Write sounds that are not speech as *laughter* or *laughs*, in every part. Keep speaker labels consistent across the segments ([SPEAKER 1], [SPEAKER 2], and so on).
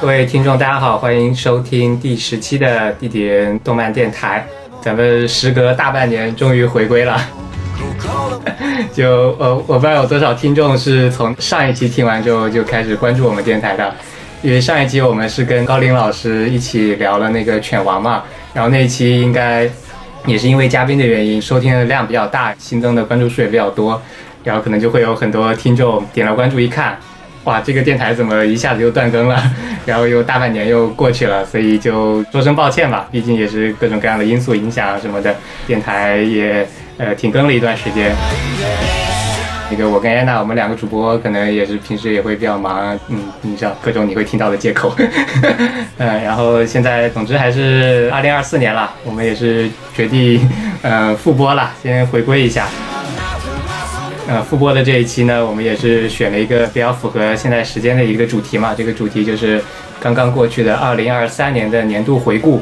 [SPEAKER 1] 各位听众，大家好，欢迎收听第十期的地底人动漫电台。咱们时隔大半年，终于回归了。*laughs* 就呃，我不知道有多少听众是从上一期听完之后就开始关注我们电台的，因为上一期我们是跟高林老师一起聊了那个犬王嘛，然后那一期应该也是因为嘉宾的原因，收听的量比较大，新增的关注数也比较多，然后可能就会有很多听众点了关注一看，哇，这个电台怎么一下子又断更了？然后又大半年又过去了，所以就说声抱歉吧，毕竟也是各种各样的因素影响啊什么的，电台也呃停更了一段时间。*laughs* 那个我跟安娜，我们两个主播可能也是平时也会比较忙，嗯，你知道各种你会听到的借口，嗯，*laughs* 然后现在总之还是二零二四年了，我们也是决定呃复播了，先回归一下。呃，复播的这一期呢，我们也是选了一个比较符合现在时间的一个主题嘛。这个主题就是刚刚过去的二零二三年的年度回顾。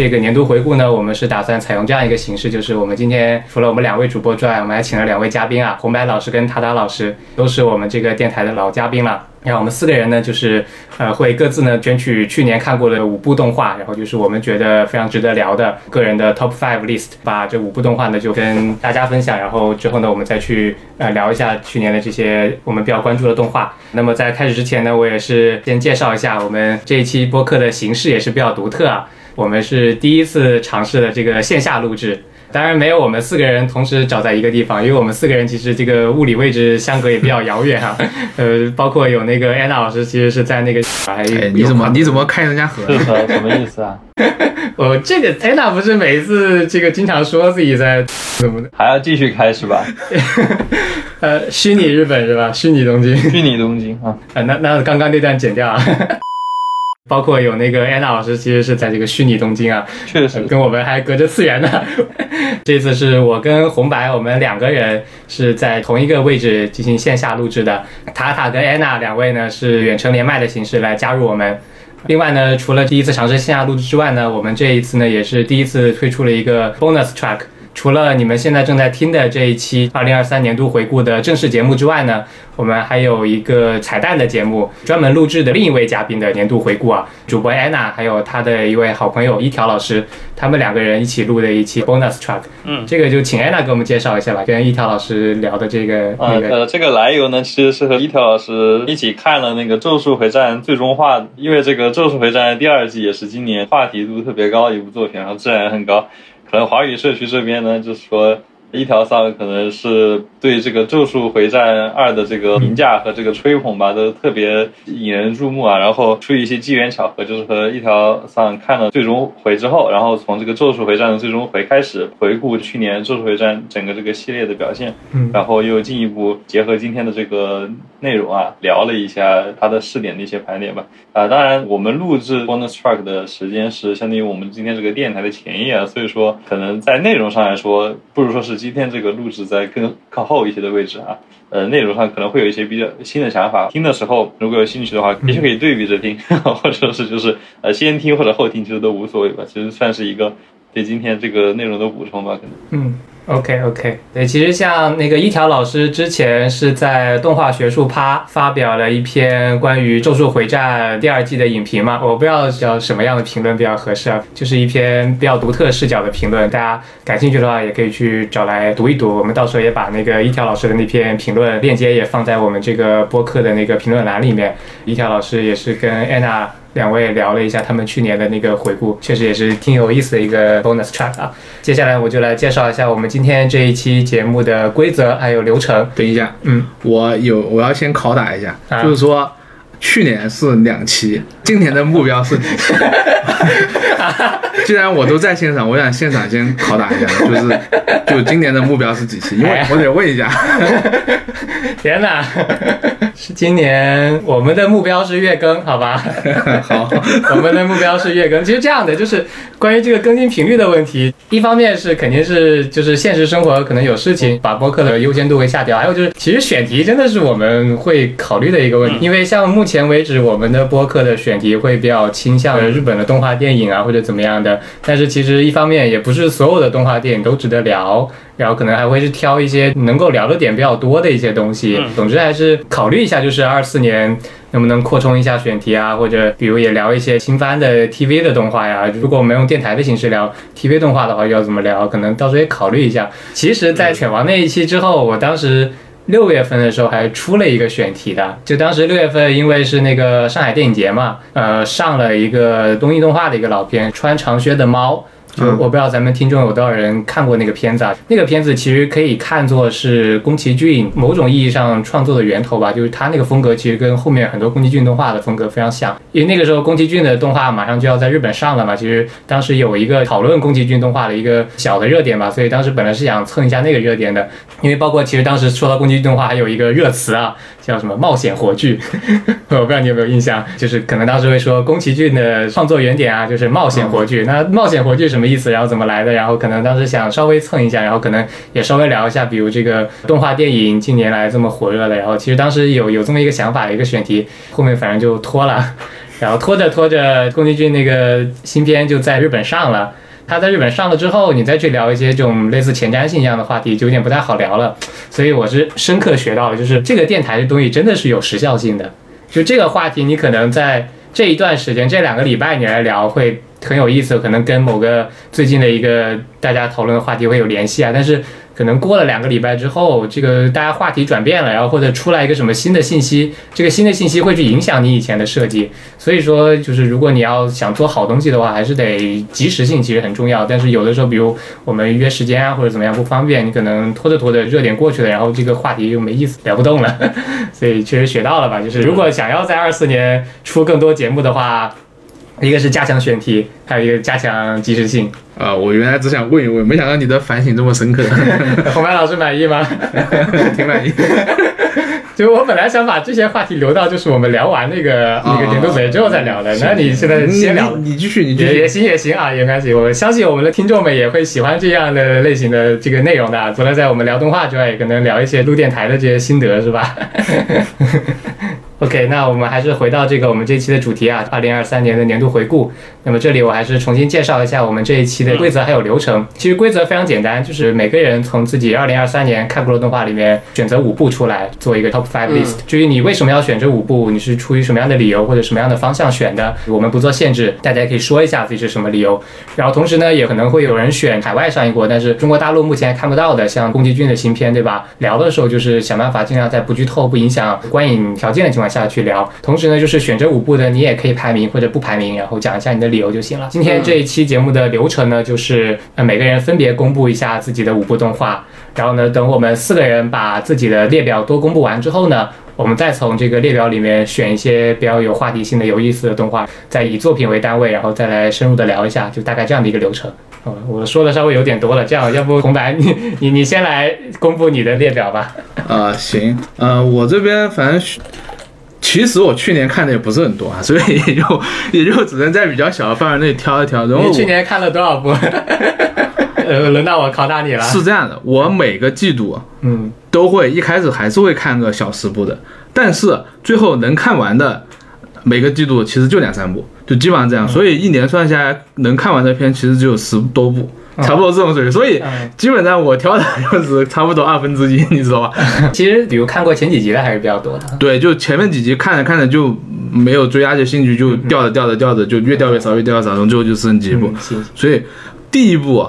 [SPEAKER 1] 这个年度回顾呢，我们是打算采用这样一个形式，就是我们今天除了我们两位主播之外，我们还请了两位嘉宾啊，红白老师跟塔塔老师，都是我们这个电台的老嘉宾了。然后我们四个人呢，就是呃会各自呢选取去年看过的五部动画，然后就是我们觉得非常值得聊的个人的 top five list，把这五部动画呢就跟大家分享，然后之后呢我们再去呃聊一下去年的这些我们比较关注的动画。那么在开始之前呢，我也是先介绍一下我们这一期播客的形式也是比较独特啊，我们是第一次尝试的这个线下录制。当然没有我们四个人同时找在一个地方，因为我们四个人其实这个物理位置相隔也比较遥远哈、*laughs* 呃，包括有那个安娜老师其实是在那个，
[SPEAKER 2] 哎，你怎么你怎么开人家盒？
[SPEAKER 3] 子什什么意思啊？*laughs*
[SPEAKER 1] 我这个安娜不是每一次这个经常说自己在 *laughs* 怎么的？
[SPEAKER 3] 还要继续开是吧？
[SPEAKER 1] 呃，虚拟日本是吧？虚拟东京。
[SPEAKER 3] 虚拟东京啊，
[SPEAKER 1] 啊，那那刚刚那段剪掉啊。包括有那个安娜老师，其实是在这个虚拟东京啊，
[SPEAKER 3] 确实
[SPEAKER 1] 跟我们还隔着次元呢。*laughs* 这次是我跟红白，我们两个人是在同一个位置进行线下录制的。塔塔跟安娜两位呢是远程连麦的形式来加入我们。另外呢，除了第一次尝试线下录制之外呢，我们这一次呢也是第一次推出了一个 bonus track。除了你们现在正在听的这一期二零二三年度回顾的正式节目之外呢，我们还有一个彩蛋的节目，专门录制的另一位嘉宾的年度回顾啊，主播安娜还有她的一位好朋友一条老师，他们两个人一起录的一期 bonus track。
[SPEAKER 3] 嗯
[SPEAKER 1] 这个就请安娜给我们介绍一下吧，跟一条老师聊的这个
[SPEAKER 3] 啊
[SPEAKER 1] 那个。
[SPEAKER 3] 呃，这个来由呢，其实是和一条老师一起看了那个《咒术回战》最终话，因为这个《咒术回战》第二季也是今年话题度特别高的一部作品，然后质量也很高。可能华语社区这边呢，就是说一条上可能是对这个《咒术回战二》的这个评价和这个吹捧吧，都特别引人注目啊。然后出于一些机缘巧合，就是和一条上看了最终回之后，然后从这个《咒术回战》的最终回开始回顾去年《咒术回战》整个这个系列的表现，
[SPEAKER 1] 嗯
[SPEAKER 3] 然后又进一步结合今天的这个内容啊，聊了一下它的试点的一些盘点吧。啊，当然我们录制 bonus track 的时间是相当于我们今天这个电台的前夜啊，所以说可能在内容上来说，不如说是今天这个录制在更靠后一些的位置啊。呃，内容上可能会有一些比较新的想法，听的时候如果有兴趣的话，也许可以对比着听，*laughs* 或者是就是呃先听或者后听，其实都无所谓吧。其实算是一个对今天这个内容的补充吧，可能。
[SPEAKER 1] 嗯，OK OK，对，其实像那个一条老师之前是在动画学术趴发表了一篇关于《咒术回战》第二季的影评嘛，我不知道叫什么样的评论比较合适啊，就是一篇比较独特视角的评论，大家感兴趣的话也可以去找来读一读，我们到时候也把那个一条老师的那篇评论链接也放在我们这个播客的那个评论栏里面，一条老师也是跟安娜。两位聊了一下他们去年的那个回顾，确实也是挺有意思的一个 bonus track 啊。接下来我就来介绍一下我们今天这一期节目的规则还有流程。
[SPEAKER 2] 等一下，
[SPEAKER 1] 嗯，
[SPEAKER 2] 我有我要先拷打一下，
[SPEAKER 1] 啊
[SPEAKER 2] 就是说去年是两期，*laughs* 今年的目标是几期？既然我都在现场，我想现场先拷打一下，就是就今年的目标是几期？因为我得问一下。
[SPEAKER 1] 天哪，是今年我们的目标是月更，好吧？*laughs*
[SPEAKER 2] 好，
[SPEAKER 1] 我们的目标是月更。其实这样的就是关于这个更新频率的问题，一方面是肯定是就是现实生活可能有事情，把播客的优先度会下调；还有就是其实选题真的是我们会考虑的一个问题，因为像目前为止我们的播客的选题会比较倾向于日本的动画电影啊或者怎么样的，但是其实一方面也不是所有的动画电影都值得聊。然后可能还会是挑一些能够聊的点比较多的一些东西。总之还是考虑一下，就是二四年能不能扩充一下选题啊，或者比如也聊一些新番的 TV 的动画呀。如果我们用电台的形式聊 TV 动画的话，要怎么聊？可能到时候也考虑一下。其实，在犬王那一期之后，我当时六月份的时候还出了一个选题的，就当时六月份因为是那个上海电影节嘛，呃，上了一个东映动画的一个老片《穿长靴的猫》。就我不知道咱们听众有多少人看过那个片子啊？那个片子其实可以看作是宫崎骏某种意义上创作的源头吧，就是他那个风格其实跟后面很多宫崎骏动画的风格非常像。因为那个时候宫崎骏的动画马上就要在日本上了嘛，其实当时有一个讨论宫崎骏动画的一个小的热点吧，所以当时本来是想蹭一下那个热点的。因为包括其实当时说到宫崎骏动画还有一个热词啊，叫什么冒险火炬，*laughs* 我不知道你有没有印象，就是可能当时会说宫崎骏的创作原点啊，就是冒险火炬。那冒险火炬什么什么意思？然后怎么来的？然后可能当时想稍微蹭一下，然后可能也稍微聊一下，比如这个动画电影近年来这么火热的，然后其实当时有有这么一个想法，一个选题，后面反正就拖了，*laughs* 然后拖着拖着，宫崎骏那个新片就在日本上了。他在日本上了之后，你再去聊一些这种类似前瞻性一样的话题，就有点不太好聊了。所以我是深刻学到了，就是这个电台的东西真的是有时效性的。就这个话题，你可能在这一段时间、这两个礼拜你来聊会很有意思，可能跟某个最近的一个大家讨论的话题会有联系啊。但是可能过了两个礼拜之后，这个大家话题转变了，然后或者出来一个什么新的信息，这个新的信息会去影响你以前的设计。所以说，就是如果你要想做好东西的话，还是得及时性其实很重要。但是有的时候，比如我们约时间啊或者怎么样不方便，你可能拖着拖着热点过去了，然后这个话题就没意思，聊不动了。所以确实学到了吧，就是如果想要在二四年出更多节目的话，一个是加强选题，还有一个加强及时性。
[SPEAKER 2] 啊，我原来只想问一问，没想到你的反省这么深刻，*laughs*
[SPEAKER 1] 红白老师满意吗？*laughs*
[SPEAKER 2] 挺满意。*laughs*
[SPEAKER 1] 就我本来想把这些话题留到就是我们聊完那个那个年度美之后再聊的，那你现在先聊。
[SPEAKER 2] 你你继续，你继续。
[SPEAKER 1] 也也行也行啊，也没关系。我相信我们的听众们也会喜欢这样的类型的这个内容的。除了在我们聊动画之外，也可能聊一些录电台的这些心得，是吧？OK，那我们还是回到这个我们这一期的主题啊，二零二三年的年度回顾。那么这里我还是重新介绍一下我们这一期的规则还有流程。其实规则非常简单，就是每个人从自己二零二三年看过的动画里面选择五部出来，做一个 top five list。至于你为什么要选这五部，你是出于什么样的理由或者什么样的方向选的，我们不做限制，大家可以说一下自己是什么理由。然后同时呢，也可能会有人选海外上映过，但是中国大陆目前还看不到的，像宫崎骏的新片，对吧？聊的时候就是想办法尽量在不剧透、不影响观影条件的情况下去聊。同时呢，就是选这五部的，你也可以排名或者不排名，然后讲一下你的理由就行了。今天这一期节目的流程呢，就是呃每个人分别公布一下自己的五部动画，然后呢，等我们四个人把自己的列表都公布完之后呢，我们再从这个列表里面选一些比较有话题性的、有意思的动画，再以作品为单位，然后再来深入的聊一下，就大概这样的一个流程。嗯，我说的稍微有点多了，这样要不 *laughs* 红白你你你先来公布你的列表吧。
[SPEAKER 2] 啊，行，呃，我这边反正其实我去年看的也不是很多啊，*laughs* 所以也就 *laughs* 也就只能在比较小的范围内挑一挑。然后
[SPEAKER 1] 你去年看了多少部？*laughs* 呃，轮到我考打你了。
[SPEAKER 2] 是这样的，我每个季度
[SPEAKER 1] 嗯，
[SPEAKER 2] 都会一开始还是会看个小十部的，但是最后能看完的每个季度其实就两三部，就基本上这样。所以一年算下来，能看完的片其实只有十多部，差不多这种水平。所以
[SPEAKER 1] 嗯
[SPEAKER 2] 基本上我挑的就是差不多二分之一，*laughs* 你知道吧？*laughs*
[SPEAKER 1] 其实比如看过前几集的还是比较多的。
[SPEAKER 2] 对，就前面几集看着看着就没有追下去兴趣，就掉着掉着掉着，就越掉越少，越掉越少，然后最后就剩几部。所以第一部，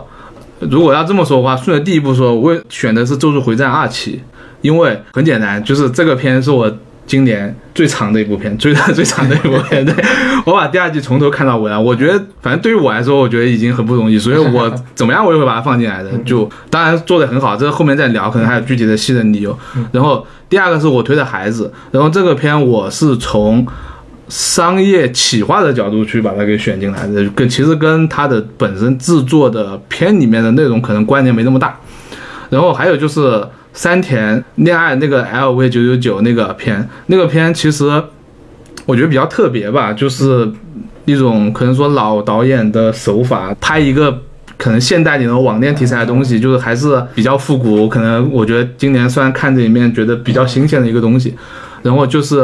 [SPEAKER 2] 如果要这么说的话，顺着第一部说，我选的是《咒术回战二期》，因为很简单，就是这个片是我今年最长的一部片，*laughs* 追的最长的一部片。对 *laughs* 我把第二季从头看到尾了，我觉得反正对于我来说，我觉得已经很不容易，所以我怎么样我也会把它放进来的。就当然做的很好，这个后面再聊，可能还有具体的细的理由。然后第二个是我推的孩子，然后这个片我是从。商业企划的角度去把它给选进来的，跟其实跟它的本身制作的片里面的内容可能关联没那么大。然后还有就是山田恋爱那个 LV 九九九那个片，那个片其实我觉得比较特别吧，就是一种可能说老导演的手法，拍一个可能现代里的网恋题材的东西，就是还是比较复古。可能我觉得今年虽然看这里面觉得比较新鲜的一个东西，然后就是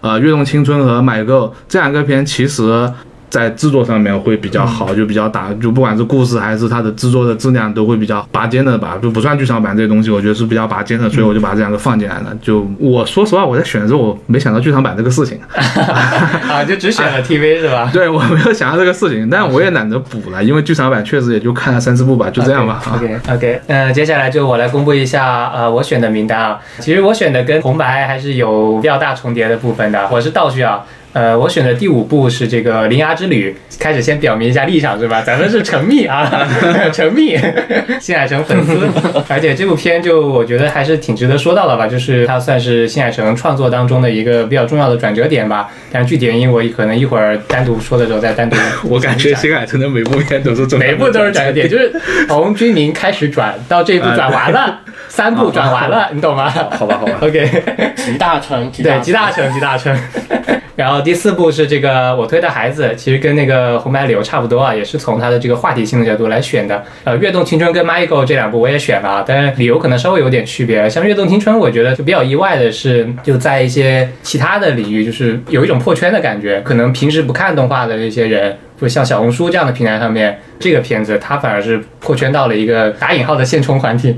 [SPEAKER 2] 呃《跃动青春》和《买够》这两个片，其实。在制作上面会比较好，就比较打，就不管是故事还是它的制作的质量都会比较拔尖的吧，就不算剧场版这些东西，我觉得是比较拔尖的，所以我就把这两个放进来了。就我说实话，我在选的时候我没想到剧场版这个事情，*laughs*
[SPEAKER 1] 啊，就只选了 TV 是吧？*laughs*
[SPEAKER 2] 对我没有想到这个事情，但我也懒得补了，因为剧场版确实也就看了三四部吧，就这样吧。
[SPEAKER 1] OK OK，呃，接下来就我来公布一下呃我选的名单啊。其实我选的跟红白还是有比较大重叠的部分的，我是倒序啊。呃，我选的第五部是这个《铃芽之旅》，开始先表明一下立场是吧？*laughs* 咱们是陈密啊，*laughs* 陈密，*laughs* 新海诚粉丝，而且这部片就我觉得还是挺值得说到的吧，就是它算是新海诚创作当中的一个比较重要的转折点吧。但是具体原因我可能一会儿单独说的时候再单独
[SPEAKER 2] 我感觉新海诚的每部片都是这么
[SPEAKER 1] 每一部都是转折点，就是从居民开始转到这一部转完了，三部转完了，你懂吗？
[SPEAKER 2] 好吧好吧
[SPEAKER 1] ，OK，
[SPEAKER 4] 集大成，集
[SPEAKER 1] 对，
[SPEAKER 4] 大
[SPEAKER 1] 集大成，集大成。然后第四部是这个我推的孩子，其实跟那个红白理由差不多啊，也是从它的这个话题性的角度来选的。呃，跃动青春跟 Michael 这两部我也选了，但是理由可能稍微有点区别。像跃动青春，我觉得就比较意外的是，就在一些其他的领域，就是有一种破圈的感觉。可能平时不看动画的这些人，就像小红书这样的平台上面，这个片子它反而是破圈到了一个打引号的现充环体。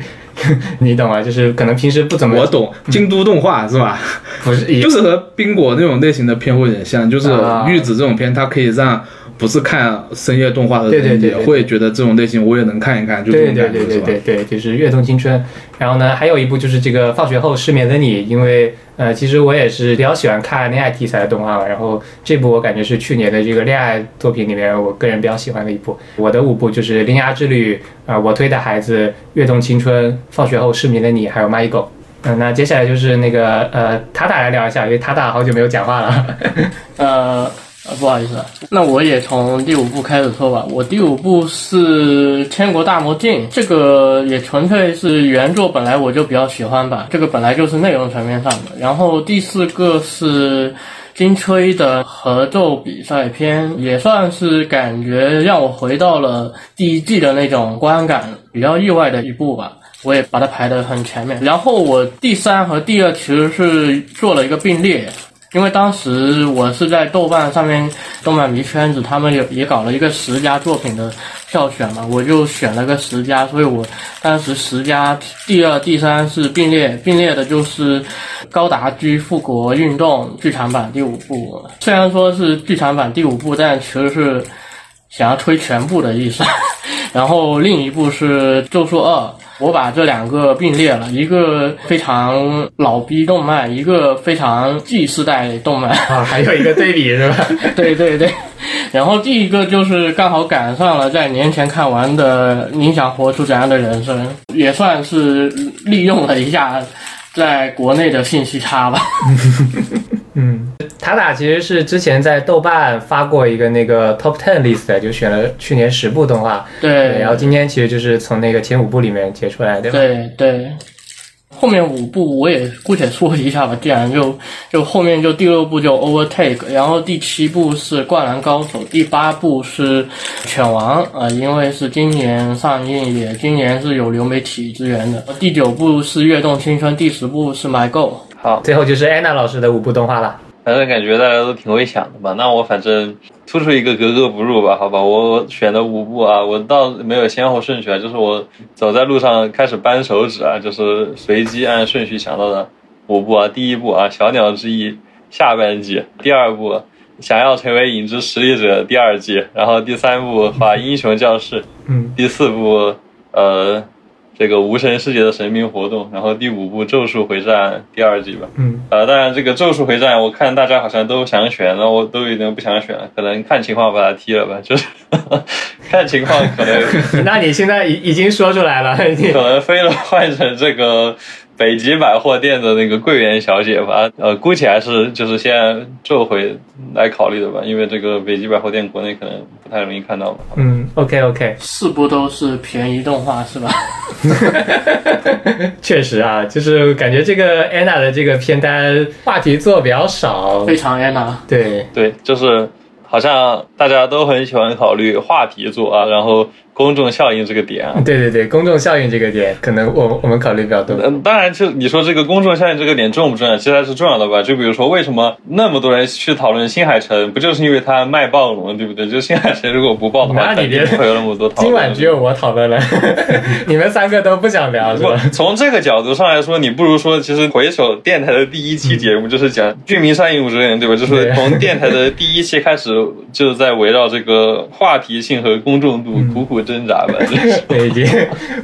[SPEAKER 1] *laughs* 你懂吗？就是可能平时不怎么，
[SPEAKER 2] 我懂，京都动画是吧？
[SPEAKER 1] 不是，
[SPEAKER 2] 就是和冰果那种类型的片会有点像，就是
[SPEAKER 1] 啊
[SPEAKER 2] 玉子这种片，它可以让不是看深夜动画的人也
[SPEAKER 1] 对对对对
[SPEAKER 2] 会觉得这种类型我也能看一看，就这种
[SPEAKER 1] 对对对
[SPEAKER 2] 感觉是吧？
[SPEAKER 1] 对对对，就是《跃动青春》。然后呢，还有一部就是这个《放学后失眠的你》，因为呃，其实我也是比较喜欢看恋爱题材的动画嘛。然后这部我感觉是去年的这个恋爱作品里面，我个人比较喜欢的一部。我的五部就是《铃芽之旅》啊、我推的孩子》《跃动青春》《放学后失眠的你》，还有《蚂蚁狗》。嗯，那接下来就是那个呃，塔塔来聊一下，因为塔塔好久没有讲话了。*laughs*
[SPEAKER 4] 呃，呃不好意思，那我也从第五部开始说吧。我第五部是《天国大魔镜》，这个也纯粹是原作本来我就比较喜欢吧，这个本来就是内容层面上的。然后第四个是。金吹的合奏比赛片也算是感觉让我回到了第一季的那种观感，比较意外的一部吧。我也把它排得很前面。然后我第三和第二其实是做了一个并列，因为当时我是在豆瓣上面，动漫迷圈子他们有也搞了一个十佳作品的票选嘛，我就选了个十佳，所以我当时十佳第二、第三是并列，并列的就是高达 G 复国运动剧场版第五部。虽然说是剧场版第五部，但其实是想要推全部的意思。然后另一部是《咒术二》，我把这两个并列了，一个非常老逼动漫，一个非常 G 世代动漫。
[SPEAKER 1] 啊，还有一个对比是吧？*laughs*
[SPEAKER 4] 对对对，然后第一个就是刚好赶上了在年前看完的《你想活出怎样的人生》，也算是利用了一下在国内的信息差吧。*laughs*
[SPEAKER 1] 嗯，塔塔其实是之前在豆瓣发过一个那个 Top Ten list，就选了去年十部动画。
[SPEAKER 4] 对，
[SPEAKER 1] 然后今天其实就是从那个前五部里面截出来，对吧？
[SPEAKER 4] 对对，后面五部我也姑且说一下吧，既然就就后面就第六部就 Overtake，然后第七部是灌篮高手，第八部是犬王啊、呃因为是今年上映，也今年是有流媒体资源的。第九部是跃动青春，第十部是 My Go。
[SPEAKER 1] 好，最后就是安娜老师的五部动画了。
[SPEAKER 3] 反正感觉大家都挺会想的吧。那我反正突出一个格格不入吧，好吧，我选的五部啊，我倒没有先后顺序啊，就是我走在路上开始扳手指啊，就是随机按顺序想到的五部啊。第一部啊，《小鸟之翼》下半季；第二部，想要成为影之实力者第二季；然后第三部《画英雄教室》，
[SPEAKER 1] 嗯，
[SPEAKER 3] 第四部，呃，这个无神世界的神明活动，然后第五部《咒术回战》第二季吧。
[SPEAKER 1] 嗯，
[SPEAKER 3] 呃，当然这个《咒术回战》，我看大家好像都想选，那我都有点不想选了，可能看情况把它踢了吧，就是 *laughs* 看情况可能 *laughs*
[SPEAKER 1] 那你现在已已经说出来了，
[SPEAKER 3] 可能飞了换成这个北极百货店的那个柜员小姐吧。呃，估计还是就是先做回来考虑的吧，因为这个北极百货店国内可能不太容易看到吧。
[SPEAKER 1] 嗯，OK OK，
[SPEAKER 4] 四部都是便宜动画是吧？*laughs*
[SPEAKER 1] 确实啊，就是感觉这个安娜的这个片单话题做比较少，
[SPEAKER 4] 非常安娜。
[SPEAKER 1] 对，
[SPEAKER 3] 对，就是好像大家都很喜欢考虑话题做啊，然后公众效应这个点啊。
[SPEAKER 1] 对对对，公众效应这个点，可能我我们考虑比较多。
[SPEAKER 3] 嗯，当然，就你说这个公众效应这个点重不重要？其实还是重要的吧。就比如说，为什么那么多人去讨论新海诚，不就是因为他卖爆了吗？对不对？就新海诚如果不爆的话，
[SPEAKER 1] 那你别
[SPEAKER 3] 会有那么多讨论。
[SPEAKER 1] 今晚只有我讨论了，*laughs* 你们三个都不想聊是
[SPEAKER 3] 不
[SPEAKER 1] 吧？，
[SPEAKER 3] 从这个角度上来说，你不如说，其实回首电台的第一期节目就是讲《居民上映五周年》，对吧？就是从电台的第一期开始，就是在围绕这个话题性和公众度苦苦挣扎吧。*laughs* 就是
[SPEAKER 1] 对，已经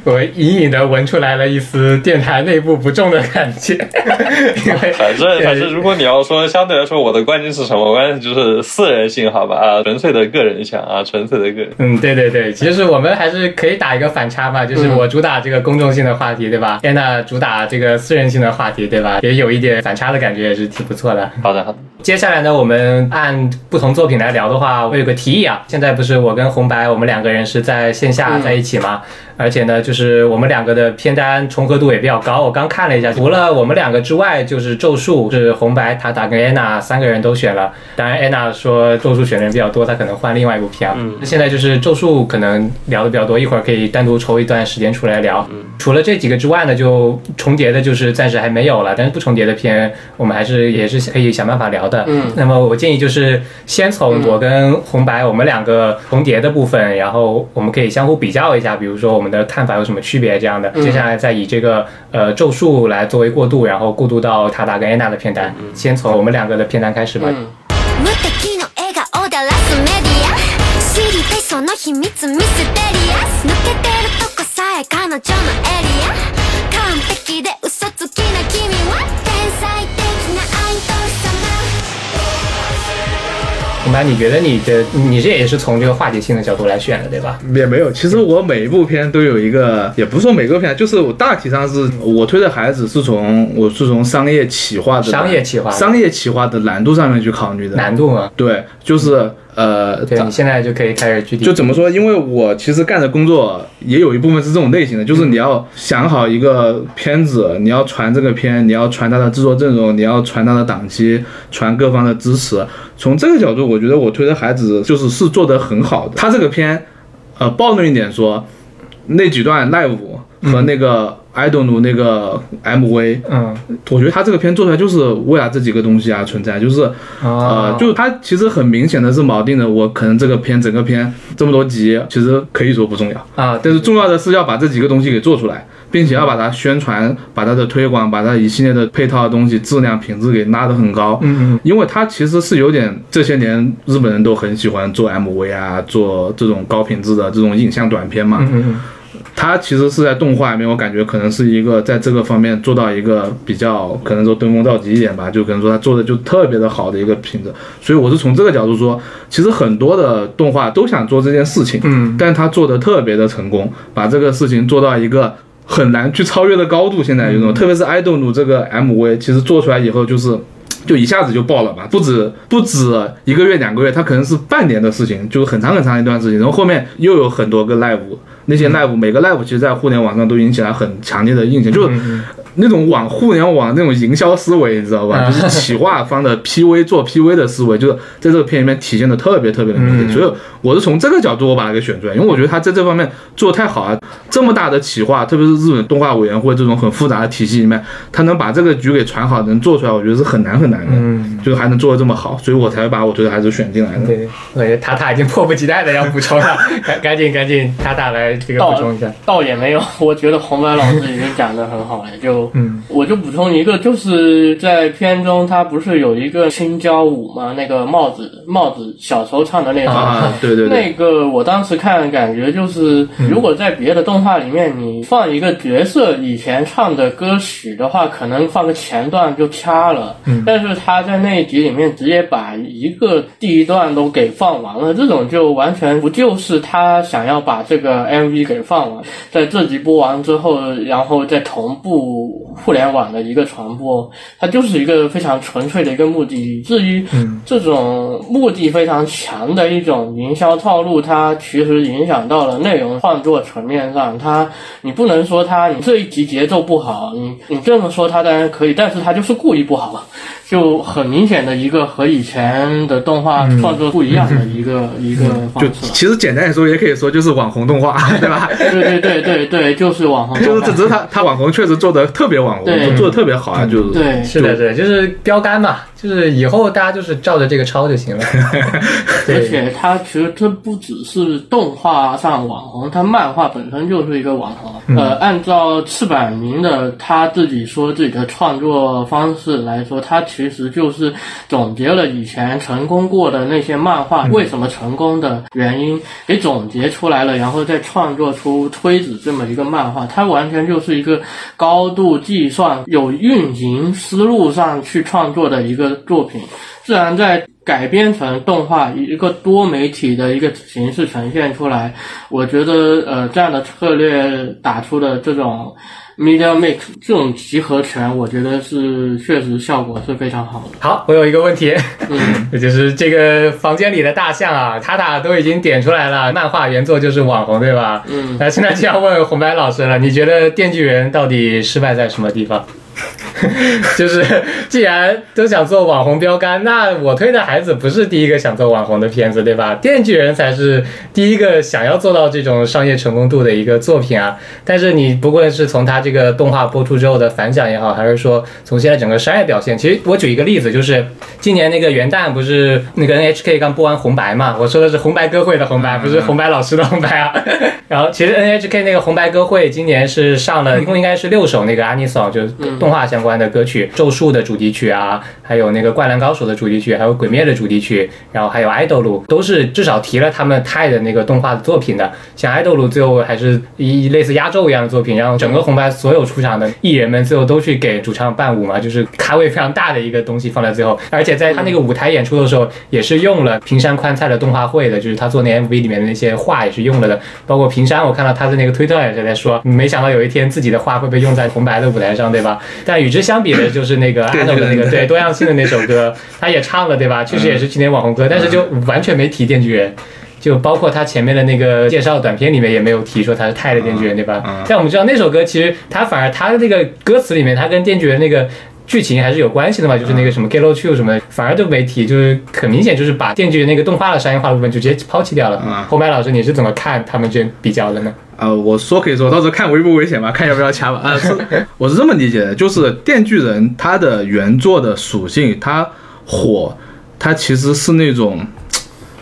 [SPEAKER 1] 我隐隐的闻出来了一丝电台内部不重的感觉，*laughs* 因为
[SPEAKER 3] 反正反正，如果你要说相对来说，我的观点是什么？我观点就是私人性，好吧？啊，纯粹的个人想啊，纯粹的个人。
[SPEAKER 1] 嗯，对对对，其实我们还是可以打一个反差嘛，就是我主打这个公众性的话题，对吧？天呐主打这个私人性的话题，对吧？也有一点反差的感觉，也是挺不错的。
[SPEAKER 3] 好的，好的。
[SPEAKER 1] 接下来呢，我们按不同作品来聊的话，我有个提议啊。现在不是我跟红白我们两个人是在线下在一起嘛，而且呢，就是我们两个的片单重合度也比较高。我刚看了一下，除了我们两个之外，就是咒术是红白、塔塔跟安娜三个人都选了。当然，安娜说咒术选的人比较多，她可能换另外一部片。嗯，现在就是咒术可能聊的比较多，一会儿可以单独抽一段时间出来聊。嗯除了这几个之外呢，就重叠的就是暂时还没有了，但是不重叠的片，我们还是也是可以想办法聊的。
[SPEAKER 4] 嗯，
[SPEAKER 1] 那么我建议就是先从我跟红白我们两个重叠的部分，然后我们可以相互比较一下，比如说我们的看法有什么区别这样的。接下来再以这个呃咒术来作为过渡，然后过渡到塔达跟安娜的片单。先从我们两个的片单开始吧。你觉得你的你这也是从这个话题性的角度来选的，对吧？
[SPEAKER 2] 也没有，其实我每一部片都有一个，也不是说每个片，就是我大体上是我推的孩子是从我是从商业企划的
[SPEAKER 1] 商业企划
[SPEAKER 2] 商业企划的难度上面去考虑的。
[SPEAKER 1] 难度吗，
[SPEAKER 2] 对，就是呃，
[SPEAKER 1] 对你现在就可以开始具体
[SPEAKER 2] 就怎么说？因为我其实干的工作也有一部分是这种类型的，就是你要想好一个片子，你要传这个片，你要传它的制作阵容，你要传它的档期，传各方的支持。从这个角度，我觉得我推的孩子就是是做得很好的。他这个片，呃，暴论一点说，那几段 live 和那个 idol 奴那个 MV，
[SPEAKER 1] 嗯
[SPEAKER 2] 我觉得他这个片做出来就是为了这几个东西啊存在，就是呃
[SPEAKER 1] 啊，，
[SPEAKER 2] 就他其实很明显的是锚定的，我可能这个片整个片这么多集，其实可以说不重要，
[SPEAKER 1] 啊，
[SPEAKER 2] 但是重要的是要把这几个东西给做出来，并且要把它宣传，把它的推广，把它一系列的配套的东西质量品质给拉得很高。
[SPEAKER 1] 嗯嗯
[SPEAKER 2] 因为它其实是有点这些年日本人都很喜欢做 MV 啊，做这种高品质的这种影像短片嘛。
[SPEAKER 1] 嗯嗯
[SPEAKER 2] 它其实是在动画里面，我感觉可能是一个在这个方面做到一个比较可能说登峰造极一点吧，就可能说他做的就特别的好的一个品质。所以我是从这个角度说，其实很多的动画都想做这件事情，
[SPEAKER 1] 嗯
[SPEAKER 2] 但他做的特别的成功，把这个事情做到一个很难去超越的高度。现在有种，特别是爱豆努这个 MV，其实做出来以后就是。就一下子就爆了吧，不止不止一个月两个月，它可能是半年的事情，就是很长很长一段事情。然后后面又有很多个 live，那些 live、每个 live 其实在互联网上都引起了很强烈的印象，就是那种往互联网那种营销思维，你知道吧？
[SPEAKER 1] 啊
[SPEAKER 2] 就是企划方的 PV 做 PV 的思维，就是在这个片里面体现的特别特别的明显。
[SPEAKER 1] 嗯
[SPEAKER 2] 所以我是从这个角度我把它给选出来，因为我觉得他在这方面做的太好了。这么大的企划，特别是日本动画委员会这种很复杂的体系里面，他能把这个局给传好，能做出来，我觉得是很难很难的。
[SPEAKER 1] 嗯，
[SPEAKER 2] 就是还能做的这么好，所以我才把我觉得还是选进来的。
[SPEAKER 1] 对，我觉得塔塔已经迫不及待的要补充了，赶 *laughs* 赶紧赶紧，塔塔来这个补充一下。
[SPEAKER 4] 倒也没有，我觉得红白老师已经讲的很好了，就
[SPEAKER 1] 嗯
[SPEAKER 4] 我就补充一个，就是在片中，他不是有一个青椒舞吗？那个帽子帽子小时候唱的那首。
[SPEAKER 2] 啊，*laughs* 对对对，
[SPEAKER 4] 那个我当时看感觉就是，如果在别的动画里面，你放一个角色以前唱的歌曲的话，可能放个前段就掐了。嗯，但是他在那一集里面直接把一个第一段都给放完了，这种就完全不就是他想要把这个 MV 给放完，在这集播完之后，然后再同步互联网的一个传播，它就是一个非常纯粹的一个目的。至于这种目的非常强的一种营销套路，它其实影响到了内容创作层面上。它你不能说它你这一集节奏不好，你你这么说它当然可以，但是它就是故意不好。就很明显的一个和以前的动画创作不一样的一个、一个方
[SPEAKER 2] 就
[SPEAKER 4] 式就。
[SPEAKER 2] 其实简单来说，也可以说就是网红动画，对吧？
[SPEAKER 4] 对对对对对，就是网红动画。*laughs*
[SPEAKER 2] 就是这只是他他网红确实做的特别网红，做的特别好啊，就是
[SPEAKER 4] 对
[SPEAKER 1] 是的，对，就是标杆嘛，就是以后大家就是照着这个抄就行了。*laughs*
[SPEAKER 4] 而，且它其实这不只是动画上网红，它漫画本身就是一个网红。呃，按照赤坂明的他自己说自己的创作方式来说，他其实就是总结了以前成功过的那些漫画为什么成功的原因，给总结出来了，然后再创作出推子这么一个漫画。它完全就是一个高度计算、有运营思路上去创作的一个作品。自然在改编成动画，一个多媒体的一个形式呈现出来，我觉得呃这样的策略打出的这种 media mix 这种集合拳，我觉得是确实效果是非常好的。
[SPEAKER 1] 好，我有一个问题，
[SPEAKER 4] 嗯，*laughs*
[SPEAKER 1] 就是这个房间里的大象啊，塔塔都已经点出来了，漫画原作就是网红，对吧？
[SPEAKER 4] 嗯
[SPEAKER 1] 那现在就要问红白老师了，你觉得《电锯人》到底失败在什么地方？*laughs* 就是既然都想做网红标杆，那我推的孩子不是第一个想做网红的片子，对吧？电锯人才是第一个想要做到这种商业成功度的一个作品啊。但是你不论是从它这个动画播出之后的反响也好，还是说从现在整个商业表现，其实我举一个例子，就是今年那个元旦不是那个 NHK 刚播完红白嘛？我说的是红白歌会的红白，不是红白老师的红白啊。然后其实 NHK 那个红白歌会今年是上了，一共应该是六首那个 Anison 就是动画相关的歌曲，咒术的主题曲啊，还有那个灌篮高手的主题曲，还有鬼灭的主题曲，然后还有 idol 都是至少提了他们泰的那个动画的作品的。像 idol 最后还是一类似压轴一样的作品，然后整个红白所有出场的艺人们最后都去给主唱伴舞嘛，就是咖位非常大的一个东西放在最后，而且在他那个舞台演出的时候，也是用了平山宽菜的动画会的，就是他做那 MV 里面的那些画也是用了的，包括平山，我看到他的那个推特也是在说，没想到有一天自己的画会被用在红白的舞台上，对吧？但与之相比的，*laughs* 就是那个
[SPEAKER 2] 对
[SPEAKER 1] idol 的那个对多样性的那首歌，他也唱了，对吧？确实也是去年网红歌，但是就完全没提电锯人。就包括他前面的那个介绍短片里面也没有提说他是泰的电锯人，对吧？
[SPEAKER 2] 嗯
[SPEAKER 1] 但我们知道那首歌其实他反而他的那个歌词里面，他跟电锯人那个剧情还是有关系的嘛，就是那个什么 Get Low Two 什么的，反而都没提，就是很明显就是把电锯人那个动画的商业化的部分就直接抛弃掉了。
[SPEAKER 2] 嗯
[SPEAKER 1] 红白老师，你是怎么看他们这比较的呢？
[SPEAKER 2] 呃，我说可以说，到时候看危不危险吧，看要不要掐吧。啊、是 *laughs* 我是这么理解的，就是《电锯人》它的原作的属性，它火，它其实是那种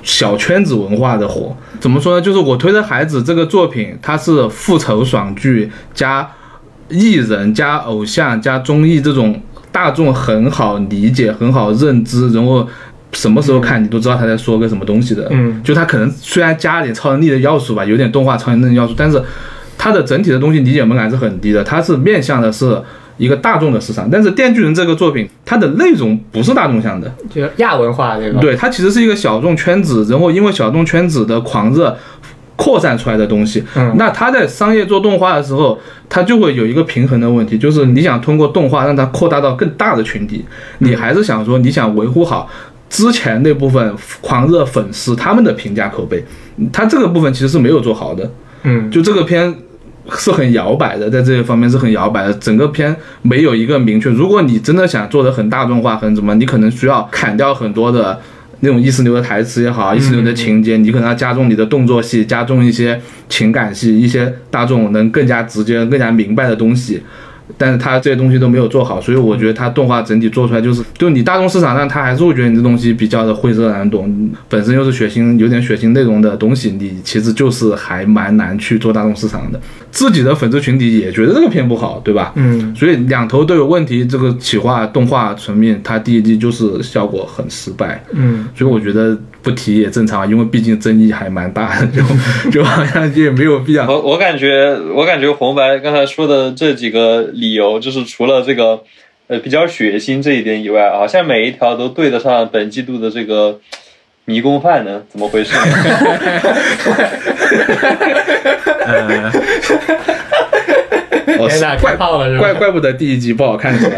[SPEAKER 2] 小圈子文化的火。怎么说呢？就是我推的孩子这个作品，它是复仇爽剧加艺人加偶像加综艺这种大众很好理解、很好认知，然后什么时候看你都知道他在说个什么东西的。
[SPEAKER 1] 嗯，
[SPEAKER 2] 就他可能虽然加了点超能力的要素吧，有点动画超能力的要素，但是它的整体的东西理解门槛是很低的，它是面向的是一个大众的市场。但是《电锯人》这个作品，它的内容不是大众向的，
[SPEAKER 1] 就亚文化这个？
[SPEAKER 2] 对，它其实是一个小众圈子，然后因为小众圈子的狂热扩散出来的东西。
[SPEAKER 1] 嗯
[SPEAKER 2] 那他在商业做动画的时候，他就会有一个平衡的问题，就是你想通过动画让它扩大到更大的群体，你还是想说你想维护好。之前那部分狂热粉丝他们的评价口碑，他这个部分其实是没有做好的。
[SPEAKER 1] 嗯，
[SPEAKER 2] 就这个片是很摇摆的，在这些方面是很摇摆的。整个片没有一个明确。如果你真的想做的很大众化，很怎么，你可能需要砍掉很多的。那种意识流的台词也好，意识流的情节，你可能要加重你的动作戏，加重一些情感戏，一些大众能更加直接、更加明白的东西。但是他这些东西都没有做好，所以我觉得他动画整体做出来就是，就你大众市场上，他还是会觉得你这东西比较的晦涩难懂，本身又是血腥有点血腥内容的东西，你其实就是还蛮难去做大众市场的。自己的粉丝群体也觉得这个片不好，对吧？
[SPEAKER 1] 嗯，
[SPEAKER 2] 所以两头都有问题。这个企划动画层面，它第一季就是效果很失败，
[SPEAKER 1] 嗯，
[SPEAKER 2] 所以我觉得不提也正常，因为毕竟争议还蛮大的，就 *laughs* 就好像也没有必要。
[SPEAKER 3] 我我感觉，我感觉红白刚才说的这几个理由，就是除了这个呃比较血腥这一点以外，好像每一条都对得上本季度的这个迷宫饭呢？怎么回事呢？*laughs*
[SPEAKER 2] 呃，哦
[SPEAKER 1] 天哪，
[SPEAKER 2] 怪
[SPEAKER 1] 开炮了是吧？
[SPEAKER 2] 怪怪不得第一集不好看是吧？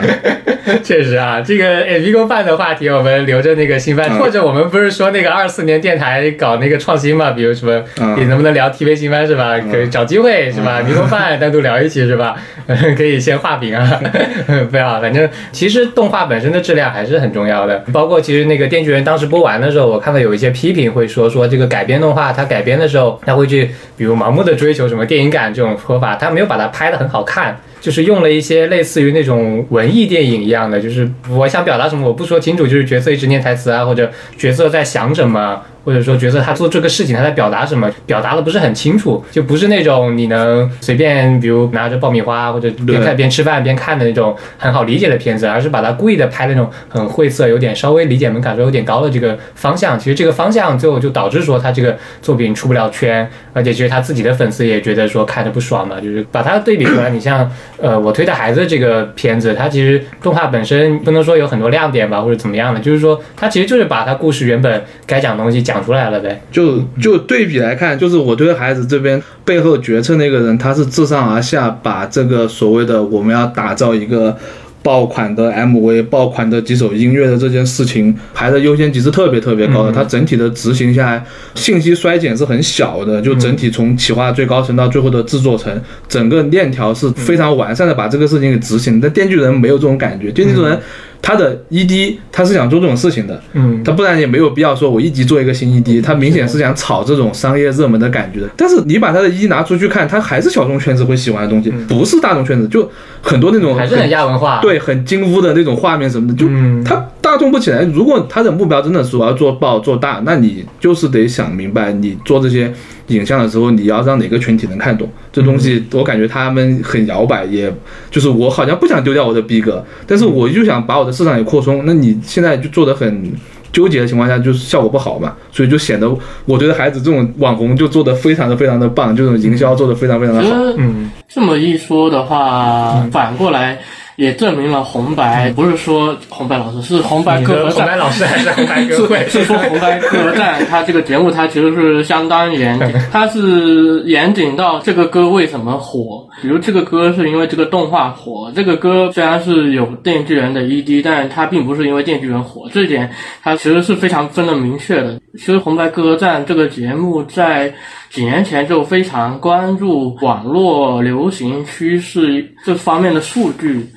[SPEAKER 2] *laughs*
[SPEAKER 1] 确实啊，这个诶迷宫饭的话题我们留着那个新番，
[SPEAKER 2] 嗯
[SPEAKER 1] 或者我们不是说那个二四年电台搞那个创新嘛，比如什么，
[SPEAKER 2] 嗯
[SPEAKER 1] 你能不能聊 TV 新番是吧？可以找机会是吧？迷宫饭单独聊一期是吧？*laughs* 可以先画饼啊，*laughs* 不要，反正其实动画本身的质量还是很重要的，包括其实那个《电锯人》当时播完的时候，我看到有一些批评会说说这个改编动画，它改编的时候，它会去比如盲目的追求什么电影感这种说法，它没有把它拍的很好看。就是用了一些类似于那种文艺电影一样的，就是我想表达什么我不说清楚，就是角色一直念台词啊，或者角色在想什么，或者说角色他做这个事情他在表达什么，表达的不是很清楚，就不是那种你能随便比如拿着爆米花或者边看边吃饭边看的那种很好理解的片子，而是把它故意的拍那种很晦涩、有点稍微理解门槛稍微有点高的这个方向。其实这个方向最后就导致说他这个作品出不了圈，而且其实他自己的粉丝也觉得说看着不爽嘛，就是把它对比出来，你像。呃，我推的孩子这个片子，它其实动画本身不能说有很多亮点吧，或者怎么样的，就是说它其实就是把它故事原本该讲的东西讲出来了呗。
[SPEAKER 2] 就就对比来看，就是我对孩子这边背后决策那个人，他是自上而下把这个所谓的我们要打造一个。爆款的 MV、爆款的几首音乐的这件事情排的优先级是特别特别高的，它整体的执行下来，信息衰减是很小的，就整体从企划最高层到最后的制作层，整个链条是非常完善的把这个事情给执行。但电锯人没有这种感觉，电锯人他的 ED 他是想做这种事情的，
[SPEAKER 1] 嗯，
[SPEAKER 2] 他不然也没有必要说我一集做一个新 ED，他明显是想炒这种商业热门的感觉的。但是你把他的 ED 拿出去看，他还是小众圈子会喜欢的东西，不是大众圈子，就很多那种
[SPEAKER 1] 还是很亚文化。，
[SPEAKER 2] 对很精污的那种画面什么的，就
[SPEAKER 1] 嗯
[SPEAKER 2] 他大众不起来。如果他的目标真的是我要做爆做大，那你就是得想明白，你做这些影像的时候，你要让哪个群体能看懂这东西。我感觉他们很摇摆，也就是我好像不想丢掉我的逼格，但是我就想把我的市场也扩充。那你现在就做的很。纠结的情况下，就是效果不好嘛，所以就显得我觉得孩子这种网红就做的非常的非常的棒，这种营销做的非常非常的好。
[SPEAKER 1] 嗯，
[SPEAKER 4] 这么一说的话，反过来也证明了红白不是说红白老师是红白歌合战。
[SPEAKER 1] 红白老师还是红白歌会？
[SPEAKER 4] 是说红白歌战，它这个节目它其实是相当严谨，*laughs* 它是严谨到这个歌为什么火，比如这个歌是因为这个动画火，这个歌虽然是有电锯人的 ED，但是它并不是因为电锯人火，这一点它其实是非常分得明确的。其实红白歌战这个节目在几年前就非常关注网络流行趋势这方面的数据。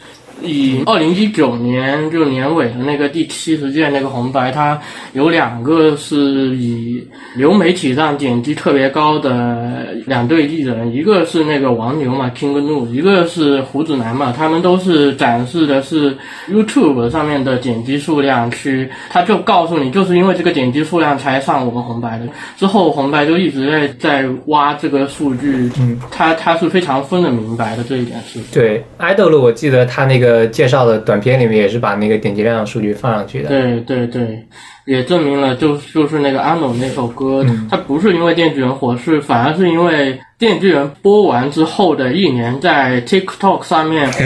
[SPEAKER 4] 以二零一九年就年尾的那个第七十届那个红白，它有两个是以流媒体上点击特别高的两对艺人，一个是那个王牛嘛，King Nu，一个是胡子男嘛，他们都是展示的是 YouTube 上面的点击数量去，他就告诉你，就是因为这个点击数量才上我们红白的。之后红白就一直在在挖这个数据，嗯，他他是非常分得明白的这一点是。
[SPEAKER 1] 对，idol 我记得他那个介绍的短片里面也是把那个点击量数据放上去的。
[SPEAKER 4] 对对对，也证明了就就是那个安龙那首歌，
[SPEAKER 1] 嗯
[SPEAKER 4] 它不是因为电锯人火，是反而是因为电锯人播完之后的一年在 TikTok 上面火，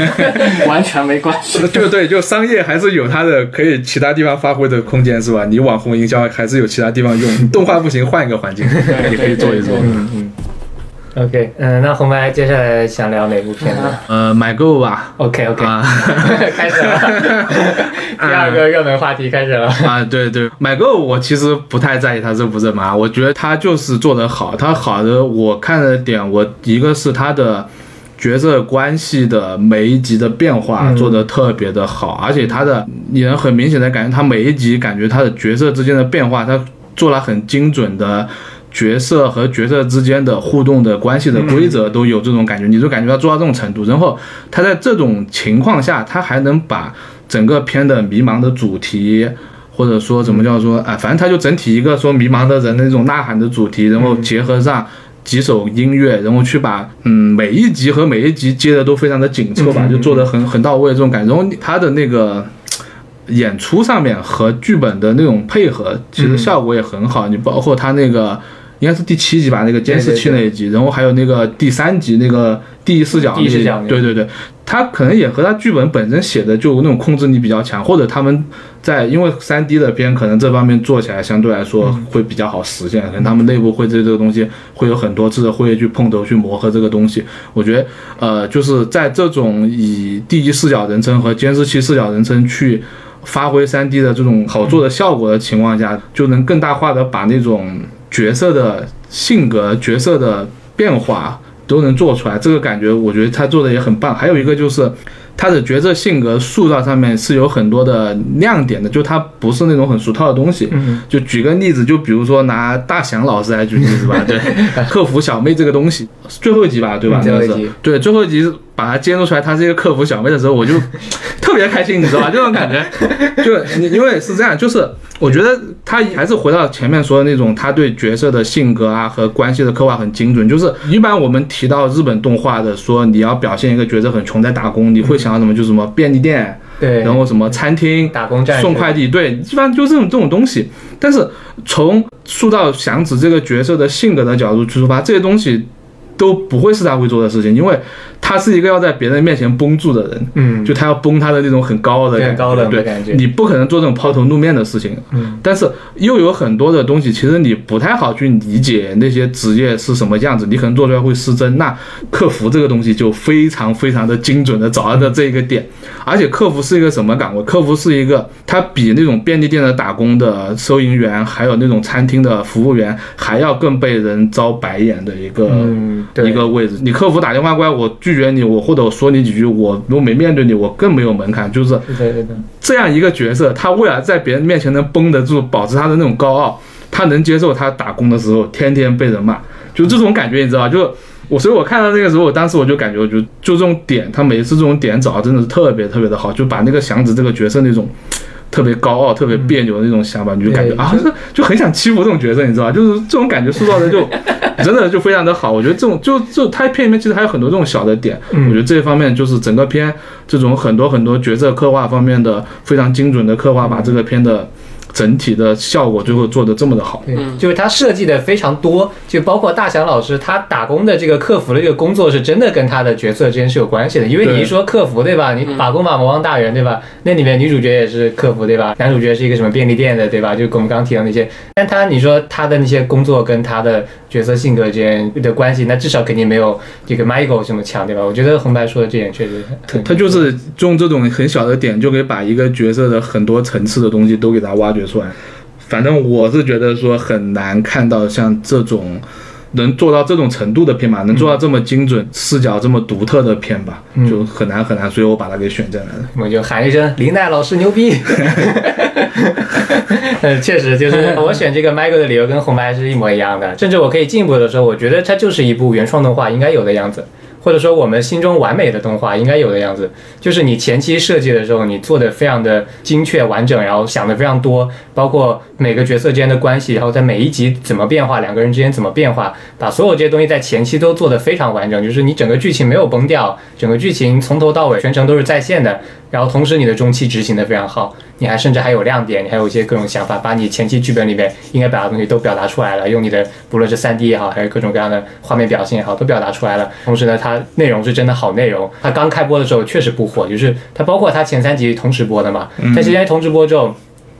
[SPEAKER 4] *laughs* 完全没关系。*laughs*
[SPEAKER 2] 对对，就商业还是有它的可以其他地方发挥的空间，是吧？你网红营销还是有其他地方用，动画不行，换一个环境也可以做一做。
[SPEAKER 1] 嗯嗯。OK，嗯，那红白接下来想聊哪部片子
[SPEAKER 2] 呃，买购吧
[SPEAKER 1] ，？OK OK，
[SPEAKER 2] 啊 *laughs*
[SPEAKER 1] 开始了，*laughs* 第二个热门话题开始了。
[SPEAKER 2] 啊，对对，买购我其实不太在意它热不热嘛，我觉得它就是做得好，它好的我看的点，我一个是它的。角色关系的每一集的变化做得特别的好，而且它的你能很明显的感觉，它每一集感觉它的角色之间的变化，它做了很精准的角色和角色之间的互动的关系的规则都有这种感觉，你就感觉它做到这种程度，然后他在这种情况下，他还能把整个片的迷茫的主题。或者说怎么叫说啊，反正他就整体一个说迷茫的人的那种呐喊的主题，然后结合上几首音乐，然后去把嗯每一集和每一集接的都非常的紧凑吧，就做的很很到位这种感觉。然后他的那个演出上面和剧本的那种配合，其实效果也很好。你包括他那个应该是第七集吧，那个监视器那一集，然后还有那个第三集那个第一视角
[SPEAKER 1] 第一视角
[SPEAKER 2] 对对对，他可能也和他剧本本身写的就那种控制力比较强，或者他们在因为三 D 的片可能这方面做起来相对来说会比较好实现，可能他们内部会对这个东西会有很多次的会议去碰头去磨合这个东西。我觉得呃就是在这种以第一视角人称和监视器视角人称去。发挥三 D 的这种好做的效果的情况下，就能更大化的把那种角色的性格、角色的变化都能做出来。这个感觉，我觉得他做的也很棒。还有一个就是。他的角色性格塑造上面是有很多的亮点的，就他不是那种很俗套的东西。
[SPEAKER 1] 嗯
[SPEAKER 2] 就举个例子，就比如说拿大祥老师来举例子吧，对，*laughs* 客服小妹这个东西，最后一集吧，对吧？
[SPEAKER 1] 嗯最后一集
[SPEAKER 2] 那个是对，最后一集把它揭露出来，她是一个客服小妹的时候，我就 *laughs* 特别开心，你知道吧？这种感觉，就你因为是这样，就是我觉得他还是回到前面说的那种，他对角色的性格啊和关系的刻画很精准。就是一般我们提到日本动画的，说你要表现一个角色很穷在打工，你会想到什么？就是什么便利店，
[SPEAKER 1] 对，
[SPEAKER 2] 然后什么餐厅、
[SPEAKER 1] 打工站
[SPEAKER 2] 送快递，对，基本上就这种这种东西。但是从塑造祥子这个角色的性格的角度去出发，这些东西都不会是他会做的事情，因为他是一个要在别人面前绷住的人。
[SPEAKER 1] 嗯，
[SPEAKER 2] 就他要绷他的那种很高傲的感觉，
[SPEAKER 1] 高冷的
[SPEAKER 2] 对
[SPEAKER 1] 感觉
[SPEAKER 2] 你不可能做这种抛头露面的事情。
[SPEAKER 1] 嗯，
[SPEAKER 2] 但是又有很多的东西，其实你不太好去理解那些职业是什么样子，你可能做出来会失真。那客服这个东西就非常非常的精准的找到的这一个点，而且客服是一个什么岗位？客服是一个，他比那种便利店的打工的收银员，还有那种餐厅的服务员还要更被人招白眼的一个、一个位置。你客服打电话过来，我拒绝你，我或者我说你几句，我如果没面对你，我更没有门槛。就是，这样一个角色，他为了在别人面前能绷得住，保持他的那种高傲，他能接受他打工的时候天天被人骂，就这种感觉，你知道吧？就我，所以我看到那个时候，我当时我就感觉，我就就这种点，他每一次这种点找真的是特别特别的好，就把那个祥子这个角色那种。特别高傲、特别别扭的那种想法，你就感觉啊，就就很想欺负这种角色，你知道吧？就是这种感觉塑造的就真的就非常的好。我觉得这种就就他片里面其实还有很多这种小的点，
[SPEAKER 1] 嗯
[SPEAKER 2] 我觉得这一方面就是整个片这种很多很多角色刻画方面的非常精准的刻画，把这个片的整体的效果最后做的这么的好。
[SPEAKER 1] 对，
[SPEAKER 4] 嗯
[SPEAKER 1] 就是他设计的非常多，就包括大祥老师他打工的这个客服的这个工作是真的跟他的角色之间是有关系的，因为你一说客服对吧？你
[SPEAKER 4] 嗯
[SPEAKER 1] 打工吧魔王大人对吧？那里面女主角也是客服对吧？男主角是一个什么便利店的对吧？就跟我们刚刚提到那些，但他你说他的那些工作跟他的角色性格之间的关系，那至少肯定没有这个 Michael 这么强对吧？我觉得红白说的这点确实很，
[SPEAKER 2] 他就是用这种很小的点，就可以把一个角色的很多层次的东西都给他挖掘出来。反正我是觉得说很难看到像这种能做到这种程度的片吧，能做到这么精准、视角这么独特的片吧，
[SPEAKER 1] 嗯
[SPEAKER 2] 就很难很难，所以我把它给选进来了。
[SPEAKER 1] 我就喊一声林奈老师牛逼。*laughs* *laughs* 呃，确实就是我选这个 Michael 的理由跟红白是一模一样的，甚至我可以进一步的说，我觉得它就是一部原创动画应该有的样子。或者说我们心中完美的动画应该有的样子，就是你前期设计的时候，你做的非常的精确完整，然后想的非常多，包括每个角色之间的关系，然后在每一集怎么变化，两个人之间怎么变化，把所有这些东西在前期都做的非常完整，就是你整个剧情没有崩掉，整个剧情从头到尾全程都是在线的，然后同时你的中期执行的非常好，你还甚至还有亮点，你还有一些各种想法，把你前期剧本里面应该表达的东西都表达出来了，用你的不论是 3D 也好，还是各种各样的画面表现也好，都表达出来了。同时呢，它内容是真的好内容，它刚开播的时候确实不火，就是它包括它前三集同时播的嘛，但是因为同时播之后。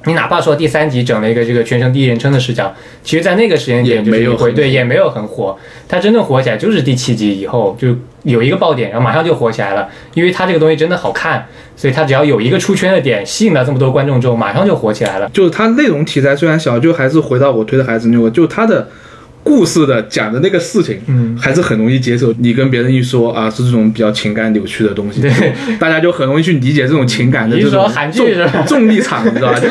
[SPEAKER 1] 你哪怕说第三集整了一个这个全程第一人称的视角，其实，在那个时间点就
[SPEAKER 2] 没有很
[SPEAKER 1] 对也没有很火，它真正火起来就是第七集以后就有一个爆点，然后马上就火起来了，因为它这个东西真的好看，所以它只要有一个出圈的点，吸引了这么多观众之后，马上就火起来了。
[SPEAKER 2] 就是它内容题材虽然小，就还是回到我推的孩子那个，就它的故事的讲的那个事情，
[SPEAKER 1] 嗯
[SPEAKER 2] 还是很容易接受。你跟别人一说啊，是这种比较情感扭曲的东西，
[SPEAKER 1] 对，*laughs*
[SPEAKER 2] 大家就很容易去理解这种情感的
[SPEAKER 1] 你
[SPEAKER 2] 这种重 *laughs* 重力场，你知道吧？*laughs* 就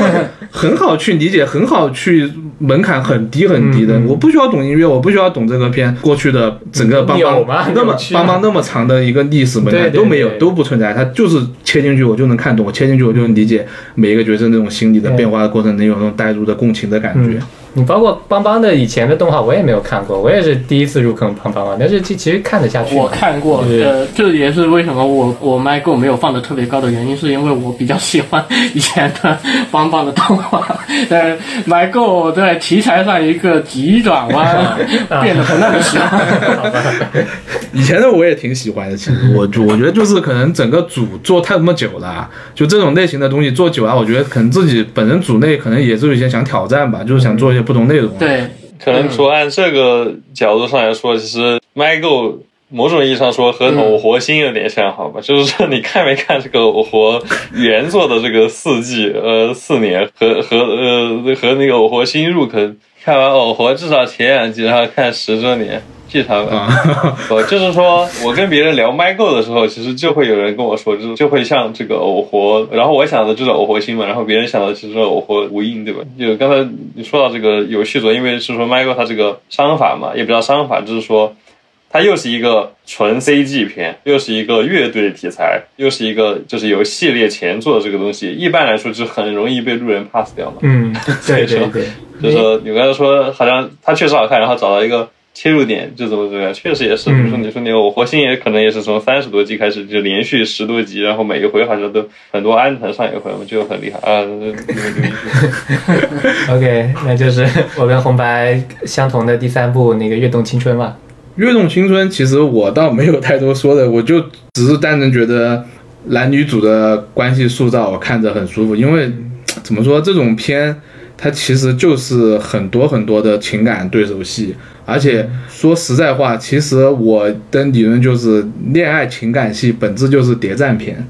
[SPEAKER 2] 很好去理解，很好去门槛很低很低的。我不需要懂音乐，我不需要懂这个片过去的整个邦邦那么邦邦那么长的一个历史门槛都没有，都不存在。它就是切进去我就能看懂，我切进去我就能理解每一个角色那种心理的变化的过程，能有那种带入的共情的感觉。
[SPEAKER 1] 你包括邦邦的以前的动画，我也没有看过，我也是第一次入坑邦邦嘛，但是其其实看得下去。
[SPEAKER 4] 我看过，
[SPEAKER 1] 就是
[SPEAKER 4] 呃，这也是为什么我我 My Go 没有放的特别高的原因，是因为我比较喜欢 *laughs* 以前的邦邦的动画，但 My Go 在题材上一个急转弯，变得不那么喜欢。*laughs*
[SPEAKER 2] 以前的我也挺喜欢的，其实我就我觉得就是可能整个组做太他妈久了，就这种类型的东西做久了，我觉得可能自己本人组内可能也是有一些想挑战吧，就是想做一些不同内容。
[SPEAKER 4] 对，
[SPEAKER 3] 可能说按这个角度上来说，其实 MyGo 某种意义上说和偶活星有点像，好吧？就是说你看没看这个偶活原作的这个四季，呃，四年和和呃和那个偶活星入坑，看完偶活至少前两季，然后看十周年。记他们，
[SPEAKER 2] 啊，
[SPEAKER 3] 我 *laughs* 就是说，我跟别人聊 MyGo 的时候，其实就会有人跟我说，就是就会像这个偶活，然后我想的就是偶活星嘛，然后别人想的其实是偶活无印，对吧？就刚才你说到这个游戏组，因为是说 MyGo 它这个商法嘛，也不叫商法，就是说它又是一个纯 CG 片，又是一个乐队题材，又是一个就是有系列前作的这个东西，一般来说就很容易被路人 pass 掉嘛。
[SPEAKER 1] 嗯，对对 *laughs* 对，
[SPEAKER 3] 就是说你刚才说好像它确实好看，然后找到一个切入点就怎么怎么样，确实也是。比如说你说你我活星也可能也是从三十多集开始就连续十多集，然后每一回好像都很多安藤上一回，我就很厉害啊。
[SPEAKER 1] OK，那就是我跟红白相同的第三部那个《跃动青春》嘛。
[SPEAKER 2] 跃动青春其实我倒没有太多说的，我就只是单纯觉得男女主的关系塑造我看着很舒服，因为怎么说这种片它其实就是很多很多的情感对手戏，而且说实在话，其实我的理论就是恋爱情感戏本质就是谍战片。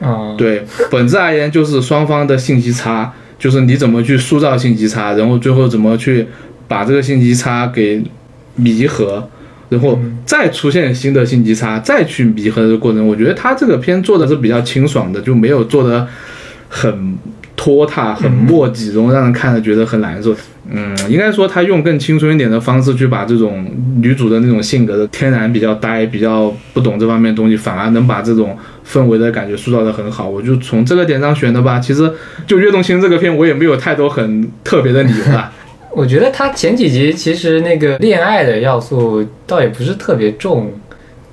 [SPEAKER 1] 啊，
[SPEAKER 2] 对，本质而言就是双方的信息差，就是你怎么去塑造信息差，然后最后怎么去把这个信息差给弥合，然后再出现新的信息差，再去弥合的过程，我觉得他这个片做的是比较清爽的，就没有做的很拖沓、很墨迹，然后让人看着觉得很难受。嗯，应该说他用更青春一点的方式去把这种女主的那种性格的天然比较呆、比较不懂这方面东西，反而能把这种氛围的感觉塑造的很好。我就从这个点上选的吧。其实就《跃动青》这个片，我也没有太多很特别的理由吧。
[SPEAKER 1] 我觉得他前几集其实那个恋爱的要素倒也不是特别重，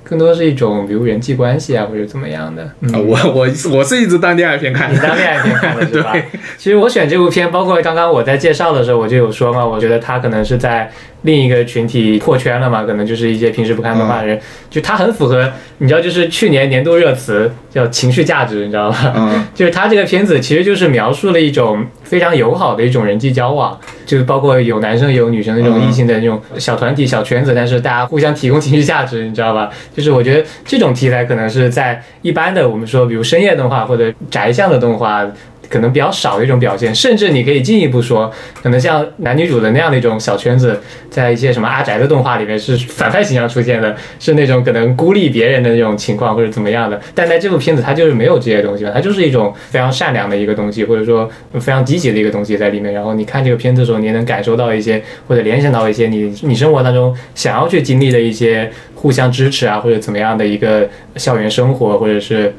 [SPEAKER 1] 更多是一种比如人际关系啊或者怎么样的。嗯
[SPEAKER 2] 啊，我我我是一直当恋爱片看
[SPEAKER 1] 你。当恋爱片看的 *laughs* 是吧
[SPEAKER 2] 对？
[SPEAKER 1] 其实我选这部片，包括刚刚我在介绍的时候，我就有说嘛，我觉得他可能是在另一个群体破圈了嘛，可能就是一些平时不看动画的人，就他很符合，你知道，就是去年年度热词叫情绪价值，你知道吧？
[SPEAKER 2] 嗯，*laughs*
[SPEAKER 1] 就是他这个片子其实就是描述了一种非常友好的一种人际交往，就是包括有男生有女生那种
[SPEAKER 2] 嗯
[SPEAKER 1] 异性的那种小团体、小圈子，但是大家互相提供情绪价值，你知道吧？就是我觉得这种题材可能是在一般的我们说，比如深夜动画或者宅向的动画。可能比较少的一种表现，甚至你可以进一步说，可能像男女主的那样的一种小圈子，在一些什么阿宅的动画里面是反派形象出现的，是那种可能孤立别人的那种情况或者怎么样的。但在这部片子，它就是没有这些东西了，它就是一种非常善良的一个东西，或者说非常积极的一个东西在里面。然后你看这个片子的时候，你也能感受到一些或者联想到一些你你生活当中想要去经历的一些互相支持啊，或者怎么样的一个校园生活，或者是。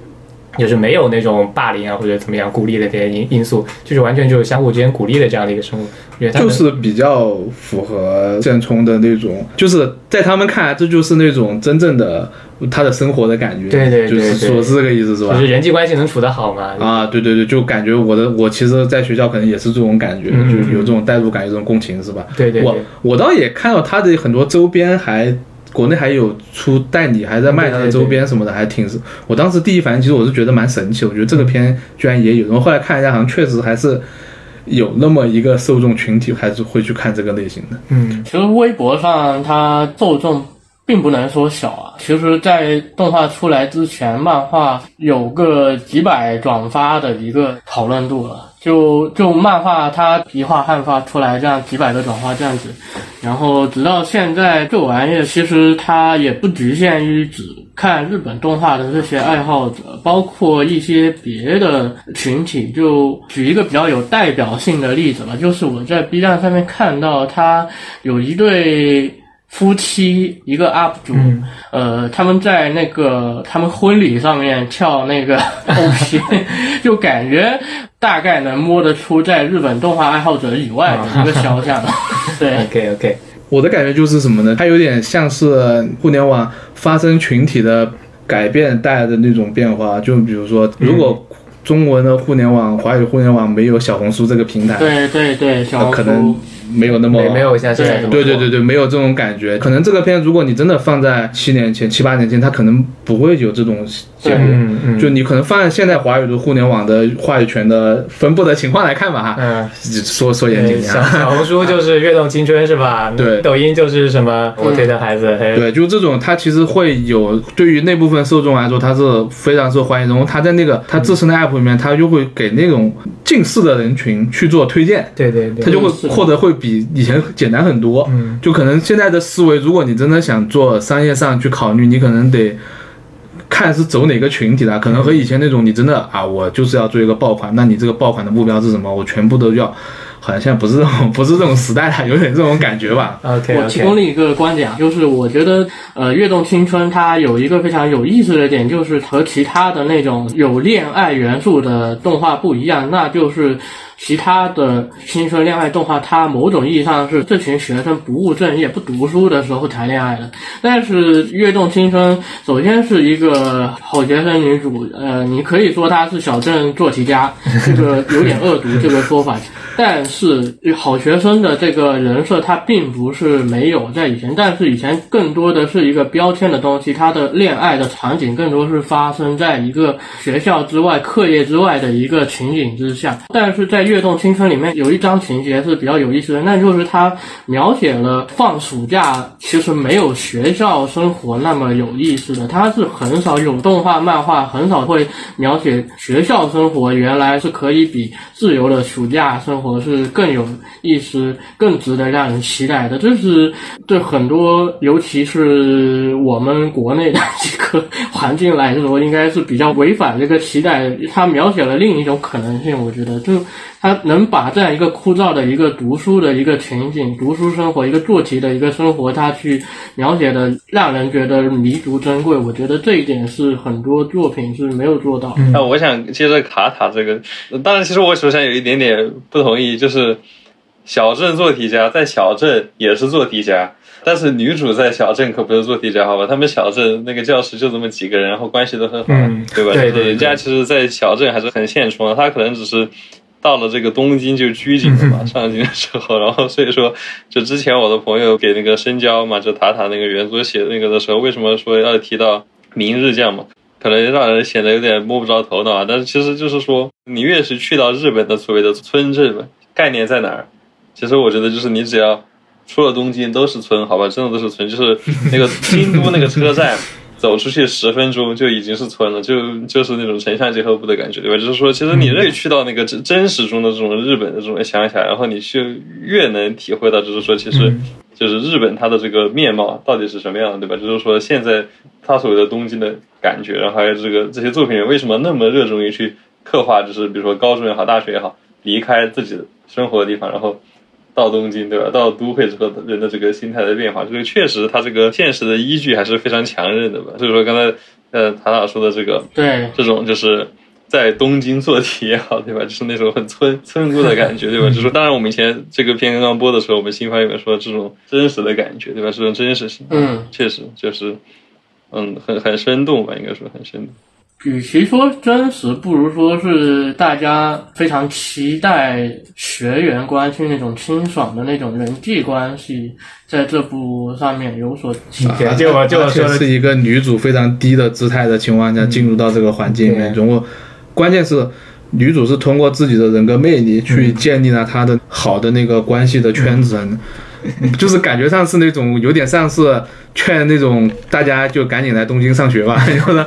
[SPEAKER 1] 就是没有那种霸凌啊或者怎么样孤立的这些因因素，就是完全就是相互之间鼓励的这样的一个生活。我觉得
[SPEAKER 2] 就是比较符合现充的那种，就是在他们看来，这就是那种真正的他的生活的感觉。
[SPEAKER 1] 对对对
[SPEAKER 2] 就是说是这个意思是吧
[SPEAKER 1] 就？是人际关系能处得好嘛？
[SPEAKER 2] 啊，对对对，就感觉我的我其实在学校可能也是这种感觉，
[SPEAKER 1] 嗯
[SPEAKER 2] 就有这种代入感，有这种共情是吧？我
[SPEAKER 1] 对对我，
[SPEAKER 2] 我倒也看到他的很多周边还。国内还有出代理，还在卖他的周边什么的，还挺。我当时第一反应其实我是觉得蛮神奇，我觉得这个片居然也有。然后后来看一下，好像确实还是有那么一个受众群体，还是会去看这个类型的。
[SPEAKER 1] 嗯
[SPEAKER 4] 其实微博上它受众并不能说小啊。其实，在动画出来之前，漫画有个几百转发的一个讨论度了。就就漫画它一画汉发出来，这样几百个转发这样子，然后直到现在，这玩意儿其实它也不局限于只看日本动画的这些爱好者，包括一些别的群体。就举一个比较有代表性的例子吧，就是我在 B 站上面看到，它有一对夫妻一个 UP 主，呃，他们在那个他们婚礼上面跳那个 *laughs* OP，就感觉大概能摸得出在日本动画爱好者以外的一个肖像。*laughs* 对
[SPEAKER 1] ，OK OK，
[SPEAKER 2] 我的感觉就是什么呢？它有点像是互联网发生群体的改变带来的那种变化。就比如说，如果中文的互联网、华语互联网没有小红书这个平台，
[SPEAKER 4] 对对对，小
[SPEAKER 2] 呃
[SPEAKER 4] 红书
[SPEAKER 2] 可能没有那么
[SPEAKER 1] 没没有像现在
[SPEAKER 2] 对对对对，没有这种感觉。可能这个片，如果你真的放在七年前、七八年前，它可能不会有这种结果。
[SPEAKER 1] 嗯嗯
[SPEAKER 2] 就你可能放在现在华语的互联网的话语权的分布的情况来看吧，哈，
[SPEAKER 1] 嗯。
[SPEAKER 2] 说说严谨
[SPEAKER 1] 对
[SPEAKER 2] 一点。
[SPEAKER 1] 小小红书就是跃动青春是吧？
[SPEAKER 2] 对
[SPEAKER 1] 抖音就是什么我推的孩子，
[SPEAKER 2] 对，就这种，它其实会有对于那部分受众来说，它是非常受欢迎。然后它在那个它自身的 app 里面，它就会给那种近似的人群去做推荐，
[SPEAKER 1] 对对对，
[SPEAKER 2] 它就会获得会比以前简单很多。
[SPEAKER 1] 嗯
[SPEAKER 2] 就可能现在的思维，如果你真的想做商业上去考虑，你可能得看是走哪个群体的，可能和以前那种你真的啊，我就是要做一个爆款，那你这个爆款的目标是什么？我全部都要，好像现在不是这种不是这种时代了，*laughs* 有点这种感觉吧。
[SPEAKER 1] OK
[SPEAKER 4] 我提供另一个观点啊，就是我觉得呃，《跃动青春》它有一个非常有意思的点，就是和其他的那种有恋爱元素的动画不一样，那就是。其他的青春恋爱动画，它某种意义上是这群学生不务正业、不读书的时候谈恋爱的。但是《跃动青春》首先是一个好学生女主，呃，你可以说她是小镇做题家，*laughs* 这个有点恶毒这个说法。但是好学生的这个人设，它并不是没有在以前，但是以前更多的是一个标签的东西，它的恋爱的场景更多是发生在一个学校之外、课业之外的一个情景之下。但是在《跃动青春》里面有一章情节是比较有意思的，那就是它描写了放暑假其实没有学校生活那么有意思的，它是很少有动画、漫画很少会描写学校生活原来是可以比自由的暑假生活是更有意思、更值得让人期待的。这是对很多，尤其是我们国内的这个环境来说，应该是比较违反这个期待。它描写了另一种可能性，我觉得就它能把这样一个枯燥的一个读书的一个情景、读书生活、一个做题的一个生活，他去描写的让人觉得弥足珍贵。我觉得这一点是很多作品是没有做到的。
[SPEAKER 3] 那我想接着卡塔这个，当然，其实我首先有一点点不同意，就是小镇做题家在小镇也是做题家，但是女主在小镇可不是做题家，好吧？他们小镇那个教室就这么几个人，然后关系都很好，
[SPEAKER 1] 嗯
[SPEAKER 3] 对吧？
[SPEAKER 1] 对对对
[SPEAKER 3] 人家其实，在小镇还是很现充的，他可能只是。到了这个东京就拘谨了嘛，上京的时候，*laughs* 然后所以说，就之前我的朋友给那个深交嘛，就塔塔那个原作写那个的时候，为什么说要提到明日酱嘛？可能让人显得有点摸不着头脑啊。但是其实就是说，你越是去到日本的所谓的村镇嘛，概念在哪儿？其实我觉得就是你只要出了东京都是村，好吧，真的都是村。就是那个京都那个车站，走出去十分钟就已经是村了，就就是那种城乡结合部的感觉，对吧？就是说，其实你越去到那个真真实中的这种日本的这种乡下，然后你去越能体会到，就是说，其实就是日本它的这个面貌到底是什么样的，对吧？就是说，现在它所谓的东京的感觉，然后还有这个这些作品为什么那么热衷于去刻画，就是比如说高中也好，大学也好，离开自己生活的地方，然后到东京，对吧？到都会之后人的这个心态的变化，这个 *laughs* 确实它这个现实的依据还是非常强韧的吧。所以说刚才呃塔塔说的这个
[SPEAKER 4] 对，
[SPEAKER 3] 这种就是。在东京做题也好，对吧？*laughs* 就是那种很村村姑的感觉，对吧？就是说，当然我们以前这个片刚刚播的时候，我们新番里面说这种真实的感觉，对吧？这种真实性，
[SPEAKER 4] 嗯，
[SPEAKER 3] 确实就是，嗯，很很生动吧，应该说很生动。
[SPEAKER 4] 与其说真实，不如说是大家非常期待学员关系那种清爽的那种人际关系，在这部上面有所体现。
[SPEAKER 1] 对就我就
[SPEAKER 2] 是一个女主非常低的姿态的情况下进入到这个环境里面，
[SPEAKER 1] 对
[SPEAKER 2] 然后关键是女主是通过自己的人格魅力去建立了她的好的那个关系的圈子，*laughs* 就是感觉上是那种有点像是劝那种大家就赶紧来东京上学吧，就是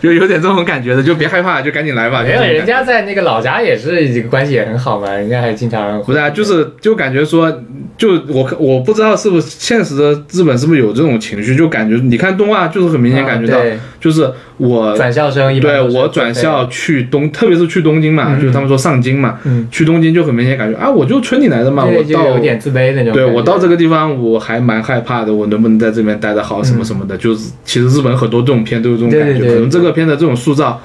[SPEAKER 2] 就有点这种感觉的，就别害怕，就赶紧来吧。
[SPEAKER 1] 没有，人家在那个老家也是这个关系也很好嘛，人家还经常
[SPEAKER 2] 不是啊，就是就感觉说，就我我不知道是不是现实的日本是不是有这种情绪，就感觉你看动画就是很明显感觉到，就是我
[SPEAKER 1] 转校生一般
[SPEAKER 2] 对我转校去东，特别是去东京嘛，
[SPEAKER 1] 嗯
[SPEAKER 2] 就是他们说上京嘛，
[SPEAKER 1] 嗯
[SPEAKER 2] 去东京就很明显感觉啊，我就村里来的嘛，我，
[SPEAKER 1] 就
[SPEAKER 2] 到
[SPEAKER 1] 有点自卑那那种。
[SPEAKER 2] 对我到这个地方我还蛮害怕的，我能不能在这边待得好什么什么的，就是其实日本很多这种片都有这种感觉，
[SPEAKER 1] 对对对
[SPEAKER 2] 可能这个片的这种塑造。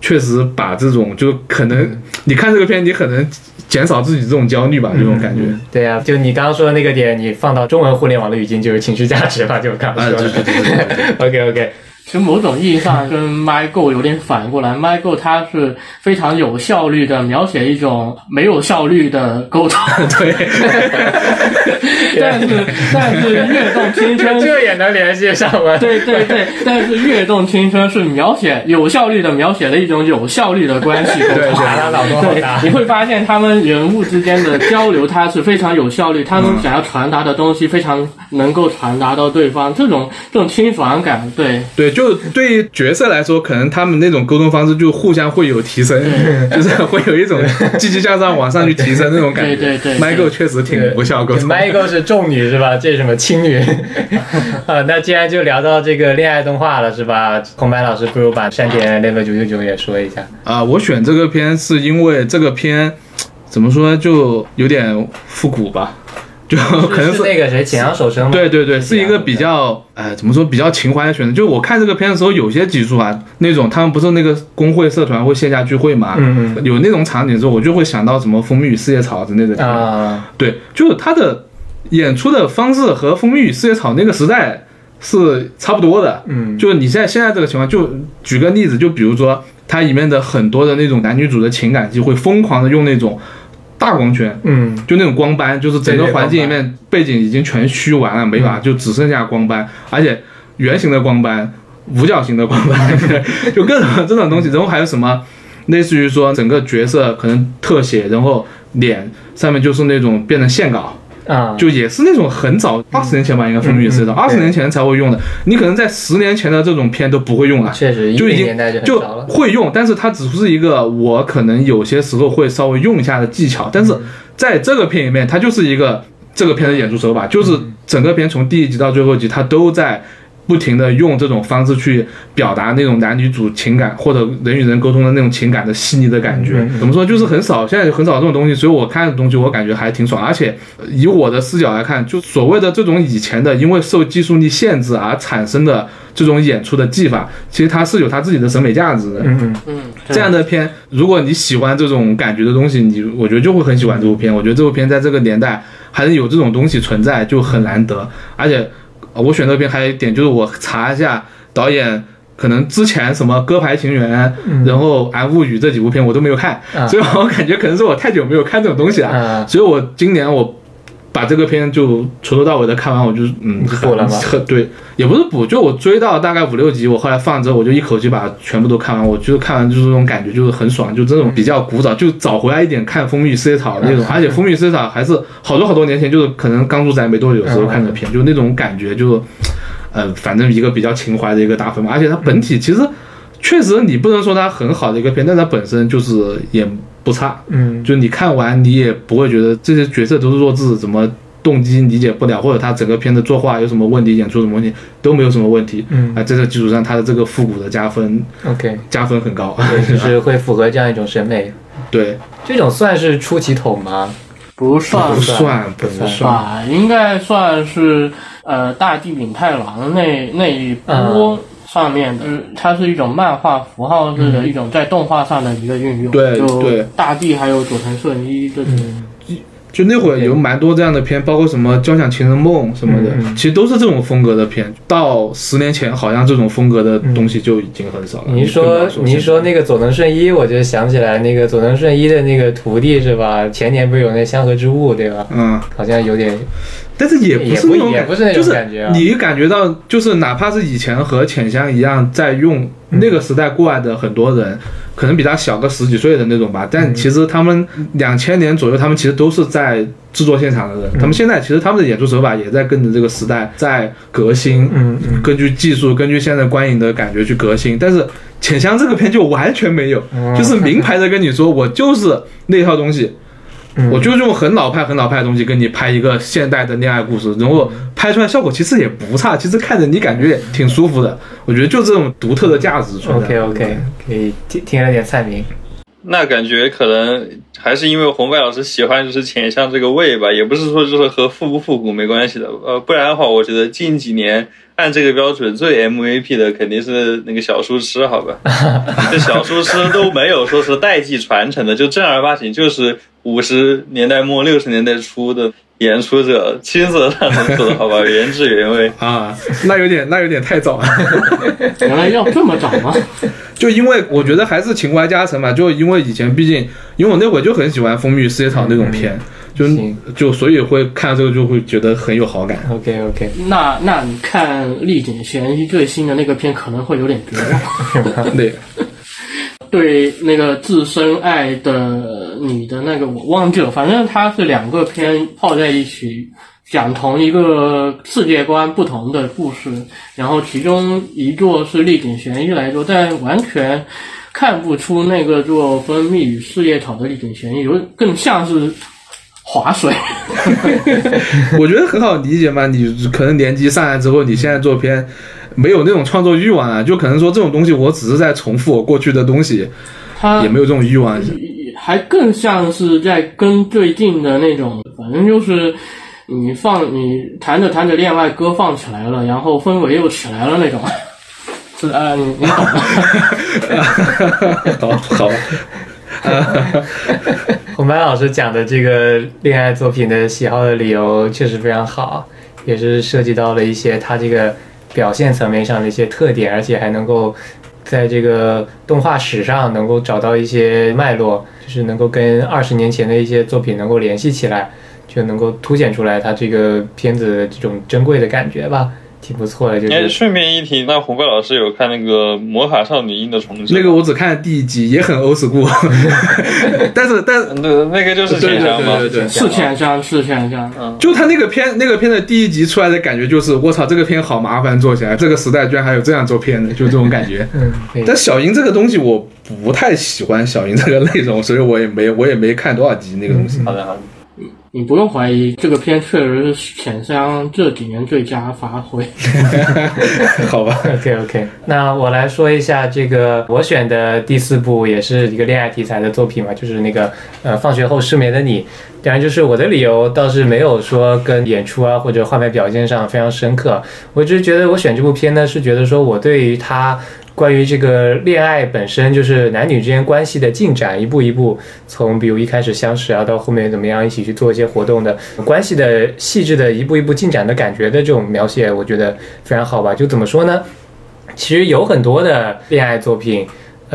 [SPEAKER 2] 确实把这种就可能，你看这个片，你可能减少自己这种焦虑吧，这种感觉。
[SPEAKER 1] 对呀、就你刚刚说的那个点，你放到中文互联网的语境就有情绪价值吧，就我刚刚
[SPEAKER 2] 啊，
[SPEAKER 1] 说的。
[SPEAKER 2] 对对对对对
[SPEAKER 1] OK *laughs* OK，
[SPEAKER 4] 其实某种意义上跟 MyGo 有点反过来，MyGo 它是非常有效率的描写一种没有效率的沟通，*laughs*
[SPEAKER 2] 对，*laughs*
[SPEAKER 4] 但是但是跃动青春 *laughs*
[SPEAKER 1] 这也能联系上吗？
[SPEAKER 4] 对对对，但是跃动青春是描写有效率的描写了一种有效率的关系沟
[SPEAKER 1] 对，
[SPEAKER 4] 通。
[SPEAKER 1] 他脑洞好
[SPEAKER 4] 对
[SPEAKER 1] 大，。
[SPEAKER 4] 你会发现他们人物之间的交流，它是非常有效率，他们想要传达的东西非常能够传达到对方，这种这种清爽感，对
[SPEAKER 2] 对，就对于角色来说，可能他们那种沟通方式就互相会有提升，*laughs* 就是会有一种积极向上往上去提升那种感觉。
[SPEAKER 4] 对对对
[SPEAKER 2] Michael 确实挺无效沟通。
[SPEAKER 1] Michael 是重女是吧？*laughs* 这是什么轻女？*laughs* 啊，那既然就聊到这个恋爱动画了是吧？红白老师不如把山田 level 九九九也说一下。
[SPEAKER 2] 啊、我选这个片是因为这个片怎么说就有点复古吧，就可能
[SPEAKER 1] 是那个谁，浅阳守生？
[SPEAKER 2] 对对对，是一个比较，呃，怎么说比较情怀的选择。就我看这个片的时候，有些集数啊，那种他们不是那个工会社团会线下聚会嘛，
[SPEAKER 1] 嗯
[SPEAKER 2] 有那种场景之后，我就会想到什么《蜂蜜与四叶草》之类的。
[SPEAKER 1] 啊，
[SPEAKER 2] 对，就是他的演出的方式和《蜂蜜与四叶草》那个时代是差不多的。
[SPEAKER 1] 嗯，
[SPEAKER 2] 就是你现在现在这个情况，就举个例子，就比如说它里面的很多的那种男女主的情感戏，会疯狂的用那种大光圈，
[SPEAKER 1] 嗯
[SPEAKER 2] 就那种光斑，就是整个环境里面背景已经全虚完了，没法，就只剩下光斑，而且圆形的光斑、五角形的光斑，*laughs* 就各种这种东西。然后还有什么，类似于说整个角色可能特写，然后脸上面就是那种变成线稿，
[SPEAKER 1] 啊，
[SPEAKER 2] 就也是那种很早二十年前吧，应该风靡是的，
[SPEAKER 1] 嗯嗯
[SPEAKER 2] 二十年前才会用的。你可能在十年前的这种片都不会用了。
[SPEAKER 1] 确实，一
[SPEAKER 2] 就已经
[SPEAKER 1] 就。
[SPEAKER 2] 会用，但是它只是一个我可能有些时候会稍微用一下的技巧，但是
[SPEAKER 1] 嗯
[SPEAKER 2] 在这个片里面，它就是一个这个片的演出手法，就是
[SPEAKER 1] 嗯
[SPEAKER 2] 整个片从第一集到最后一集，它都在。不停的用这种方式去表达那种男女主情感或者人与人沟通的那种情感的细腻的感觉怎么说就是很少，现在很少这种东西，所以我看的东西我感觉还挺爽，而且呃以我的视角来看，就所谓的这种以前的因为受技术力限制而产生的这种演出的技法，其实它是有它自己的审美价值的。
[SPEAKER 1] 嗯嗯，
[SPEAKER 4] 嗯，
[SPEAKER 2] 这样的片，如果你喜欢这种感觉的东西，你我觉得就会很喜欢这部片。我觉得这部片在这个年代还能有这种东西存在，就很难得。而且呃我选这部片还有一点就是我查一下导演。可能之前什么《歌牌情缘》然后《安物语》这几部片我都没有看，
[SPEAKER 1] 啊
[SPEAKER 2] 所以我感觉可能是我太久没有看这种东西了。
[SPEAKER 1] 啊，
[SPEAKER 2] 所以我今年我把这个片就从头到尾的看完，我就嗯
[SPEAKER 1] 你补了吗
[SPEAKER 2] 很 *laughs* 对，也不是补，就我追到大概五六集，我后来放之后，我就一口气把全部都看完。我就是看完就是这种感觉，就是很爽，就这种比较古早，就找回来一点看《蜂蜜与四叶草》那种，而且《蜂蜜与四叶草》还是好多好多年前，就是可能刚入宅没多久的时候看的片，就那种感觉就，呃，反正一个比较情怀的一个大分嘛。而且它本体其实确实你不能说它很好的一个片，但它本身就是也不差。
[SPEAKER 1] 嗯
[SPEAKER 2] 就你看完，你也不会觉得这些角色都是弱智，怎么动机理解不了，或者他整个片子作画有什么问题，演出什么问题都没有什么问题。
[SPEAKER 1] 嗯
[SPEAKER 2] 啊，在这基础上，他的这个复古的加分
[SPEAKER 1] ，OK，
[SPEAKER 2] 加分很高。
[SPEAKER 1] 对，*laughs* 就是会符合这样一种审美。
[SPEAKER 2] 对，
[SPEAKER 1] 这种算是出奇筒吗？
[SPEAKER 4] 不算
[SPEAKER 2] 不算不
[SPEAKER 1] 算
[SPEAKER 4] 应该算是呃大地丙太郎那那一波上面的，嗯它是一种漫画符号式的一种在动画上的一个运用。
[SPEAKER 2] 对对
[SPEAKER 4] 大地还有佐藤顺一这种。
[SPEAKER 2] 就那会儿有蛮多这样的片，包括什么《交响情人梦》什么的，其实都是这种风格的片。到十年前，好像这种风格的东西就已经很少了。
[SPEAKER 1] 你说你说那个佐藤顺一，我就想起来那个佐藤顺一的那个徒弟是吧？前年不是有那香河之物对吧？
[SPEAKER 2] 嗯，
[SPEAKER 1] 好像有点
[SPEAKER 2] 但是也不是那种感
[SPEAKER 1] 也不是那种
[SPEAKER 2] 就是你感觉到，就是哪怕是以前和浅香一样，在用那个时代过来的很多人，可能比他小个十几岁的那种吧，但其实他们两千年左右，他们其实都是在制作现场的人，他们现在其实他们的演出手法也在跟着这个时代在革新，
[SPEAKER 1] 嗯嗯。
[SPEAKER 2] 根据技术，根据现在观影的感觉去革新，但是浅香这个片就完全没有，
[SPEAKER 1] 嗯
[SPEAKER 2] 就是明牌的跟你说，我就是那套东西。
[SPEAKER 1] 嗯
[SPEAKER 2] 我就用很老派、很老派的东西跟你拍一个现代的恋爱故事，然后拍出来效果其实也不差，其实看着你感觉也挺舒服的。我觉得就这种独特的价值存在。
[SPEAKER 1] OK OK，可以听听了点菜名。
[SPEAKER 3] 那感觉可能还是因为红白老师喜欢就是浅香这个味吧，也不是说就是和复不复古没关系的。呃，不然的话，我觉得近几年按这个标准最 MVP 的肯定是那个小书痴，好吧？*laughs* 这小书痴都没有说是代际传承的，就正儿八经就是五十年代末六十年代初的演出者亲自让人做的好吧，原汁原味。
[SPEAKER 2] 啊，那有点那有点太早了。*laughs*
[SPEAKER 4] 原来要这么早吗？
[SPEAKER 2] 就因为我觉得还是情怀加成吧，就因为以前毕竟，因为我那会儿就很喜欢《风雨四叶草》那种片，就
[SPEAKER 1] 行
[SPEAKER 2] 就所以会看这个就会觉得很有好感。
[SPEAKER 1] OK OK，
[SPEAKER 4] 那那你看《丽景贤一》最新的那个片可能会有点绝望。*laughs*
[SPEAKER 2] 对，
[SPEAKER 4] 对那个自身爱的你的那个我忘记了，反正它是两个片泡在一起，讲同一个世界观不同的故事，然后其中一座是丽景贤一来做，但完全看不出那个做蜂蜜与四叶草的丽景贤一，有更像是划水。*laughs*
[SPEAKER 2] 我觉得很好理解嘛。你可能年纪上来之后，你现在做片没有那种创作欲望啊，就可能说这种东西我只是在重复我过去的东西，
[SPEAKER 4] 它
[SPEAKER 2] 也没有这种欲望。
[SPEAKER 4] 还更像是在跟最近的那种，反正就是你放你弹着弹着恋爱歌放起来了，然后氛围又起来了那种。*laughs* 是啊，你你懂的。
[SPEAKER 2] 好好吧，
[SPEAKER 1] 红班 *laughs* 老师讲的这个恋爱作品的喜好的理由确实非常好，也是涉及到了一些他这个表现层面上的一些特点，而且还能够在这个动画史上能够找到一些脉络，就是能够跟二十年前的一些作品能够联系起来，就能够凸显出来他这个片子这种珍贵的感觉吧，挺不错的。就
[SPEAKER 3] 哎，
[SPEAKER 1] 是
[SPEAKER 3] 顺便一提，那红怪老师有看那个《魔法少女樱》的重置？
[SPEAKER 2] 那个我只看了第一集，也很 old school，*laughs* 但是但是
[SPEAKER 3] 那那个就是
[SPEAKER 2] 对对
[SPEAKER 3] 浅香吗？
[SPEAKER 2] 对对对，
[SPEAKER 4] 是浅香，是浅香。
[SPEAKER 2] 就他那个片那个片的第一集出来的感觉就是，我操，这个片好麻烦做起来，这个时代居然还有这样做片的，就这种感觉。*laughs*
[SPEAKER 1] 嗯，
[SPEAKER 2] 但小樱这个东西我不太喜欢小樱这个内容，所以我也没我也没看多少集那个东西。
[SPEAKER 3] 好的好的。
[SPEAKER 4] 你不用怀疑，这个片确实是浅香这几年最佳发挥。*laughs*
[SPEAKER 2] 好吧
[SPEAKER 1] ，OK OK，那我来说一下这个我选的第四部也是一个恋爱题材的作品嘛，就是那个呃放学后失眠的你。当然，就是我的理由倒是没有说跟演出啊或者画面表现上非常深刻，我只是觉得我选这部片呢是觉得说我对于它关于这个恋爱本身就是男女之间关系的进展，一步一步从比如一开始相识啊到后面怎么样一起去做一些活动的关系的细致的一步一步进展的感觉的这种描写，我觉得非常好吧。就怎么说呢？其实有很多的恋爱作品，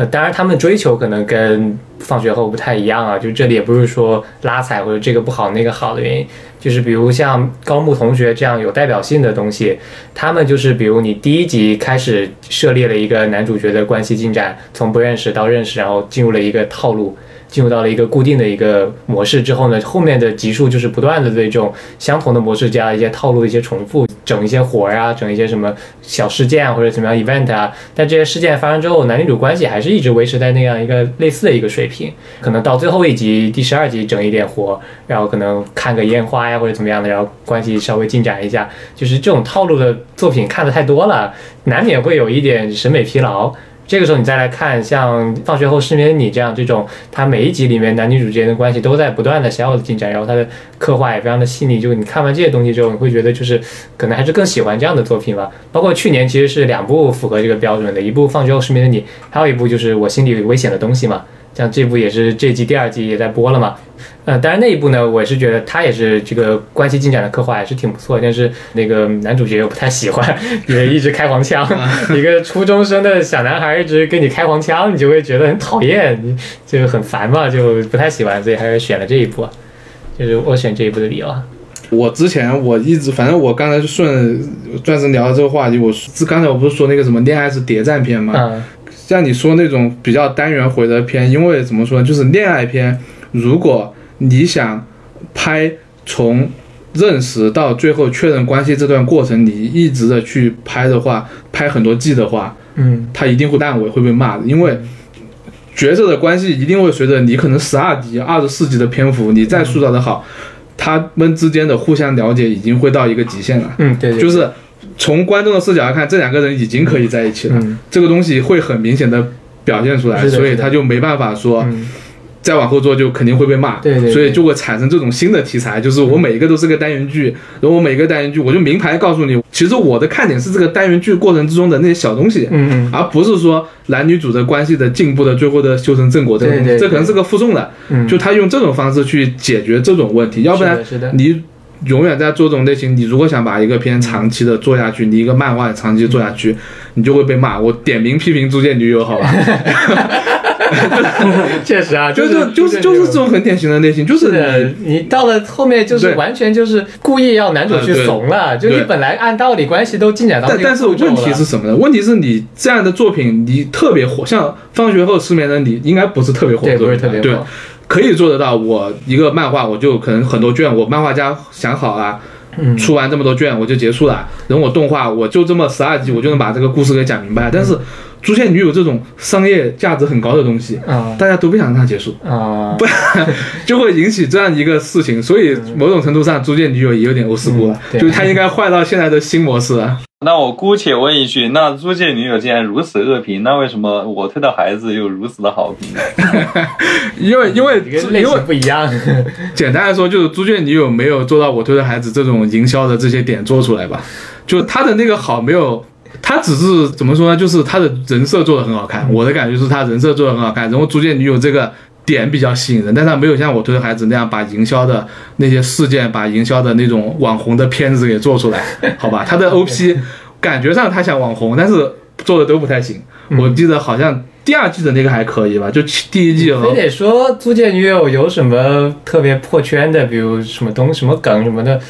[SPEAKER 1] 呃，当然他们追求可能跟放学后不太一样啊。就这里也不是说拉踩或者这个不好那个好的原因，就是比如像高木同学这样有代表性的东西，他们就是比如你第一集开始设立了一个男主角的关系进展，从不认识到认识，然后进入了一个套路。进入到了一个固定的一个模式之后呢，后面的集数就是不断的对这种相同的模式加一些套路、一些重复，整一些活儿啊，整一些什么小事件啊或者怎么样 event 啊。但这些事件发生之后，男女主关系还是一直维持在那样一个类似的一个水平。可能到最后一集第十二集整一点活，然后可能看个烟花呀或者怎么样的，然后关系稍微进展一下。就是这种套路的作品看的太多了，难免会有一点审美疲劳。这个时候你再来看像《放学后失眠的你》这样这种，它每一集里面男女主之间的关系都在不断的小小的进展，然后它的刻画也非常的细腻。就你看完这些东西之后，你会觉得就是可能还是更喜欢这样的作品吧。包括去年其实是两部符合这个标准的，一部《放学后失眠的你》，还有一部就是我心里有危险的东西嘛。像这部也是这季第二季也在播了嘛，呃，当然那一部呢，我是觉得他也是这个关系进展的刻画也是挺不错，但是那个男主角我不太喜欢，*laughs* 也一直开黄腔，*laughs* 一个初中生的小男孩一直跟你开黄腔，你就会觉得很讨厌，你就很烦嘛，就不太喜欢，所以还是选了这一部，就是我选这一部的理由啊。
[SPEAKER 2] 我之前我一直，反正我刚才就顺钻石聊到这个话题，我是刚才我不是说那个什么恋爱是谍战片吗？
[SPEAKER 1] 嗯
[SPEAKER 2] 像你说那种比较单元回的片，因为怎么说呢，就是恋爱片，如果你想拍从认识到最后确认关系这段过程，你一直的去拍的话，拍很多季的话，
[SPEAKER 1] 嗯。
[SPEAKER 2] 他一定会烂尾，会被骂的，因为角色的关系一定会随着你可能十二集、二十四集的篇幅，你再塑造的好，他们之间的互相了解已经会到一个极限了，
[SPEAKER 1] 嗯，对对，
[SPEAKER 2] 就是从观众的视角来看，这两个人已经可以在一起了，
[SPEAKER 1] 嗯。
[SPEAKER 2] 这个东西会很明显的表现出来，所以他就没办法说。
[SPEAKER 1] 嗯
[SPEAKER 2] 再往后做就肯定会被骂，
[SPEAKER 1] 对对对
[SPEAKER 2] 所以就会产生这种新的题材，就是我每一个都是个单元剧，然后我每个单元剧我就明牌告诉你，其实我的看点是这个单元剧过程之中的那些小东西，
[SPEAKER 1] 嗯嗯。
[SPEAKER 2] 而不是说男女主的关系的进步的最后的修成正果这个东西，
[SPEAKER 1] 对对对
[SPEAKER 2] 这可能是个负重的，
[SPEAKER 1] 嗯，
[SPEAKER 2] 就他用这种方式去解决这种问题，要不然你永远在做这种类型，你如果想把一个片长期的做下去，你一个漫画长期做下去，你就会被骂。我点名批评《租借女友》，好吧？*laughs* *laughs* *laughs* *laughs*
[SPEAKER 1] 确实啊，
[SPEAKER 2] 就是是就是就是这种很典型的类型，就是你，
[SPEAKER 1] 到了后面就是完全就是故意要男主去怂了，就你本来按道理关系都进展到
[SPEAKER 2] 但但是问题是什么呢？问题是你这样的作品，你特别火，像《放学后失眠的你》，应该不是特别火的
[SPEAKER 1] 对，不是特别火，
[SPEAKER 2] 可以做得到。我一个漫画，我就可能很多卷，我漫画家想好啊。
[SPEAKER 1] 嗯
[SPEAKER 2] 出完这么多卷我就结束了，然后我动画我就这么十二集，我就能把这个故事给讲明白。但是《诛仙女友》这种商业价值很高的东西，
[SPEAKER 1] 啊
[SPEAKER 2] 大家都不想让它结束，
[SPEAKER 1] 啊，*laughs* 不然
[SPEAKER 2] 就会引起这样一个事情。所以某种程度上，《诛仙女友》也有点欧思故了，就是它应该换到现在的新模式了。
[SPEAKER 3] 那我姑且问一句，那《租借女友》既然如此恶评，那为什么我推的孩子又如此的好评 *laughs* 呢？
[SPEAKER 2] 因为因为
[SPEAKER 1] 类
[SPEAKER 2] 因为
[SPEAKER 1] 型不一样，*laughs*
[SPEAKER 2] 简单来说，就是朱雀女友没有做到我推的孩子这种营销的这些点做出来吧，就他的那个好没有。他只是怎么说呢？就是他的人设做的很好看，我的感觉是他人设做的很好看，然后朱雀女友这个点比较吸引人，但他没有像我推的孩子那样把营销的那些事件，把营销的那种网红的片子给做出来，*laughs* 好吧？他的 OP 感觉上他想网红，但是做的都不太行。我记得好像第二季的那个还可以吧，就第一季和
[SPEAKER 1] 非得说租借女友有什么特别破圈的，比如什么东什么梗什么的。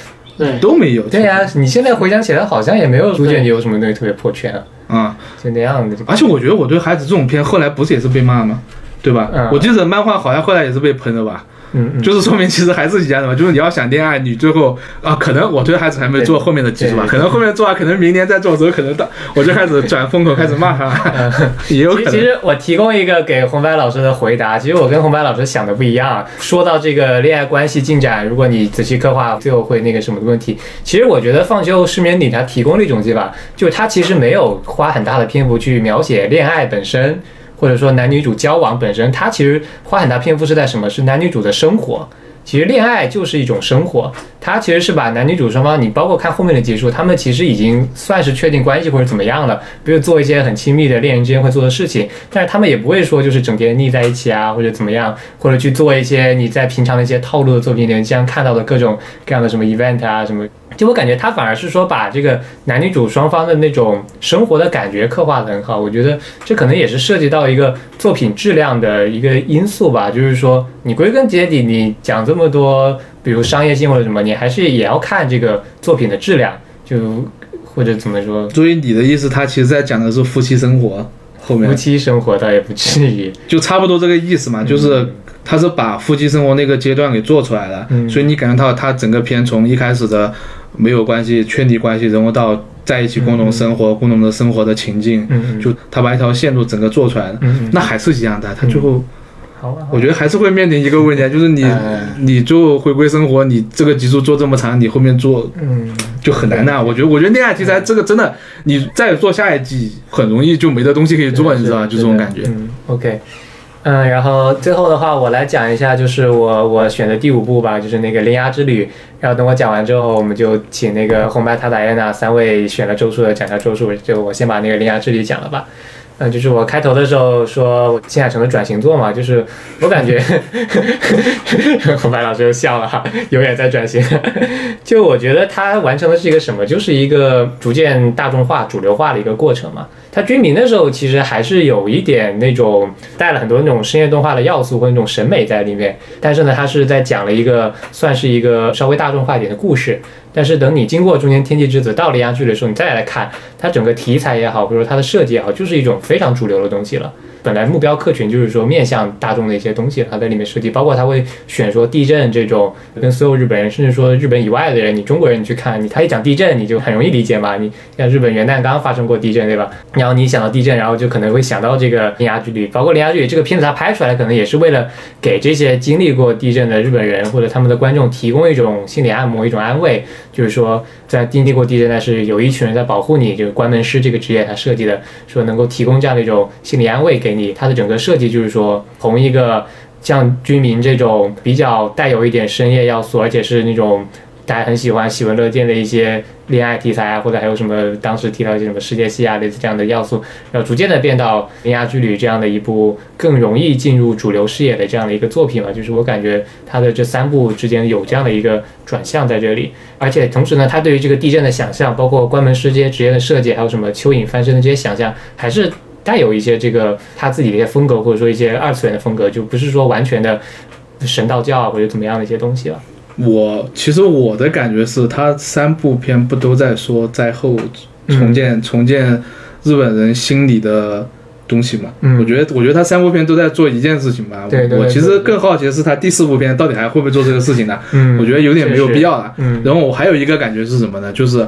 [SPEAKER 4] 对，
[SPEAKER 2] 都没有。
[SPEAKER 1] 对呀、你现在回想起来，好像也没有逐渐你有什么东西特别破圈啊，
[SPEAKER 2] 啊、
[SPEAKER 1] 就那样的。
[SPEAKER 2] 而且我觉得我对孩子这种片后来不是也是被骂吗？对吧？
[SPEAKER 1] 嗯
[SPEAKER 2] 我记得漫画好像后来也是被喷的吧？
[SPEAKER 1] 嗯嗯，
[SPEAKER 2] 就是说明其实还是一样的嘛，就是你要想恋爱，你最后啊，可能我对孩子还没做后面的技术吧，可能后面做啊，可能明年再做的时候，可能到我就开始转风口，开始骂他，也 *laughs* *laughs* 有可能。
[SPEAKER 1] 其实我提供一个给红白老师的回答，其实我跟红白老师想的不一样。说到这个恋爱关系进展，如果你仔细刻画，最后会那个什么的问题。其实我觉得《放学后失眠里》它提供了一种技法，就是它其实没有花很大的篇幅去描写恋爱本身，或者说男女主交往本身，它其实花很大篇幅是在什么？是男女主的生活。其实恋爱就是一种生活，它其实是把男女主双方，你包括看后面的结束，他们其实已经算是确定关系或者怎么样了，比如做一些很亲密的恋人之间会做的事情，但是他们也不会说就是整天腻在一起啊，或者怎么样，或者去做一些你在平常的一些套路的作品里面经常看到的各种各样的什么 event 啊什么。就我感觉他反而是说把这个男女主双方的那种生活的感觉刻画的很好，我觉得这可能也是涉及到一个作品质量的一个因素吧。就是说，你归根结底，你讲这么多，比如商业性或者什么，你还是也要看这个作品的质量，就或者怎么说，
[SPEAKER 2] 所以你的意思，他其实在讲的是夫妻生活，后面夫
[SPEAKER 1] 妻生活倒也不至于。*laughs*
[SPEAKER 2] 就差不多这个意思嘛，就是他是把夫妻生活那个阶段给做出来了，
[SPEAKER 1] 嗯
[SPEAKER 2] 所以你感觉到他整个片从一开始的没有关系、圈地关系，然后到在一起共同生活、共同的生活的情境，就他把一条线路整个做出来那还是一样的，他最后。我觉得还是会面临一个问题，啊，就是你、
[SPEAKER 1] 嗯
[SPEAKER 2] 你就回归生活，你这个集数做这么长，你后面做
[SPEAKER 1] 嗯，
[SPEAKER 2] 就很难呐、我觉得，我觉得恋爱题材这个真的，你再做下一季，很容易就没得东西可以做，你知道吧？就这种感觉。
[SPEAKER 1] 嗯，OK。嗯，然后最后的话，我来讲一下，就是我我选的第五部吧，就是那个《铃芽之旅》。然后等我讲完之后，我们就请那个红白塔打耶娜三位选了周数的讲一下周数。就我先把那个《铃芽之旅》讲了吧。嗯，就是我开头的时候说新海诚的转型作嘛，就是我感觉红白老师又笑了哈，*laughs* 永远在转型。就我觉得它完成的是一个什么？就是一个逐渐大众化、主流化的一个过程嘛。它军民的时候，其实还是有一点那种带了很多那种深夜动画的要素或者那种审美在里面，但是呢，它是在讲了一个算是一个稍微大众化一点的故事。但是等你经过中间天气之子到《铃芽之旅》的时候，你再来看它整个题材也好，或者说它的设计也好，就是一种非常主流的东西了。本来目标客群就是说面向大众的一些东西，它在里面设计，包括它会选说地震这种，跟所有日本人，甚至说日本以外的人，你中国人你去看，你他一讲地震，你就很容易理解嘛。你像日本元旦刚发生过地震，对吧？然后你想到地震，然后就可能会想到这个《铃芽之旅》，包括《铃芽之旅》这个片子它拍出来，可能也是为了给这些经历过地震的日本人或者他们的观众提供一种心理按摩、一种安慰。就是说在经历过地震，但是有一群人在保护你，就是关门师这个职业他设计的，说能够提供这样的一种心理安慰给给你。它的整个设计就是说，从一个像居民这种比较带有一点深夜要素，而且是那种大家很喜欢喜闻乐见的一些恋爱题材啊，或者还有什么当时提到一些什么世界系啊类似这样的要素，然后逐渐的变到《铃芽之旅》这样的一部更容易进入主流视野的这样的一个作品了。就是我感觉它的这三部之间有这样的一个转向在这里，而且同时呢，它对于这个地震的想象，包括关门师这些职业的设计，还有什么蚯蚓翻身的这些想象，还是带有一些这个他自己的一些风格，或者说一些二次元的风格，就不是说完全的神道教啊或者怎么样的一些东西了。
[SPEAKER 2] 我其实我的感觉是，他三部片不都在说灾后重建、重建日本人心里的东西嘛？
[SPEAKER 1] 嗯
[SPEAKER 2] 我觉得，我觉得他三部片都在做一件事情吧。
[SPEAKER 1] 对对对
[SPEAKER 2] 我其实更好奇的是，他第四部片到底还会不会做这个事情呢？
[SPEAKER 1] 嗯
[SPEAKER 2] 我觉得有点没有必要了。
[SPEAKER 1] 嗯
[SPEAKER 2] 然后我还有一个感觉是什么呢？就是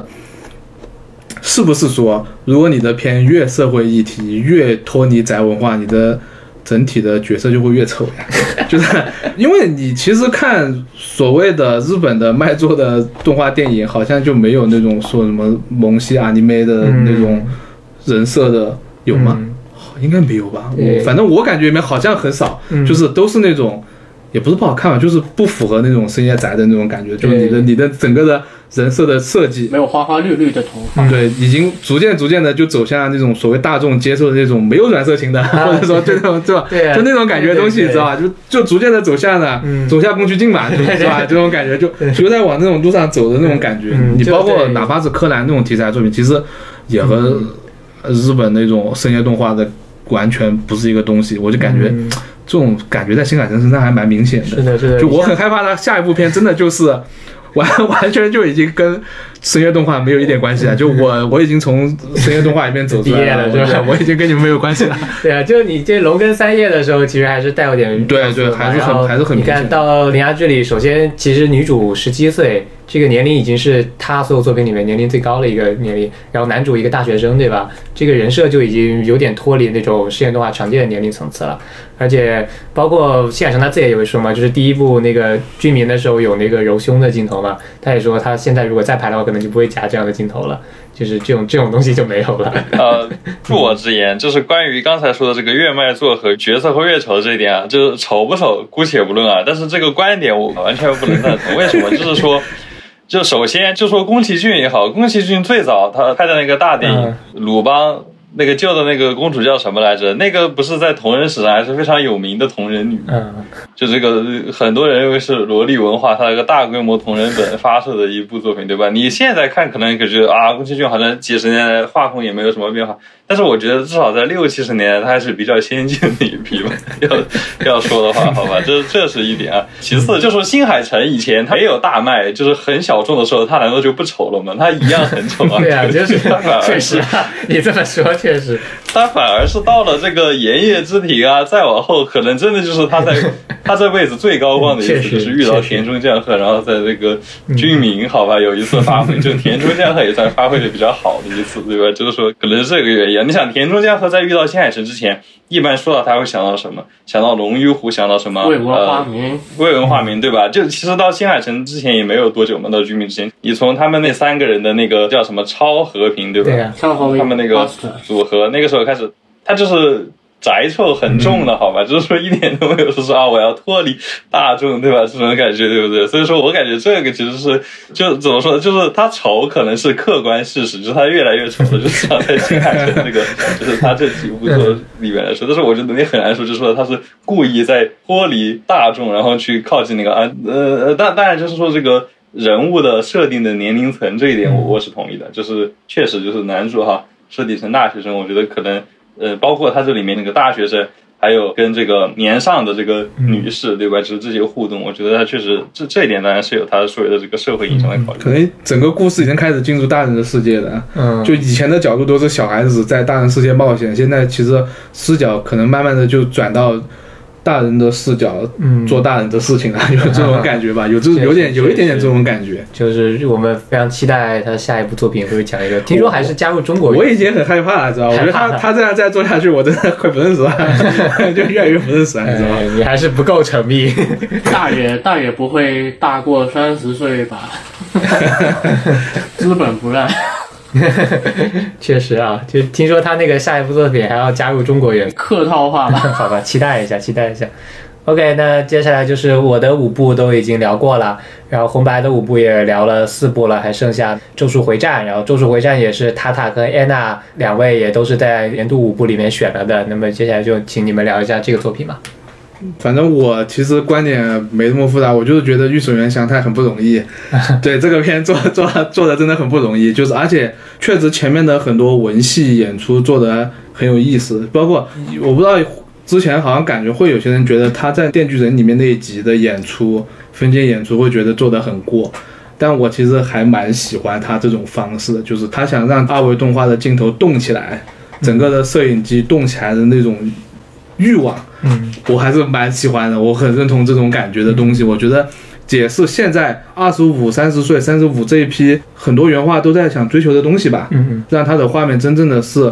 [SPEAKER 2] 是不是说，如果你的片越社会议题，越脱离宅文化，你的整体的角色就会越丑呀？*laughs* 就是因为你其实看所谓的日本的卖座的动画电影，好像就没有那种说什么萌系 anime 的那种人设的，有吗？
[SPEAKER 1] 嗯
[SPEAKER 2] 应该没有吧？我反正我感觉里面好像很少，
[SPEAKER 1] 嗯
[SPEAKER 2] 就是都是那种。也不是不好看吧，就是不符合那种深夜宅的那种感觉，就是你的你的整个的人设的设计，
[SPEAKER 4] 没有花花绿绿的头发。
[SPEAKER 2] 对，已经逐渐逐渐的就走向那种所谓大众接受的那种没有软色情的，或者说就那种对吧？
[SPEAKER 1] 对啊
[SPEAKER 2] 就那种感觉的东西，
[SPEAKER 1] 对对对
[SPEAKER 2] 知道吧？就就逐渐的走向了，
[SPEAKER 1] 嗯
[SPEAKER 2] 走向宫崎骏嘛，是吧？这种感觉就就在往那种路上走的那种感觉。你包括哪怕是柯南那种题材作品，其实也和呃日本那种深夜动画的完全不是一个东西。我就感觉
[SPEAKER 1] 嗯
[SPEAKER 2] 这种感觉在新海诚身上还蛮明显的。
[SPEAKER 1] 是的，是的，
[SPEAKER 2] 就我很害怕他下一部片真的就是完 *laughs* 完全就已经跟深夜动画没有一点关系啊。*laughs* 就我我已经从深夜动画里面走出来
[SPEAKER 1] 了 *laughs* 是吧
[SPEAKER 2] 我我已经跟你们没有关系了。*laughs*
[SPEAKER 1] 对啊，就你这龙跟三叶的时候，其实还是带有点
[SPEAKER 2] 对对还是很还是很
[SPEAKER 1] 你看到《铃芽之旅》，首先其实女主十七岁，这个年龄已经是她所有作品里面年龄最高的一个年龄。然后男主一个大学生，对吧？这个人设就已经有点脱离那种实验动画常见的年龄层次了。而且包括谢海诚他自己也会说嘛，就是第一部那个居民的时候有那个揉胸的镜头嘛，他也说他现在如果再拍的话，可能就不会加这样的镜头了，就是这种这种东西就没有了。*laughs*
[SPEAKER 3] 呃，恕我直言，*laughs* 就是关于刚才说的这个月卖座和角色会越丑这一点啊，就是丑不丑姑且不论啊，但是这个观点我完全不能赞同。为什么？就是说。就首先就说宫崎骏也好，宫崎骏最早他拍的那个大电影《鲁邦》，那个旧的那个公主叫什么来着？那个不是在同人史上还是非常有名的同人女，
[SPEAKER 1] 嗯，
[SPEAKER 3] 就这个呃很多人认为是萝莉文化，它一个大规模同人本发射的一部作品，对吧？你现在看可能可觉得啊，宫崎骏好像几十年来画风也没有什么变化，但是我觉得至少在六七十年代，它还是比较先进的一批吧。要要说的话，好吧，这 *laughs* 这是一点啊。其次就是说新海诚以前他也有大卖，就是很小众的时候，他难道就不丑了吗？他一样很丑啊。
[SPEAKER 1] 对啊，就是 *laughs* 确实啊，你这么说确实，
[SPEAKER 3] 他反而是到了这个炎夜之庭啊，再往后，可能真的就是他在 *laughs* 他这辈子最高光的一次，就是遇到田中将贺，然后在这个军民，好吧，有一次发挥，就田中将贺也算发挥的比较好的一次，对吧？就是说，可能是这个原因。你想，田中将贺在遇到新海诚之前，一般说到他会想到什么？想到龙与虎，想到什么？
[SPEAKER 4] 为文化
[SPEAKER 3] 呃
[SPEAKER 4] 名，
[SPEAKER 3] 为文化名，对吧？就其实到新海诚之前也没有多久嘛，到军民之前，你从他们那三个人的那个叫什么超和平，对吧？
[SPEAKER 1] 对啊
[SPEAKER 4] 上后
[SPEAKER 3] 他们那个组合，那个时候开始，他就是宅臭很重的，好吧，就是说一点都没有说是啊，我要脱离大众，对吧？这种感觉，对不对？所以说我感觉这个其实是，就怎么说呢，就是他丑可能是客观事实，就是他越来越丑了，就至少在新海诚这个，就是他这几部作里面来说，但是我觉得你很难说，就是说他是故意在脱离大众，然后去靠近那个啊，呃呃，当当然就是说这个。人物的设定的年龄层这一点我我是同意的，就是确实就是男主哈设计成大学生，我觉得可能呃包括他这里面那个大学生，还有跟这个年上的这个女士对吧，就是这些互动，我觉得他确实这这一点当然是有他所谓的这个社会影响的考虑。
[SPEAKER 2] 可能整个故事已经开始进入大人的世界了。
[SPEAKER 1] 嗯，
[SPEAKER 2] 就以前的角度都是小孩子在大人世界冒险，现在其实视角可能慢慢的就转到大人的视角，
[SPEAKER 1] 嗯
[SPEAKER 2] 做大人的事情了，*laughs* 有这种感觉吧？*laughs* 有这有点有一点点这种感觉。
[SPEAKER 1] 就是我们非常期待他下一部作品会不会讲一个，听说还是加入中国
[SPEAKER 2] 我已经很害怕了，知道吧？*laughs* 我觉得他他这样再做下去，我真的快不认识他，就越来越不认识他，你知道吗？
[SPEAKER 1] 哎你还是不够缜密。
[SPEAKER 4] 大也大也不会大过三十岁吧？资本不让。*laughs*
[SPEAKER 1] 确实啊，就听说他那个下一部作品还要加入中国元素，*laughs*
[SPEAKER 4] 客套话吧。*laughs*
[SPEAKER 1] 好吧，期待一下，期待一下。OK，那接下来就是我的五部都已经聊过了，然后红白的五部也聊了四部了，还剩下《咒术回战》，然后《咒术回战》也是塔塔跟安娜两位也都是在年度五部里面选了的。那么接下来就请你们聊一下这个作品吧。
[SPEAKER 2] 反正我其实观点没那么复杂，我就是觉得御守原祥太很不容易，*laughs* 对这个片做做做的真的很不容易，就是而且确实前面的很多文戏演出做的很有意思，包括我不知道之前好像感觉会有些人觉得他在《电锯人》里面那一集的演出分镜演出会觉得做的很过。但我其实还蛮喜欢他这种方式的，就是他想让二维动画的镜头动起来，整个的摄影机动起来的那种欲望，
[SPEAKER 1] 嗯，
[SPEAKER 2] 我还是蛮喜欢的，我很认同这种感觉的东西。我觉得也是现在二十五、三十岁、三十五这一批很多原画都在想追求的东西吧。
[SPEAKER 1] 嗯嗯
[SPEAKER 2] 让他的画面真正的是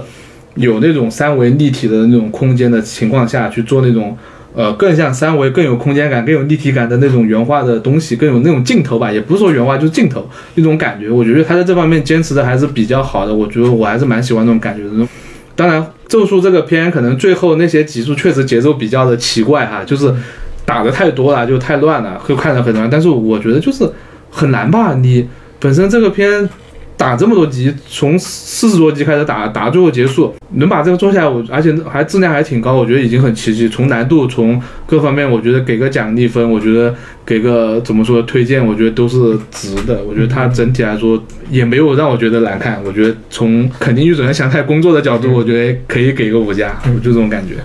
[SPEAKER 2] 有那种三维立体的那种空间的情况下去做那种。呃，更像三维、更有空间感、更有立体感的那种原画的东西，更有那种镜头吧，也不是说原画，就是镜头那种感觉。我觉得他在这方面坚持的还是比较好的，我觉得我还是蛮喜欢那种感觉的。当然，咒术这个片可能最后那些集数确实节奏比较的奇怪哈，就是打的太多了，就太乱了，会看着很乱。但是我觉得就是很难吧，你本身这个片打这么多集，从四十多集开始打，打最后结束，能把这个做下来，我而且还质量还挺高，我觉得已经很奇迹。从难度，从各方面，我觉得给个奖励分，我觉得给个怎么说推荐，我觉得都是值的。我觉得它整体来说也没有让我觉得难看，我觉得从肯定预准祥太工作的角度，我觉得可以给个五加，我就这种感觉。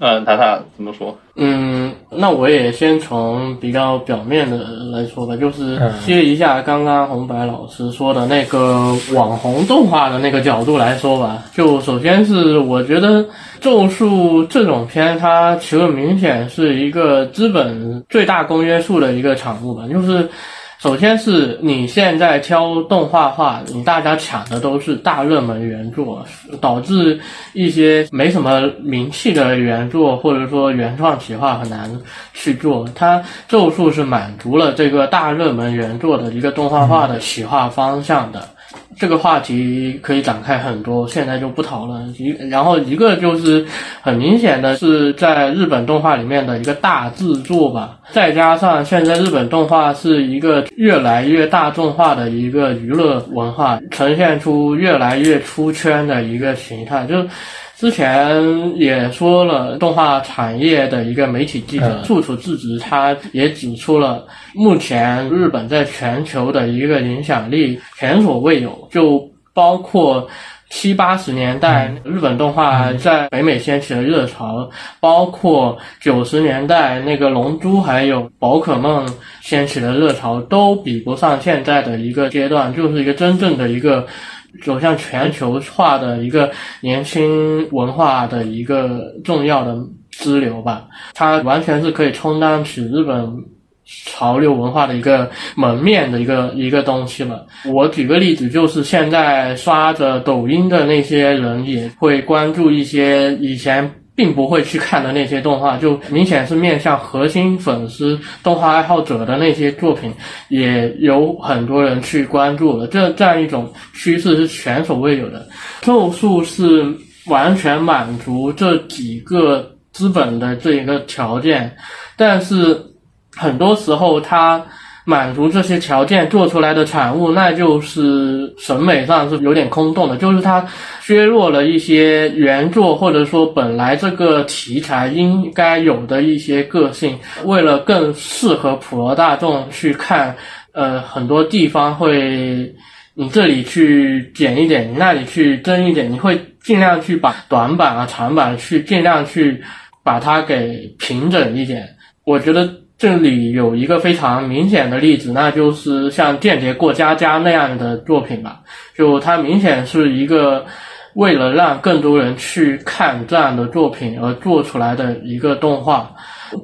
[SPEAKER 3] 嗯，塔塔怎么说？
[SPEAKER 4] 嗯，那我也先从比较表面的来说吧，就是
[SPEAKER 1] 嗯
[SPEAKER 4] 接一下刚刚红白老师说的那个网红动画的那个角度来说吧。就首先是我觉得《咒术》这种片，它其实明显是一个资本最大公约数的一个产物吧，就是。首先是你现在挑动画画，你大家抢的都是大热门原作，导致一些没什么名气的原作或者说原创企划很难去做。它咒术是满足了这个大热门原作的一个动画化的企划方向的。这个话题可以展开很多，现在就不讨论。一然后一个就是很明显的是在日本动画里面的一个大制作吧，再加上现在日本动画是一个越来越大众化的一个娱乐文化，呈现出越来越出圈的一个形态，就。之前也说了，动画产业的一个媒体记者
[SPEAKER 1] 嗯
[SPEAKER 4] 处处制止，他也指出了目前日本在全球的一个影响力前所未有，就包括。七八十年代，日本动画在北美掀起了热潮，包括九十年代那个《龙珠》还有《宝可梦》掀起的热潮，都比不上现在的一个阶段，就是一个真正的一个走向全球化的一个年轻文化的一个重要的支流吧。它完全是可以充当起日本潮流文化的一个门面的一个一个东西了。我举个例子，就是现在刷着抖音的那些人也会关注一些以前。并不会去看的那些动画，就明显是面向核心粉丝、动画爱好者的那些作品，也有很多人去关注了。这这样一种趋势是前所未有的。咒术是完全满足这几个资本的这一个条件，但是很多时候它满足这些条件做出来的产物，那就是审美上是有点空洞的，就是它削弱了一些原作或者说本来这个题材应该有的一些个性，为了更适合普罗大众去看，呃，很多地方会。你这里去减一点，那里去增一点，你会尽量去把短板啊、长板去尽量去把它给平整一点。我觉得这里有一个非常明显的例子，那就是像《间谍过家家》那样的作品吧，就它明显是一个为了让更多人去看这样的作品而做出来的一个动画。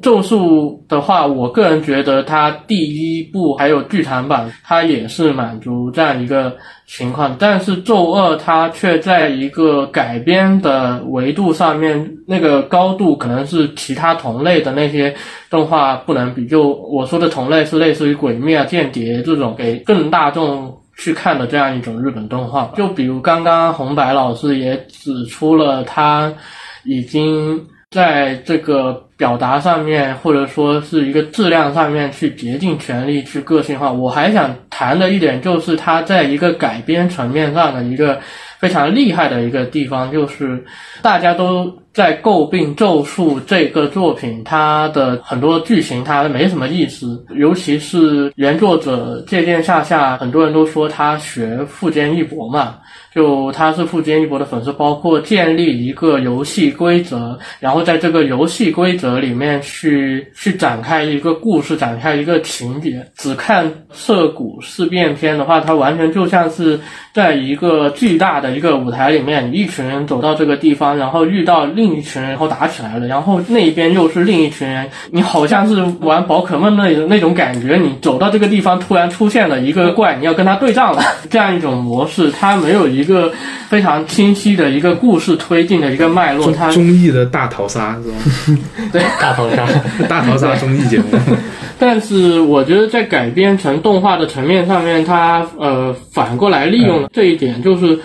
[SPEAKER 4] 咒术的话，我个人觉得它第一部还有剧场版，它也是满足这样一个情况，但是咒二它却在一个改编的维度上面，那个高度可能是其他同类的那些动画不能比。就我说的同类是类似于《鬼灭》啊、《间谍》这种给更大众去看的这样一种日本动画。就比如刚刚红白老师也指出了，他已经在这个表达上面，或者说是一个质量上面去竭尽全力去个性化。我还想谈的一点就是，他在一个改编层面上的一个非常厉害的一个地方，就是大家都在诟病《咒术》这个作品，它的很多剧情它没什么意思，尤其是原作者借鉴下下，很多人都说他学富坚义博嘛。就他是富坚义博的粉丝，包括建立一个游戏规则，然后在这个游戏规则里面去去展开一个故事，展开一个情节。只看涩谷事变篇的话，它完全就像是在一个巨大的一个舞台里面，一群人走到这个地方，然后遇到另一群人，然后打起来了，然后那边又是另一群人，你好像是玩宝可梦那那种感觉，你走到这个地方，突然出现了一个怪，你要跟他对仗了，这样一种模式，它没有一个非常清晰的一个故事推进的一个脉络，它
[SPEAKER 2] 综艺的大逃杀是吧？
[SPEAKER 4] 对。
[SPEAKER 1] 大逃杀，
[SPEAKER 2] 大逃杀综艺节目，*laughs*
[SPEAKER 4] 但是我觉得在改编成动画的层面上面，它呃反过来利用了这一点，就是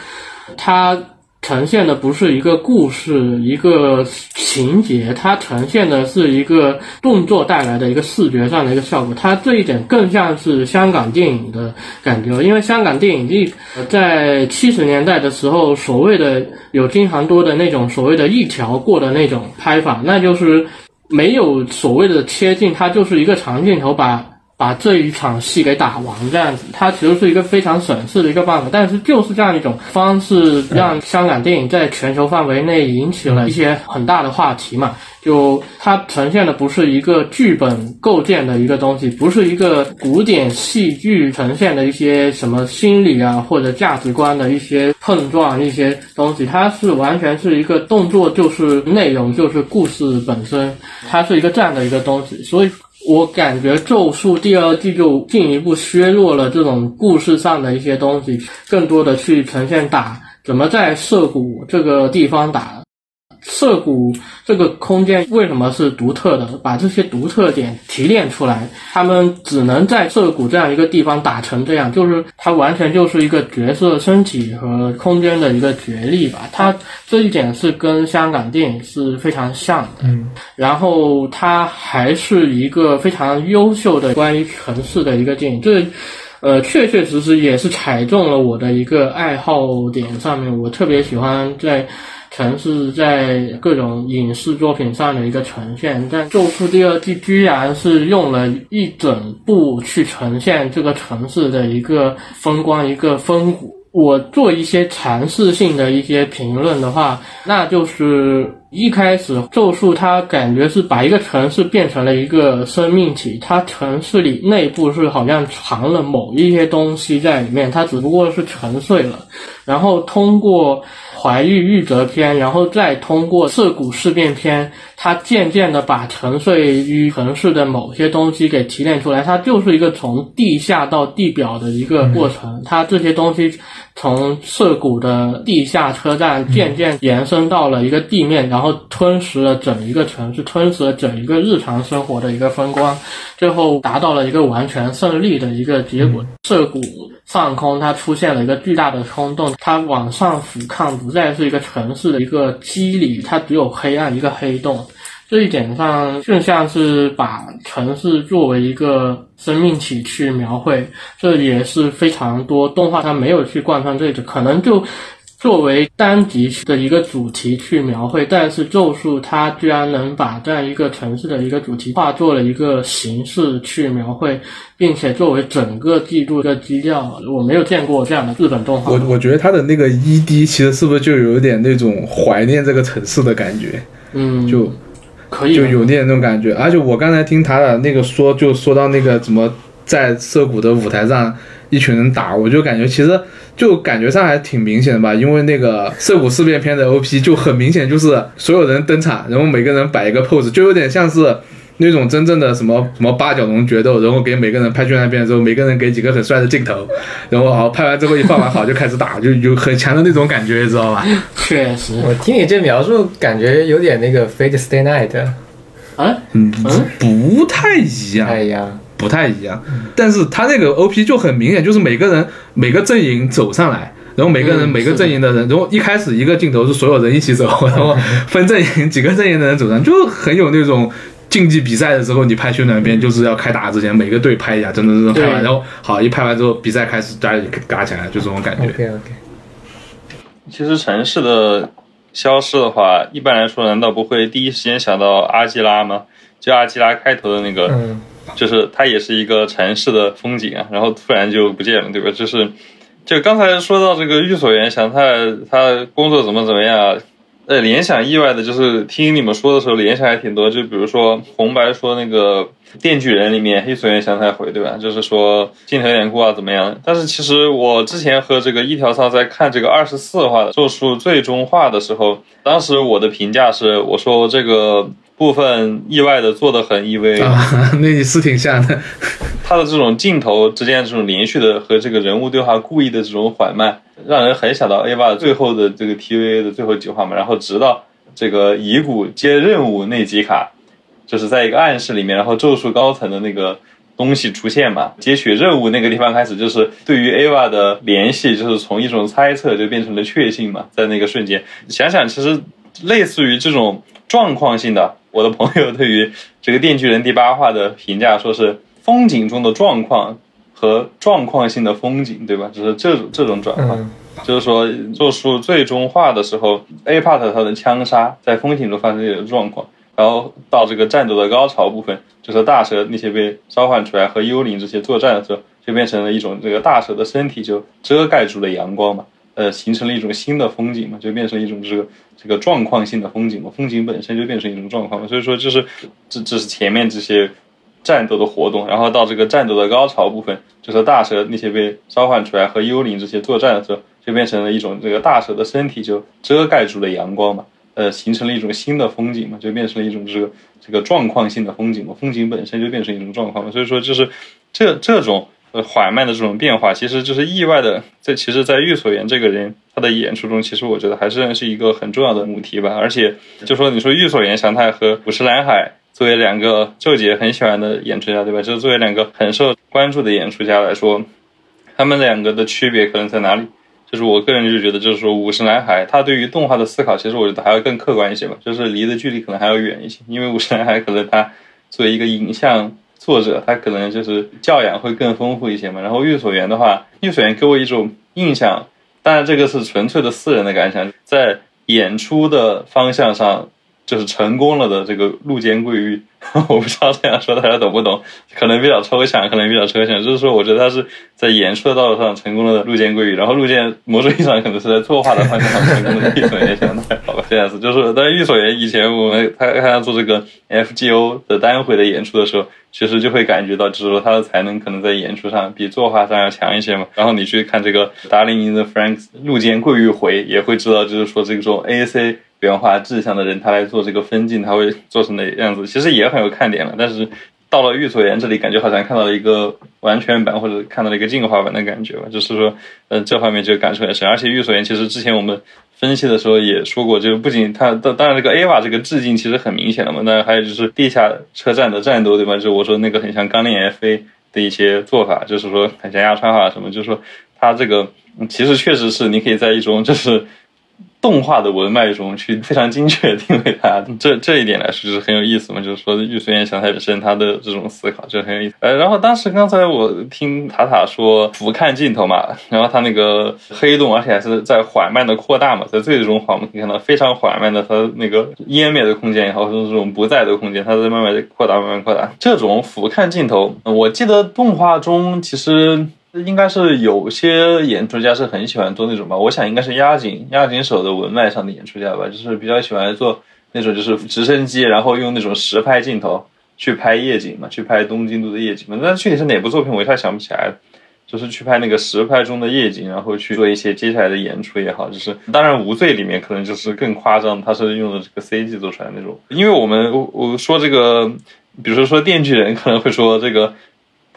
[SPEAKER 4] 它呈现的不是一个故事、一个情节，它呈现的是一个动作带来的一个视觉上的一个效果。它这一点更像是香港电影的感觉，因为香港电影一在七十年代的时候，所谓的有经常多的那种所谓的一条过的那种拍法，那就是。没有所谓的切镜，它就是一个长镜头把把这一场戏给打完这样子。它其实是一个非常省事的一个办法，但是就是这样一种方式，让香港电影在全球范围内引起了一些很大的话题嘛。就它呈现的不是一个剧本构建的一个东西，不是一个古典戏剧呈现的一些什么心理啊或者价值观的一些碰撞一些东西，它是完全是一个动作就是内容就是故事本身，它是一个这样的一个东西，所以。我感觉《咒术》第二季就进一步削弱了这种故事上的一些东西，更多的去呈现打怎么在涩谷这个地方打。涩谷这个空间为什么是独特的？把这些独特点提炼出来，他们只能在涩谷这样一个地方打成这样，就是它完全就是一个角色身体和空间的一个角力吧。它这一点是跟香港电影是非常像的。
[SPEAKER 1] 嗯，
[SPEAKER 4] 然后它还是一个非常优秀的关于城市的一个电影，这。呃，确确实实也是踩中了我的一个爱好点上面。我特别喜欢在城市在各种影视作品上的一个呈现，但《咒术》第二季居然是用了一整部去呈现这个城市的一个风光、一个风骨。我做一些尝试性的一些评论的话，那就是一开始咒术它感觉是把一个城市变成了一个生命体，它城市里内部是好像藏了某一些东西在里面，它只不过是沉睡了，然后通过怀玉玉泽篇，然后再通过涩谷事变篇，他渐渐的把沉睡于城市的某些东西给提炼出来，它就是一个从地下到地表的一个过程，它这些东西。从涩谷的地下车站渐渐延伸到了一个地面，然后吞噬了整一个城市，吞噬了整一个日常生活的一个风光，最后达到了一个完全胜利的一个结果。涩谷上空它出现了一个巨大的空洞，它往上俯瞰，不在是一个城市的一个肌理，它只有黑暗一个黑洞。这一点上更像是把城市作为一个生命体去描绘，这也是非常多动画它没有去贯穿这个，可能就作为单集的一个主题去描绘。但是咒术它居然能把这样一个城市的一个主题化作了一个形式去描绘，并且作为整个季度的基调，我没有见过这样的日本动画。
[SPEAKER 2] 我我觉得它的那个 ED 其实是不是就有点那种怀念这个城市的感觉，
[SPEAKER 4] 嗯，
[SPEAKER 2] 就。
[SPEAKER 4] 可以
[SPEAKER 2] 就有点那种感觉，而且我刚才听塔塔那个说，就说到那个怎么在涩谷的舞台上一群人打，我就感觉其实就感觉上还挺明显的吧，因为那个《涩谷事变篇》的 OP 就很明显就是所有人登场，然后每个人摆一个 pose，就有点像是。那种真正的什么什么八角笼决斗，然后给每个人拍宣传片之后，每个人给几个很帅的镜头，然后好拍完之后一放完好就开始打，就有很强的那种感觉，知道吧？*laughs*
[SPEAKER 4] 确实
[SPEAKER 1] 我听你这描述，感觉有点那个《Fate Stay Night》
[SPEAKER 4] 啊，
[SPEAKER 2] 嗯，不太一样，
[SPEAKER 1] 哎呀，
[SPEAKER 2] 不太一样。但是他那个 OP 就很明显，就是每个人每个阵营走上来，然后每个人、
[SPEAKER 4] 嗯
[SPEAKER 2] 每个阵营的人，然后一开始一个镜头是所有人一起走，*laughs* 然后分阵营几个阵营的人走上，就很有那种。竞技比赛的时候，你拍宣传片就是要开打之前，每个队拍一下，真的是拍完，然后好一拍完之后，比赛开始，大家就嘎起来，就这种感觉。
[SPEAKER 1] OK OK，
[SPEAKER 3] 其实城市的消失的话，一般来说，难道不会第一时间想到阿基拉吗？就阿基拉开头的那个，
[SPEAKER 1] 嗯，
[SPEAKER 3] 就是它也是一个城市的风景啊，然后突然就不见了，对吧？就是，就刚才说到这个寓所原想他他工作怎么怎么样，呃，联想意外的就是听你们说的时候联想还挺多，就比如说红白说那个《电锯人》里面黑所原想太回，对吧？就是说镜头有点过啊怎么样？但是其实我之前和这个一条上在看这个二十四话的咒术最终话的时候，当时我的评价是我说这个部分意外的做的很 EV，、
[SPEAKER 2] 啊，*laughs* 那你是挺像的。*laughs*
[SPEAKER 3] 他的这种镜头之间的这种连续的和这个人物对话故意的这种缓慢，让人很想到 Ava 最后的这个 TVA 的最后几话嘛，然后直到这个遗骨接任务那几卡，就是在一个暗室里面，然后咒术高层的那个东西出现嘛，接取任务那个地方开始，就是对于 Ava 的联系，就是从一种猜测就变成了确信嘛，在那个瞬间，想想其实类似于这种状况性的，我的朋友对于这个《电锯人》第八话的评价说是风景中的状况和状况性的风景，对吧？就是这种这种转换。
[SPEAKER 1] 嗯
[SPEAKER 3] 就是说，做出最终话的时候，A part 它的枪杀在风景中发生这种状况，然后到这个战斗的高潮部分，就是大蛇那些被召唤出来和幽灵这些作战的时候，就变成了一种这个大蛇的身体就遮盖住了阳光嘛，呃，形成了一种新的风景嘛，就变成一种这个这个状况性的风景嘛，风景本身就变成一种状况嘛，所以说就是这这是前面这些战斗的活动，然后到这个战斗的高潮部分，就是大蛇那些被召唤出来和幽灵这些作战的时候，就变成了一种这个大蛇的身体就遮盖住了阳光嘛，呃，形成了一种新的风景嘛，就变成了一种这个这个状况性的风景嘛，风景本身就变成一种状况嘛，所以说就是这这种呃缓慢的这种变化，其实就是意外的，这其实，在玉所园这个人他的演出中，其实我觉得还是是一个很重要的母题吧，而且就说你说玉所园祥太和五十岚海。作为两个周姐很喜欢的演出家，对吧？就是作为两个很受关注的演出家来说，他们两个的区别可能在哪里？就是我个人就觉得，就是说五十岚海他对于动画的思考，其实我觉得还要更客观一些吧，就是离的距离可能还要远一些。因为五十岚海可能他作为一个影像作者，他可能就是教养会更丰富一些嘛。然后御所园的话，御所园给我一种印象，当然这个是纯粹的私人的感想，在演出的方向上。就是成功了的这个陆间贵玉，*laughs* 我不知道这样说大家懂不懂，可能比较抽象，可能比较抽象。就是说，我觉得他是在演出的道路上成功了的陆间贵玉，然后路见魔术意义上可能是在作画的方向上成功的玉所园相太好吧，这样子。就是，但是玉所园以前我们他看他做这个 FGO 的单回的演出的时候，其实就会感觉到，就是说他的才能可能在演出上比作画上要强一些嘛。然后你去看这个达令营的 Frank 陆间贵玉回，也会知道，就是说这个种 AC。原画志向的人，他来做这个分镜，他会做成那样子，其实也很有看点了。但是到了玉所园这里，感觉好像看到了一个完全版，或者看到了一个进化版的感觉吧。就是说，嗯、这方面就感触很深。而且玉所园其实之前我们分析的时候也说过，就是不仅它当当然这个 AVA 这个致敬其实很明显了嘛，那还有就是地下车站的战斗，对吧？就我说那个很像钢炼 FA 的一些做法，就是说很像压川啊什么，就是说它这个其实确实是你可以在一种就是。动画的文脉中去非常精确定位它，*laughs* 这这一点来说就是很有意思嘛。就是说玉随园祥太本身他的这种思考就很有意思。呃，然后当时刚才我听塔塔说俯瞰镜头嘛，然后他那个黑洞，而且还是在缓慢的扩大嘛，在最终话我们可以看到非常缓慢的它那个湮灭的空间也好，或者这种不在的空间，它在慢慢的扩大，慢慢扩大。这种俯瞰镜头，我记得动画中其实。应该是有些演出家是很喜欢做那种吧，我想应该是押井押井守的文脉上的演出家吧，就是比较喜欢做那种就是直升机，然后用那种实拍镜头去拍夜景嘛，去拍东京都的夜景嘛。但具体是哪部作品我一下想不起来。就是去拍那个实拍中的夜景，然后去做一些接下来的演出也好，就是当然无罪里面可能就是更夸张，它是用的这个 CG 做出来那种。因为我们我我说这个，比如说说电锯人可能会说这个。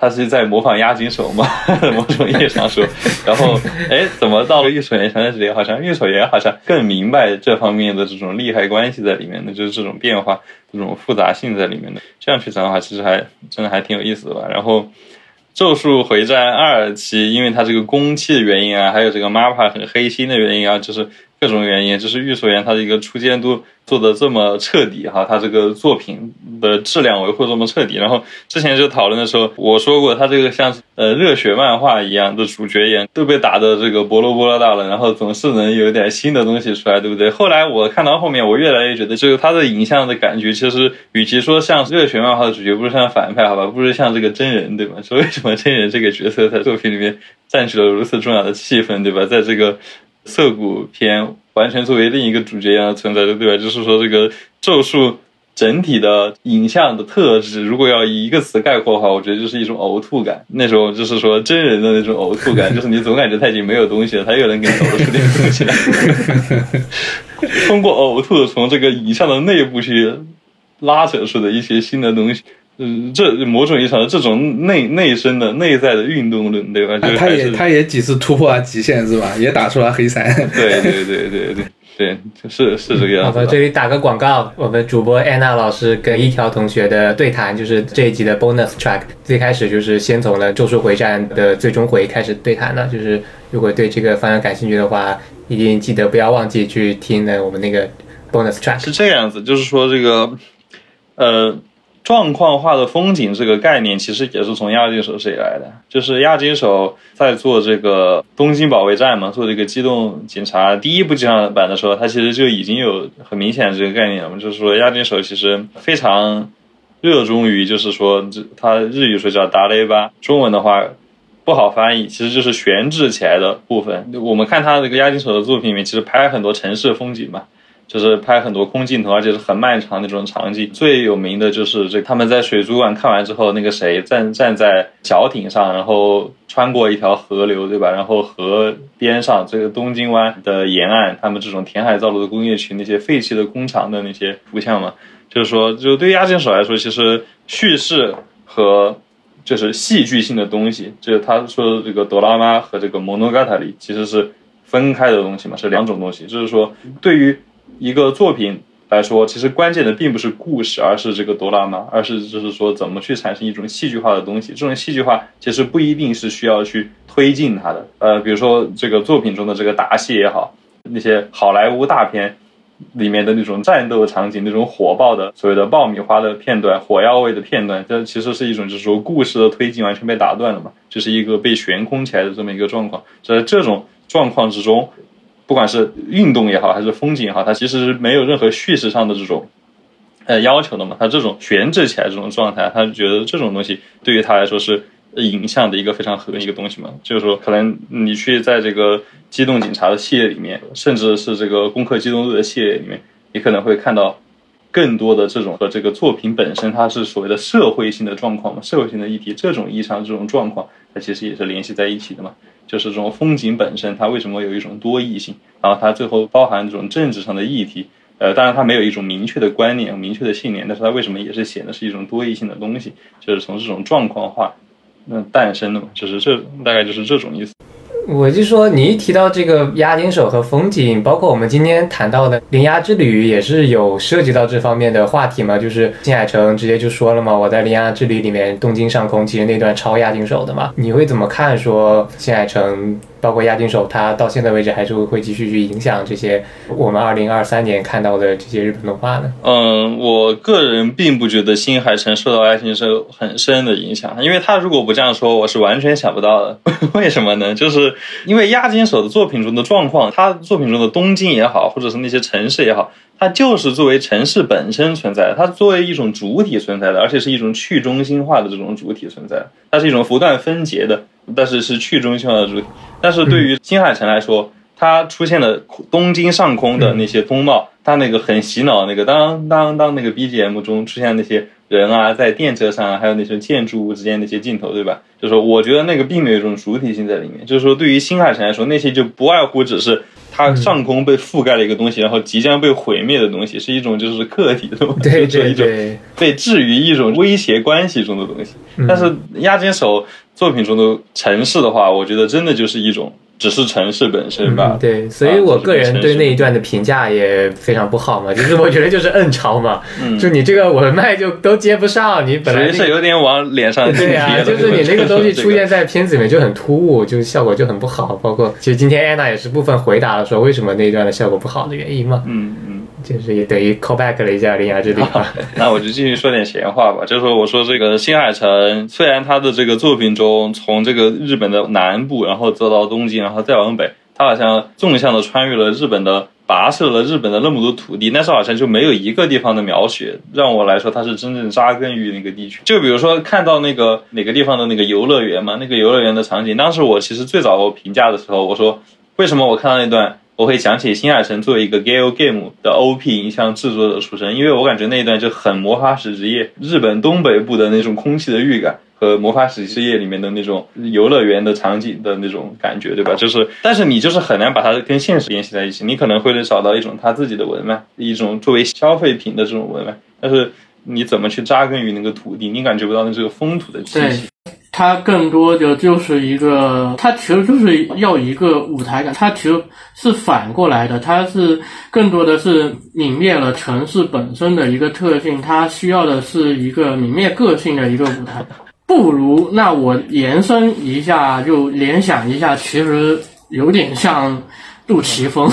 [SPEAKER 3] 他是在模仿押金手嘛？*laughs* 某种意义上说，*laughs* 然后，哎，怎么到了御守岩强在这里，好像御守岩好像更明白这方面的这种利害关系在里面的，就是这种变化、这种复杂性在里面的。这样去讲的话，其实还真的还挺有意思的吧。然后，《咒术回战二期》，因为它这个工期的原因啊，还有这个 MAPPA 很黑心的原因啊，就是各种原因，就是玉守岩他的一个出监督。做的这么彻底哈，他这个作品的质量维护这么彻底。然后之前就讨论的时候，我说过他这个像呃热血漫画一样的主角演都被打的这个波罗波罗大了，然后总是能有点新的东西出来，对不对？后来我看到后面，我越来越觉得，就是他的影像的感觉，其实与其说像热血漫画的主角，不如像反派，好吧？不如像这个真人，对吧？所以为什么真人这个角色在作品里面占据了如此重要的气氛，对吧？在这个涩谷篇。完全作为另一个主角一样的存在的，对吧？就是说，这个咒术整体的影像的特质，如果要以一个词概括的话，我觉得就是一种呕吐感。那时候就是说真人的那种呕吐感，就是你总感觉他已经没有东西了，他又能给你呕出点东西来。*laughs* 通过呕吐，从这个影像的内部去拉扯出的一些新的东西。嗯，这某种意义上的这种内内生的内在的运动论，对吧？就是
[SPEAKER 2] 他也他也几次突破了极限，是吧？也打出了黑三。
[SPEAKER 3] 对对对对对对，是是这个样子。
[SPEAKER 1] 这里打个广告，我们主播安娜老师跟一条同学的对谈，就是这一集的 bonus track。最开始就是先从了《咒术回战》的最终回开始对谈的，就是如果对这个方向感兴趣的话，一定记得不要忘记去听呢我们那个 bonus track。
[SPEAKER 3] 是这样子，就是说这个，呃。状况化的风景这个概念，其实也是从亚金手这里来的。就是亚金手在做这个东京保卫战嘛，做这个机动警察第一部剧场版的时候，他其实就已经有很明显的这个概念了。就是说，亚金手其实非常热衷于，就是说，他日语说叫达雷巴，中文的话不好翻译，其实就是悬置起来的部分。我们看他这个亚金手的作品里面，其实拍很多城市风景嘛。就是拍很多空镜头，而且是很漫长那种场景。最有名的就是这，他们在水族馆看完之后，那个谁站站在小艇上，然后穿过一条河流，对吧？然后河边上这个东京湾的沿岸，他们这种填海造陆的工业区，那些废弃的工厂的那些图像嘛，就是说，就对于押井守来说，其实叙事和就是戏剧性的东西，就是他说的这个哆啦 A 梦和这个摩诺嘎塔里其实是分开的东西嘛，是两种东西。就是说，对于一个作品来说，其实关键的并不是故事，而是这个哆啦 A，而是就是说怎么去产生一种戏剧化的东西。这种戏剧化其实不一定是需要去推进它的。呃，比如说这个作品中的这个打戏也好，那些好莱坞大片里面的那种战斗场景，那种火爆的所谓的爆米花的片段、火药味的片段，这其实是一种就是说故事的推进完全被打断了嘛，就是一个被悬空起来的这么一个状况。在这种状况之中。不管是运动也好，还是风景也好，它其实是没有任何叙事上的这种，呃要求的嘛。它这种悬置起来这种状态，他觉得这种东西对于他来说是影像的一个非常核心一个东西嘛。就是说，可能你去在这个机动警察的系列里面，甚至是这个攻克机动队的系列里面，你可能会看到更多的这种和这个作品本身它是所谓的社会性的状况嘛，社会性的议题，这种意义上这种状况，其实也是联系在一起的嘛。就是这种风景本身，它为什么有一种多义性？然后它最后包含这种政治上的议题，呃，当然它没有一种明确的观念、明确的信念，但是它为什么也是显得是一种多义性的东西？就是从这种状况化那诞生的嘛，就是这大概就是这种意思。
[SPEAKER 1] 我就说，你一提到这个押金手和风景，包括我们今天谈到的《铃芽之旅》，也是有涉及到这方面的话题嘛？就是新海诚直接就说了嘛，我在《铃芽之旅》里面，东京上空其实那段超压金手的嘛？你会怎么看？说新海诚？包括押金手，他到现在为止还是会继续去影响这些我们二零二三年看到的这些日本动画呢？
[SPEAKER 3] 嗯，我个人并不觉得新海诚受到押金手很深的影响，因为他如果不这样说，我是完全想不到的。*laughs* 为什么呢？就是因为押金手的作品中的状况，他作品中的东京也好，或者是那些城市也好。它就是作为城市本身存在的，它作为一种主体存在的，而且是一种去中心化的这种主体存在。它是一种不断分解的，但是是去中心化的主体。但是对于新海诚来说，它出现的东京上空的那些风貌。他那个很洗脑那个当当当那个 BGM 中出现那些人啊，在电车上啊，还有那些建筑物之间那些镜头，对吧？就是说，我觉得那个并没有一种主体性在里面。就是说，对于新海诚来说，那些就不外乎只是它上空被覆盖了一个东西，然后即将被毁灭的东西，是一种就是客体的东西，
[SPEAKER 1] 对 *laughs*
[SPEAKER 3] 就是一种被置于一种威胁关系中的东西。但是押金手作品中的城市的话，我觉得真的就是一种只是城市本身吧。
[SPEAKER 1] 嗯，对，所以我个人对那一段的评价也非常不好嘛，就是我觉得就是摁潮嘛，就你这个我麦就都接不上，你本来
[SPEAKER 3] 是有点往脸上
[SPEAKER 1] 对呀、
[SPEAKER 3] 贴的
[SPEAKER 1] 就是你那个东西 *laughs* 出。现在片子里面就很突兀，就效果就很不好。包括其实今天安娜也是部分回答了说为什么那一段的效果不好的原因嘛，
[SPEAKER 3] 嗯嗯，
[SPEAKER 1] 就是也等于 call back 了一下《铃芽之旅》嘛。
[SPEAKER 3] 那我就继续说点闲话吧。就是说，我说这个新海诚，虽然他的这个作品中，从这个日本的南部，然后走到东京，然后再往北，他好像纵向的穿越了日本的，跋涉了日本的那么多土地，但是好像就没有一个地方的描写，让我来说他是真正扎根于那个地区。就比如说看到那个哪个地方的那个游乐园嘛，那个游乐园的场景，当时我其实最早我评价的时候，我说为什么我看到那段。我会想起新海诚作为一个 Gale Game 的 OP 影像制作者出身，因为我感觉那一段就很魔法使之夜，日本东北部的那种空气的预感和魔法使之夜里面的那种游乐园的场景的那种感觉，对吧？就是，但是你就是很难把它跟现实联系在一起，你可能会找到一种他自己的文脉，一种作为消费品的这种文脉，但是你怎么去扎根于那个土地，你感觉不到那这个风土的气息。
[SPEAKER 4] 它更多的就是一个，它其实就是要一个舞台感，它其实是反过来的，它是更多的是泯灭了城市本身的一个特性，它需要的是一个泯灭个性的一个舞台。不如，那我延伸一下，就联想一下，其实有点像杜琪峰。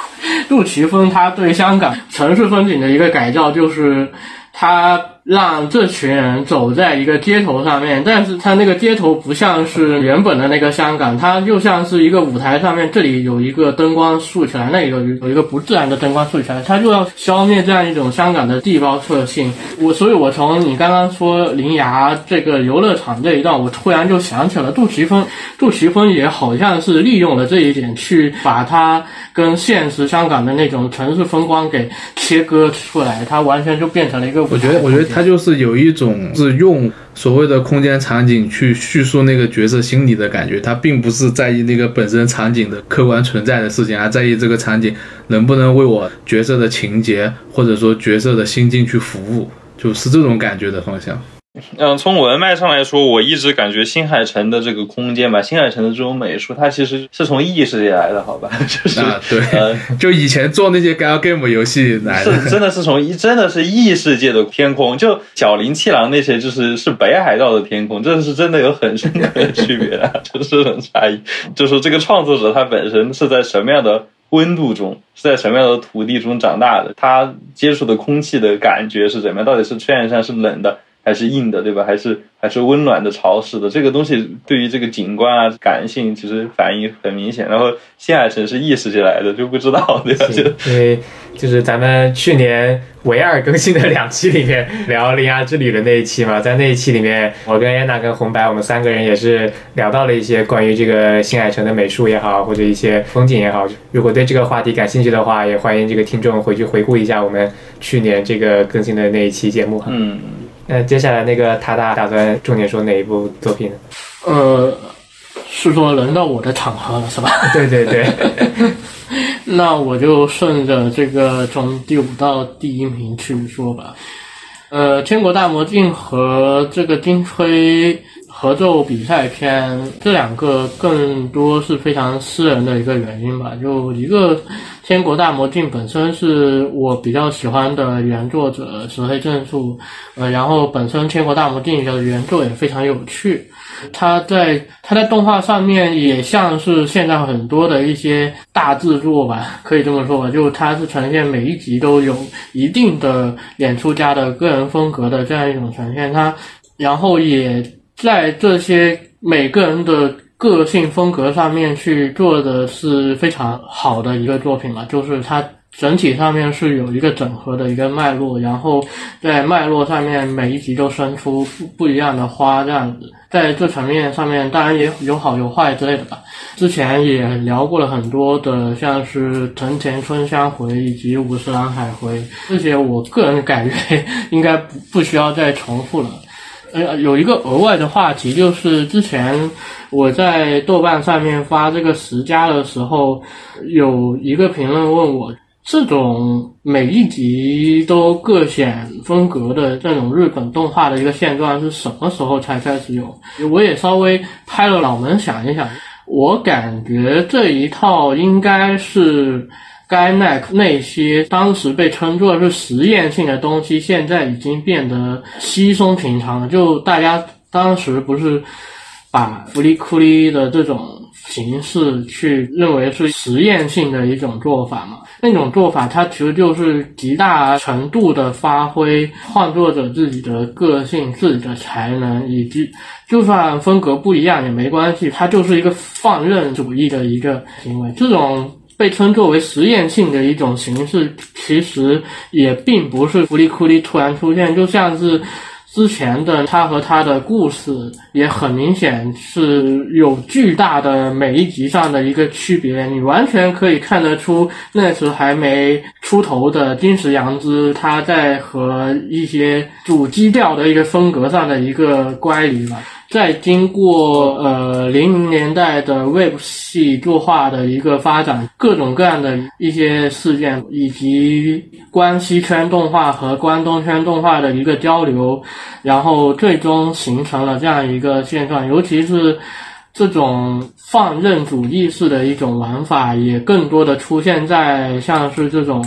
[SPEAKER 4] *laughs* 杜琪峰他对香港城市风景的一个改造，就是他让这群人走在一个街头上面，但是他那个街头不像是原本的那个香港，它就像是一个舞台上面，这里有一个灯光竖起来，那里有有一个不自然的灯光竖起来，它就要消灭这样一种香港的地包特性。我所以，我从你刚刚说铃芽这个游乐场这一段，我突然就想起了杜琪峰，杜琪峰也好像是利用了这一点去把它跟现实香港的那种城市风光给切割出来，它完全就变成了一个
[SPEAKER 2] 我觉得，我觉得他就是有一种是用所谓的空间场景去叙述那个角色心理的感觉，他并不是在意那个本身场景的客观存在的事情，而在意这个场景能不能为我角色的情节或者说角色的心境去服务，就是这种感觉的方向。*laughs*
[SPEAKER 3] 嗯，从文脉上来说，我一直感觉新海诚的这个空间吧，新海诚的这种美术，它其实是从异世界来的，好吧？*laughs* 就是、
[SPEAKER 2] 啊，对，
[SPEAKER 3] 呃，
[SPEAKER 2] 就以前做那些 gal game 游戏来的，
[SPEAKER 3] 是真的是从一真的是异世界的天空，就小林七郎那些就是是北海道的天空，这是真的有很深刻的 *laughs* 区别的，就是这种差异。就是这个创作者他本身是在什么样的温度中，是在什么样的土地中长大的，他接触的空气的感觉是怎么样？到底是吹岸山是冷的？还是硬的，对吧？还是还是温暖的、潮湿的？这个东西对于这个景观啊、感性，其实反应很明显。然后新海诚是意识起来的，就不知道，对吧？就
[SPEAKER 1] 因为就是咱们去年唯二更新的两期里面聊《铃芽之旅》的那一期嘛，在那一期里面，我跟安娜跟红白我们三个人也是聊到了一些关于这个新海诚的美术也好，或者一些风景也好。如果对这个话题感兴趣的话，也欢迎这个听众回去回顾一下我们去年这个更新的那一期节目。
[SPEAKER 3] 嗯，
[SPEAKER 1] 那接下来那个塔塔打算重点说哪一部作品呢？
[SPEAKER 4] 呃，是说轮到我的场合了，是吧？
[SPEAKER 1] 对 *laughs* 对对，*laughs*
[SPEAKER 4] 那我就顺着这个从第五到第一名去说吧。呃，《天国大魔镜》和这个金吹合奏比赛篇这两个更多是非常私人的一个原因吧。就一个《天国大魔镜》本身是我比较喜欢的原作者石黑正树，呃，然后本身《天国大魔镜》的原作也非常有趣。它在它在动画上面也像是现在很多的一些大制作吧，可以这么说吧，就它是呈现每一集都有一定的演出家的个人风格的这样一种呈现，它然后也在这些每个人的个性风格上面去做的是非常好的一个作品了，就是它整体上面是有一个整合的一个脉络，然后在脉络上面每一集都生出不不一样的花，这样子。在这层面上面，当然也有好有坏之类的吧。之前也聊过了很多的，像是藤田春香回以及五十岚海回这些，我个人感觉应该不不需要再重复了。有一个额外的话题，就是之前我在豆瓣上面发这个十佳的时候，有一个评论问我，这种每一集都各显风格的这种日本动画的一个现状是什么时候才开始有？我也稍微拍了脑门想一想，我感觉这一套应该是。该那那些当时被称作是实验性的东西，现在已经变得稀松平常了。就大家当时不是把福利库利的这种形式去认为是实验性的一种做法嘛？那种做法它其实就是极大程度的发挥创作者自己的个性、自己的才能，以及就算风格不一样也没关系，它就是一个放任主义的一个行为。这种。被称作为实验性的一种形式，其实也并不是福利库利突然出现，就像是之前的他和他的故事，也很明显是有巨大的每一集上的一个区别。你完全可以看得出，那时还没出头的金石阳之，他在和一些主基调的一个风格上的一个乖离吧。在经过呃零零年代的 Web 系作画的一个发展，各种各样的一些事件，以及关西圈动画和关东圈动画的一个交流，然后最终形成了这样一个现状。尤其是这种放任主义式的一种玩法，也更多的出现在像是这种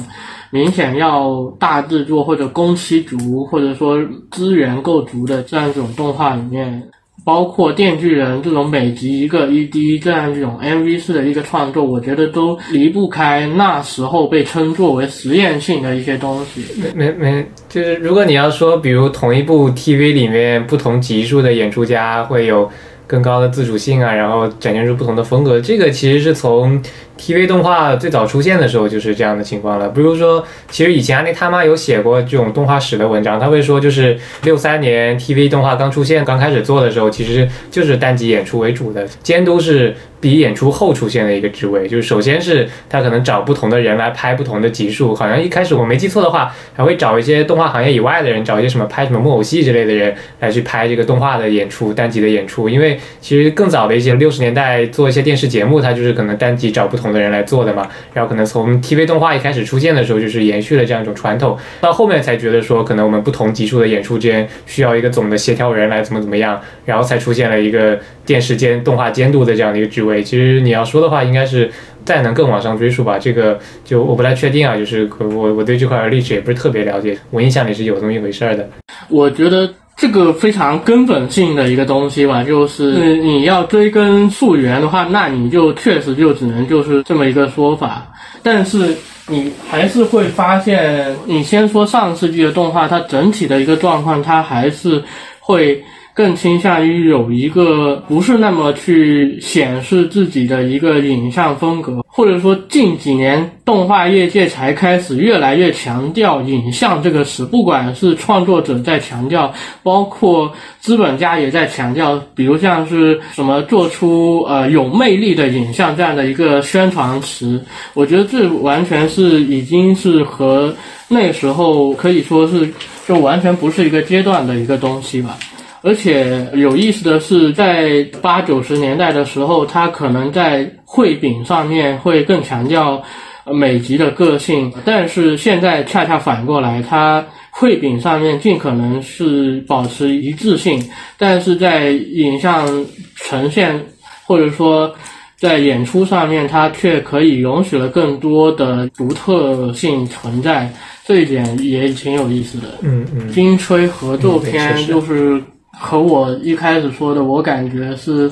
[SPEAKER 4] 明显要大制作或者工期足，或者说资源够足的这样一种动画里面。包括《电锯人》这种每集一个 ED 这样一种 MV 式的一个创作，我觉得都离不开那时候被称作为实验性的一些东西。
[SPEAKER 1] 没没没，就是如果你要说，比如同一部 TV 里面不同集数的演出家会有更高的自主性啊，然后展现出不同的风格，这个其实是从。TV 动画最早出现的时候就是这样的情况了。比如说，其实以前阿内他妈有写过这种动画史的文章，他会说，就是六三年 TV 动画刚出现、刚开始做的时候，其实就是单集演出为主的，监督是比演出后出现的一个职位。就是首先是他可能找不同的人来拍不同的集数，好像一开始我没记错的话，还会找一些动画行业以外的人，找一些什么拍什么木偶戏之类的人来去拍这个动画的演出、单集的演出。因为其实更早的一些六十年代做一些电视节目，他就是可能单集找不同。的人来做的嘛，然后可能从 TV 动画一开始出现的时候，就是延续了这样一种传统，到后面才觉得说，可能我们不同级数的演出间需要一个总的协调人来怎么怎么样，然后才出现了一个电视监动画监督的这样的一个职位。其实你要说的话，应该是再能更往上追溯吧，这个就我不太确定啊，就是我我对这块历史也不是特别了解，我印象里是有这么一回事儿的。
[SPEAKER 4] 我觉得。这个非常根本性的一个东西吧，就是你要追根溯源的话，那你就确实就只能就是这么一个说法。但是你还是会发现，你先说上世纪的动画，它整体的一个状况，它还是会。更倾向于有一个不是那么去显示自己的一个影像风格，或者说近几年动画业界才开始越来越强调影像这个词，不管是创作者在强调，包括资本家也在强调，比如像是什么做出呃有魅力的影像这样的一个宣传词，我觉得这完全是已经是和那时候可以说是就完全不是一个阶段的一个东西吧。而且有意思的是，在八九十年代的时候，他可能在绘饼上面会更强调美集的个性，但是现在恰恰反过来，他绘饼上面尽可能是保持一致性，但是在影像呈现或者说在演出上面，它却可以容许了更多的独特性存在，这一点也挺有意思的。
[SPEAKER 1] 嗯嗯，
[SPEAKER 4] 金吹合作片就是。和我一开始说的，我感觉是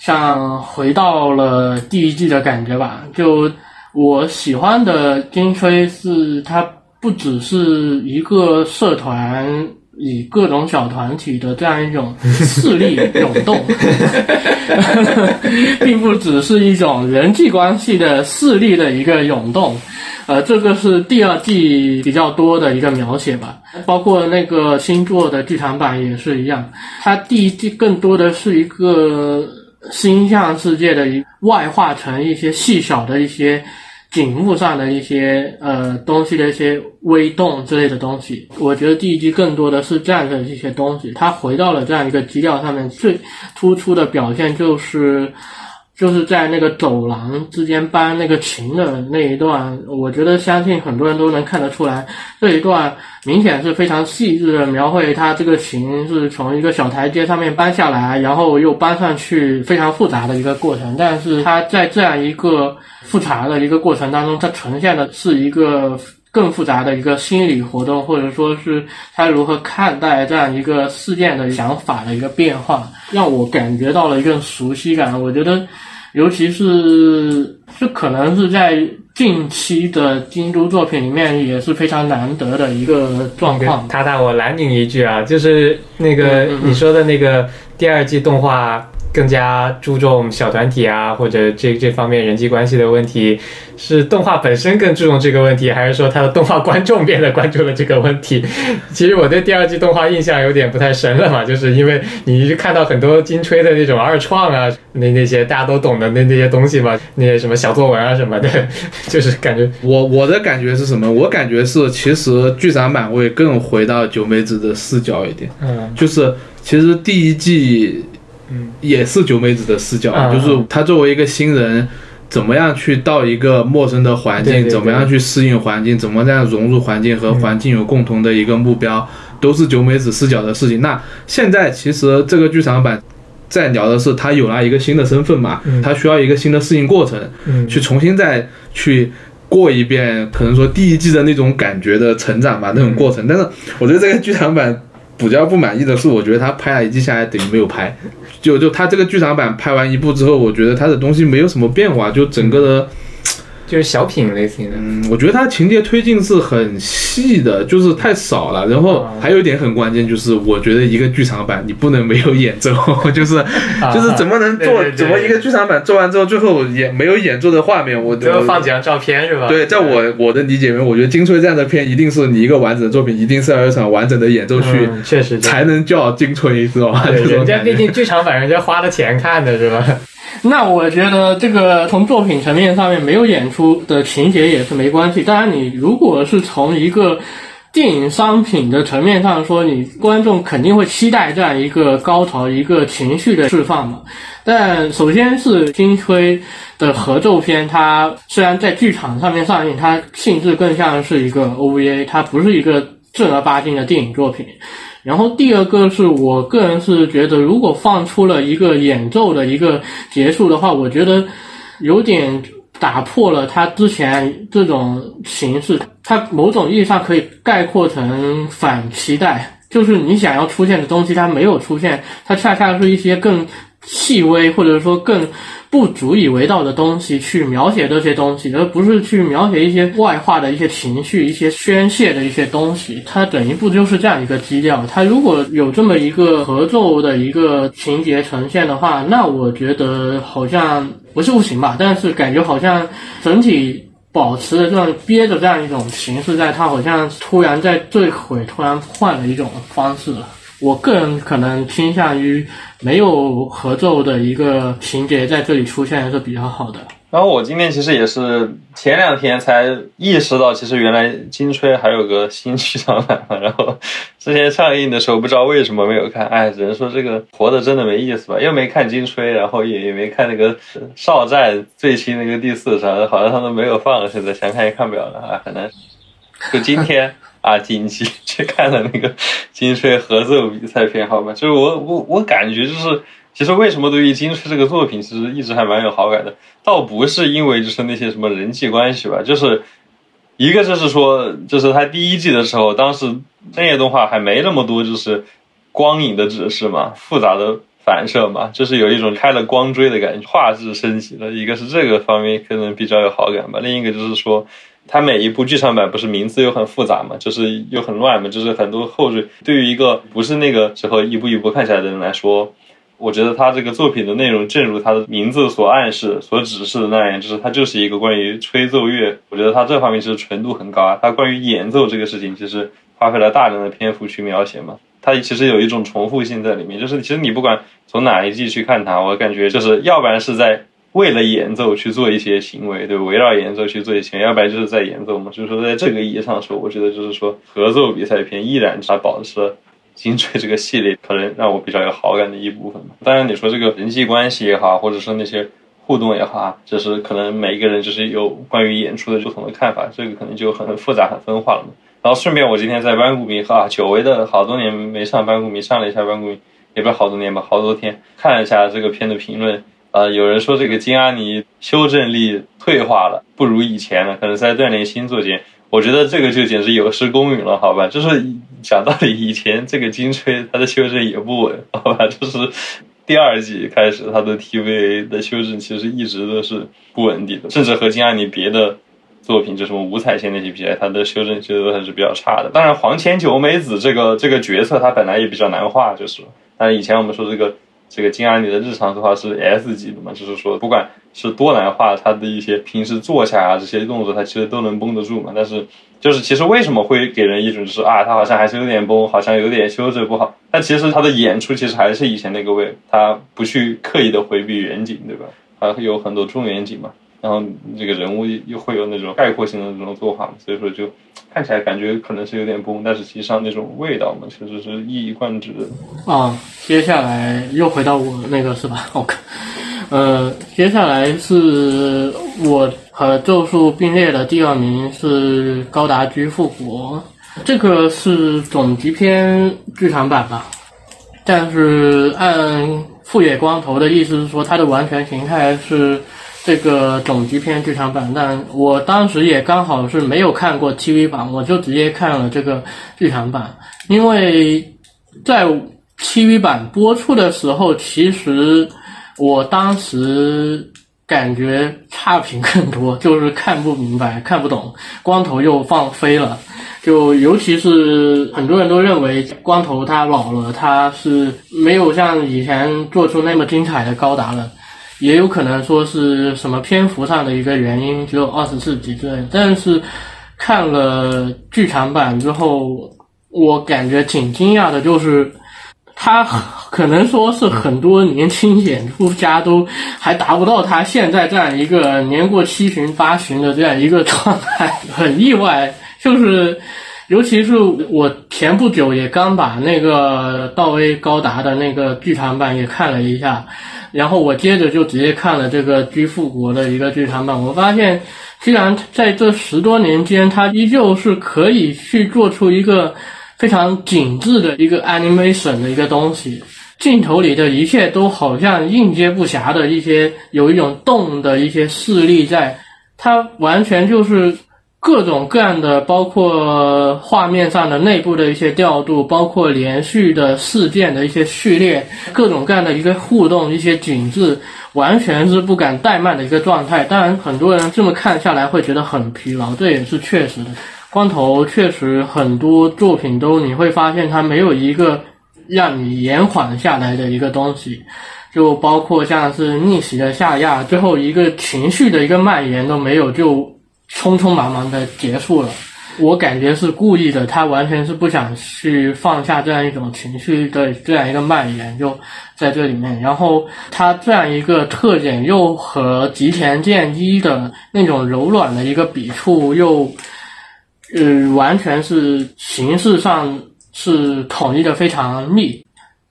[SPEAKER 4] 像回到了第一季的感觉吧。就我喜欢的金吹是它不只是一个社团，以各种小团体的这样一种 *laughs* 势力涌动，*laughs* 并不只是一种人际关系的势力的一个涌动。呃，这个是第二季比较多的一个描写吧，包括那个星座的剧场版也是一样。它第一季更多的是一个星象世界的外化成一些细小的一些景物上的一些呃东西的一些微动之类的东西。我觉得第一季更多的是这样的一些东西，它回到了这样一个基调上面，最突出的表现就是。就是在那个走廊之间搬那个琴的那一段，我觉得相信很多人都能看得出来，这一段明显是非常细致的描绘他这个琴是从一个小台阶上面搬下来，然后又搬上去，非常复杂的一个过程。但是他在这样一个复杂的一个过程当中，它呈现的是一个。更复杂的一个心理活动，或者说是他如何看待这样一个事件的想法的一个变化，让我感觉到了一个熟悉感。我觉得，尤其是这可能是在近期的京都作品里面也是非常难得的一个状况。
[SPEAKER 1] 塔塔，我拦你一句啊，就是那个你说的那个第二季动画更加注重小团体啊，或者这这方面人际关系的问题，是动画本身更注重这个问题，还是说它的动画观众变得关注了这个问题？*laughs* 其实我对第二季动画印象有点不太深了嘛，就是因为你看到很多金吹的那种二创啊，那那些大家都懂的那那些东西嘛，那些什么小作文啊什么的，*laughs* 就是感觉
[SPEAKER 2] 我我的感觉是什么？我感觉是，其实剧场版会更回到九美子的视角一点，
[SPEAKER 1] 嗯
[SPEAKER 2] 就是其实第一季，嗯，也是九美子的视角，
[SPEAKER 1] 嗯
[SPEAKER 2] 就是她作为一个新人，怎么样去到一个陌生的环境，
[SPEAKER 1] 对对对
[SPEAKER 2] 怎么样去适应环境，怎么样融入环境和环境有共同的一个目标，都是九美子视角的事情。那现在其实这个剧场版。在聊的是他有了一个新的身份嘛，
[SPEAKER 1] 嗯
[SPEAKER 2] 他需要一个新的适应过程，
[SPEAKER 1] 嗯
[SPEAKER 2] 去重新再去过一遍，可能说第一季的那种感觉的成长吧，那种过程。但是我觉得这个剧场版比较不满意的是，我觉得他拍了一季下来等于没有拍，就就他这个剧场版拍完一部之后，我觉得他的东西没有什么变化，就整个的，
[SPEAKER 1] 就是小品类型的。
[SPEAKER 2] 嗯，我觉得它情节推进是很细的，就是太少了。然后还有一点很关键，就是我觉得一个剧场版你不能没有演奏，*laughs* 就是就是怎么能做怎么一个剧场版做完之后，最后也没有演奏的画面，我
[SPEAKER 1] 最后放几张照片是吧？
[SPEAKER 2] 对，在我我的理解里面，我觉得金吹这样的片一定是你一个完整的作品，一定是要有一场完整的演奏去，
[SPEAKER 1] 嗯确实
[SPEAKER 2] 才能叫金吹，知道吧？
[SPEAKER 1] 对，人家毕竟剧场版，人家花了钱看的是吧？
[SPEAKER 4] 那我觉得这个从作品层面上面没有演出的情节也是没关系。当然，你如果是从一个电影商品的层面上说，你观众肯定会期待这样一个高潮、一个情绪的释放嘛。但首先是金吹的合奏片，它虽然在剧场上面上映，它性质更像是一个 OVA，它不是一个正儿八经的电影作品。然后第二个是我个人是觉得，如果放出了一个演奏的一个结束的话，我觉得有点打破了他之前这种形式，它某种意义上可以概括成反期待，就是你想要出现的东西它没有出现，它恰恰是一些更细微或者说更不足以为道的东西去描写这些东西，而不是去描写一些外化的一些情绪、一些宣泄的一些东西。它整一部就是这样一个基调。它如果有这么一个合奏的一个情节呈现的话，那我觉得好像不是不行吧，但是感觉好像整体。保持着这样憋着这样一种形式在，它好像突然在坠毁，突然换了一种方式了。我个人可能倾向于没有合奏的一个情节在这里出现还是比较好的。
[SPEAKER 3] 然后我今天其实也是前两天才意识到，其实原来金吹还有个新剧场版嘛。然后之前上映的时候不知道为什么没有看，哎，只能说这个活的真的没意思吧，又没看金吹，然后也也没看那个少战最新那个第四章，好像他们没有放，现在想看也看不了了啊，可能。就今天啊，紧急去看了那个金吹合奏比赛片，好吧，就是我我我感觉就是。其实为什么对于金吹这个作品，其实一直还蛮有好感的，倒不是因为就是那些什么人际关系吧，就是一个就是说，就是他第一季的时候，当时深夜动画还没那么多就是光影的指示嘛，复杂的反射嘛，就是有一种开了光追的感觉，画质升级了。一个是这个方面可能比较有好感吧，另一个就是说。它每一部剧场版不是名字又很复杂嘛，就是又很乱嘛，就是很多后缀。对于一个不是那个时候一步一步看起来的人来说，我觉得他这个作品的内容，正如他的名字所暗示、所指示的那样，就是它就是一个关于吹奏乐。我觉得他这方面其实纯度很高啊。他关于演奏这个事情，其实花费了大量的篇幅去描写嘛。它其实有一种重复性在里面，就是其实你不管从哪一季去看它，我感觉就是要不然是在为了演奏去做一些行为，对，围绕演奏去做一些行为，要不然就是在演奏嘛。就是说，在这个意义上说，我觉得就是说合奏比赛片依然它保持了金锤这个系列可能让我比较有好感的一部分嘛。当然，你说这个人际关系也好，或者说那些互动也好啊，就是可能每一个人就是有关于演出的不同的看法，这个可能就很复杂、很分化了嘛。然后顺便，我今天在班固迷啊，久违的好多年没上班固迷，上了一下班固迷，也不是好多年吧，好多天，看了一下这个片的评论。呃，有人说这个金阿尼修正力退化了，不如以前了，可能在锻炼新作间。我觉得这个就简直有失公允了，好吧？就是讲道理，以前这个金吹他的修正也不稳，好吧？就是第二季开始他的 TVA 的修正其实一直都是不稳定的，甚至和金阿尼别的作品，就什么五彩线那些比起来，他的修正其实都还是比较差的。当然，黄千九美子这个这个角色他本来也比较难画，就是，但是以前我们说这个。这个金阿里的日常的话是 S 级的嘛，就是说不管是多难画，他的一些平时坐下啊这些动作，他其实都能绷得住嘛。但是就是其实为什么会给人一种就是啊，他好像还是有点崩，好像有点修整不好。但其实他的演出其实还是以前那个味，他不去刻意的回避远景，对吧？还有很多重远景嘛。然后这个人物又会有那种概括性的这种做法，所以说就看起来感觉可能是有点崩，但是实际上那种味道嘛，确实是一以贯之。
[SPEAKER 4] 啊，接下来又回到我那个是吧 *laughs* 我看呃，接下来是我和咒术并列的第二名是高达居复活，这个是总集篇剧场版吧？但是按富野光头的意思是说，它的完全形态是。这个总集篇剧场版，但我当时也刚好是没有看过 TV 版，我就直接看了这个剧场版。因为在 TV 版播出的时候，其实我当时感觉差评更多，就是看不明白、看不懂，光头又放飞了。就尤其是很多人都认为光头他老了，他是没有像以前做出那么精彩的高达了。也有可能说是什么篇幅上的一个原因，只有二十四集之类。但是看了剧场版之后，我感觉挺惊讶的，就是他可能说是很多年轻演出家都还达不到他现在这样一个年过七旬八旬的这样一个状态，很意外。就是尤其是我前不久也刚把那个道威高达的那个剧场版也看了一下。然后我接着就直接看了这个《居富国》的一个剧场版，我发现，居然在这十多年间，它依旧是可以去做出一个非常紧致的一个 animation 的一个东西，镜头里的一切都好像应接不暇的一些有一种动的一些势力在，它完全就是。各种各样的，包括画面上的内部的一些调度，包括连续的事件的一些序列，各种各样的一个互动，一些景致，完全是不敢怠慢的一个状态。当然，很多人这么看下来会觉得很疲劳，这也是确实的。光头确实很多作品都你会发现，它没有一个让你延缓下来的一个东西，就包括像是逆袭的下亚，最后一个情绪的一个蔓延都没有就。匆匆忙忙的结束了，我感觉是故意的，他完全是不想去放下这样一种情绪的这样一个蔓延，就在这里面。然后他这样一个特点又和吉田健一的那种柔软的一个笔触又，呃，完全是形式上是统一的非常密，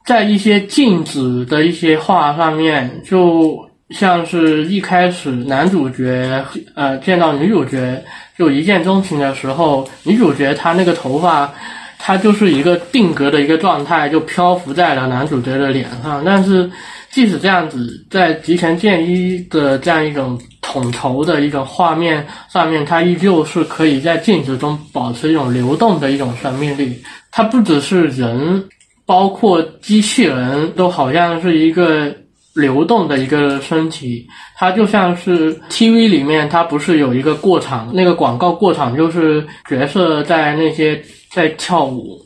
[SPEAKER 4] 在一些静止的一些画上面就。像是一开始男主角呃见到女主角就一见钟情的时候，女主角她那个头发，她就是一个定格的一个状态，就漂浮在了男主角的脸上。但是即使这样子，在吉田健一的这样一种统筹的一种画面上面，它依旧是可以在静止中保持一种流动的一种生命力。它不只是人，包括机器人都好像是一个。流动的一个身体，它就像是 TV 里面，它不是有一个过场，那个广告过场就是角色在那些在跳舞，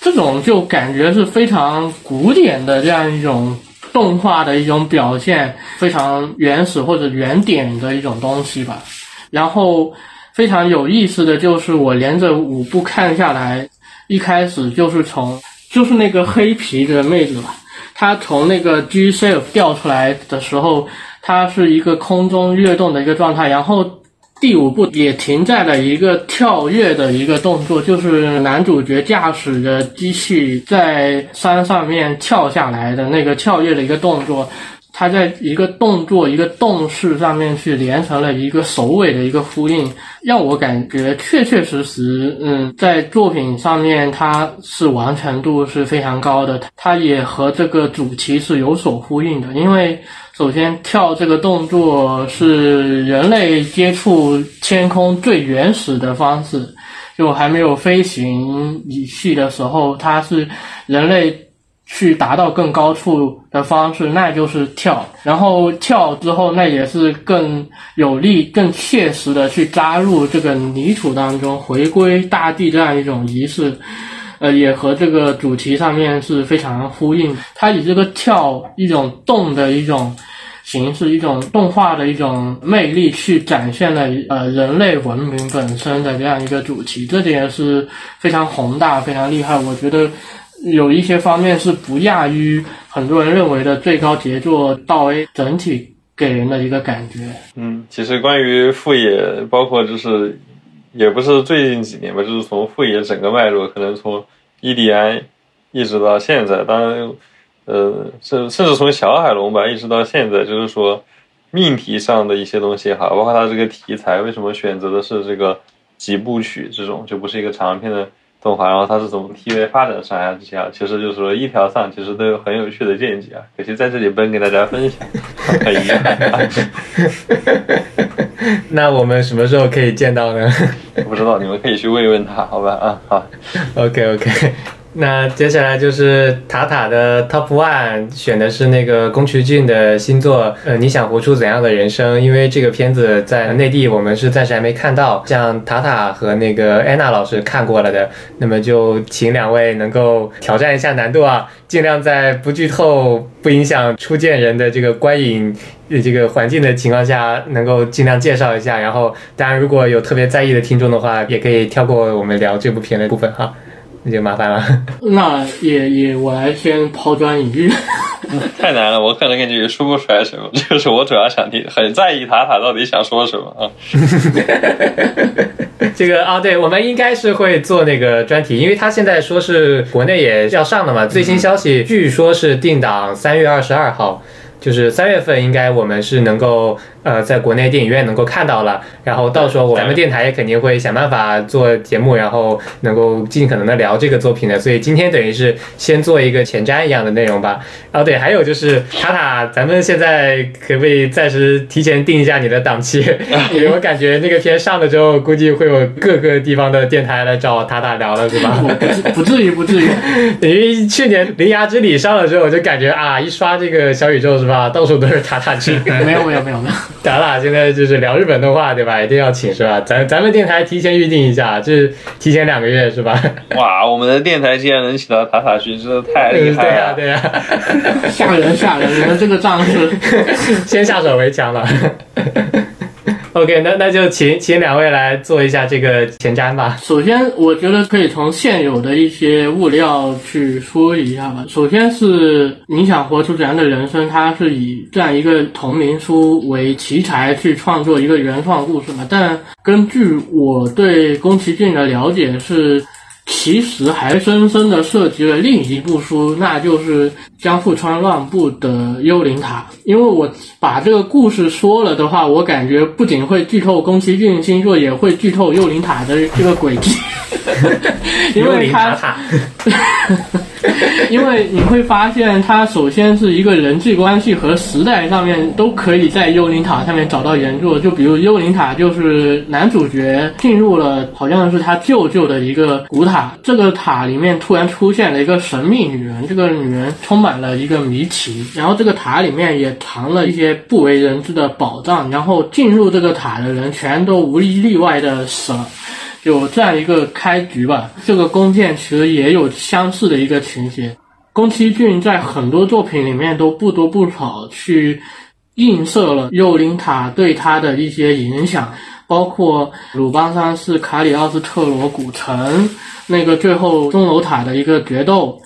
[SPEAKER 4] 这种就感觉是非常古典的这样一种动画的一种表现，非常原始或者原点的一种东西吧。然后非常有意思的就是，我连着五部看下来，一开始就是从就是那个黑皮的妹子吧，他从那个 G safe 掉出来的时候，他是一个空中跃动的一个状态，然后。第五步也停在了一个跳跃的一个动作，就是男主角驾驶着机器在山上面跳下来的那个跳跃的一个动作。他在一个动作、一个动势上面去连成了一个首尾的一个呼应，让我感觉确确实实，嗯，在作品上面它是完成度是非常高的，它也和这个主题是有所呼应的。因为首先跳这个动作是人类接触天空最原始的方式，就还没有飞行仪器的时候，它是人类。去达到更高处的方式，那就是跳。然后跳之后，那也是更有力、更切实的去扎入这个泥土当中，回归大地这样一种仪式。呃，也和这个主题上面是非常呼应。它以这个跳一种动的一种形式，一种动画的一种魅力，去展现了呃人类文明本身的这样一个主题。这点是非常宏大、非常厉害。我觉得。有一些方面是不亚于很多人认为的最高杰作，道 A 整体给人的一个感觉。
[SPEAKER 3] 嗯，其实关于富野，包括就是也不是最近几年吧，就是从富野整个脉络，可能从伊迪安一直到现在，当然，呃，甚甚至从小海龙吧，一直到现在，就是说命题上的一些东西哈，包括它这个题材，为什么选择的是这个几部曲这种，就不是一个长篇的。动画，然后它是从 TV 发展上呀，这些啊，其实就是说一条上其实都有很有趣的见解啊，可惜在这里不能给大家分享，很遗憾。*laughs*
[SPEAKER 1] 那我们什么时候可以见到呢？*laughs*
[SPEAKER 3] 不知道，你们可以去问一问他，好吧？啊，好
[SPEAKER 1] ，OK OK。那接下来就是塔塔的 Top One，选的是那个宫崎骏的新作，呃，你想活出怎样的人生？因为这个片子在内地我们是暂时还没看到，像塔塔和那个安娜老师看过了的，那么就请两位能够挑战一下难度啊，尽量在不剧透、不影响初见人的这个观影这个环境的情况下，能够尽量介绍一下。然后，当然如果有特别在意的听众的话，也可以跳过我们聊这部片的部分哈。那就麻烦了。
[SPEAKER 4] 那也也，我来先抛砖引玉。*laughs*
[SPEAKER 3] 太难了，我可能感觉说不出来什么。这个是我主要想听，很在意塔塔到底想说什么啊。*laughs*
[SPEAKER 1] 这个啊，对，我们应该是会做那个专题，因为他现在说是国内也要上了嘛。最新消息，据说是定档三月二十二号，就是三月份应该我们是能够。呃，在国内电影院能够看到了，然后到时候咱们电台也肯定会想办法做节目，然后能够尽可能的聊这个作品的。所以今天等于是先做一个前瞻一样的内容吧。然后对，还有就是塔塔，咱们现在可不可以暂时提前定一下你的档期？*laughs* 因为我感觉那个片上了之后，估计会有各个地方的电台来找塔塔聊了，是吧？*laughs*
[SPEAKER 4] 不至于，不至于。*laughs*
[SPEAKER 1] 因为去年《铃芽之旅》上了之后，我就感觉啊，一刷这个小宇宙是吧，到处都是塔塔剧。
[SPEAKER 4] 没有，没有，没有，没有。
[SPEAKER 1] 咱俩现在就是聊日本动画，对吧？一定要请是吧？咱咱们电台提前预定一下，就是提前两个月是吧？
[SPEAKER 3] 哇，我们的电台竟然能请到塔塔君，真的太厉害
[SPEAKER 1] 了！对呀，对
[SPEAKER 4] 呀，吓人吓人！你们这个仗是，*laughs*
[SPEAKER 1] 先下手为强了。OK，那那就请请两位来做一下这个前瞻吧。
[SPEAKER 4] 首先，我觉得可以从现有的一些物料去说一下吧。首先是你想活出怎样的人生，它是以这样一个同名书为题材去创作一个原创故事嘛。但根据我对宫崎骏的了解是。其实还深深的涉及了另一部书，那就是江户川乱步的《幽灵塔》。因为我把这个故事说了的话，我感觉不仅会剧透宫崎骏星座，也会剧透《幽灵塔》的这个轨迹。
[SPEAKER 1] 幽灵塔塔。*laughs* *laughs*
[SPEAKER 4] 因为你会发现，它首先是一个人际关系和时代上面都可以在幽灵塔上面找到原作。就比如幽灵塔，就是男主角进入了，好像是他舅舅的一个古塔。这个塔里面突然出现了一个神秘女人，这个女人充满了一个谜题。然后这个塔里面也藏了一些不为人知的宝藏。然后进入这个塔的人全都无一例外的死了。有这样一个开局吧，这个弓箭其实也有相似的一个情节。宫崎骏在很多作品里面都不多不少去映射了幽灵塔对他的一些影响，包括鲁邦三世卡里奥斯特罗古城那个最后钟楼塔的一个决斗，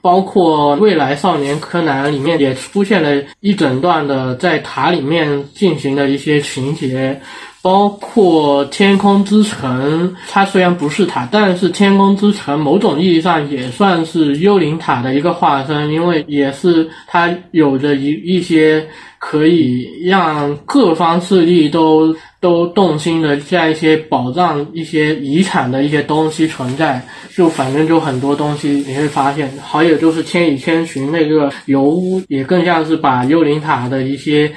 [SPEAKER 4] 包括《未来少年柯南》里面也出现了一整段的在塔里面进行的一些情节，包括《天空之城》，它虽然不是塔，但是《天空之城》某种意义上也算是幽灵塔的一个化身，因为也是它有着一一些可以让各方势力都都动心的这样一些宝藏一些遗产的一些东西存在。就反正就很多东西你会发现，还有就是《千与千寻》那个油屋，也更像是把幽灵塔的一些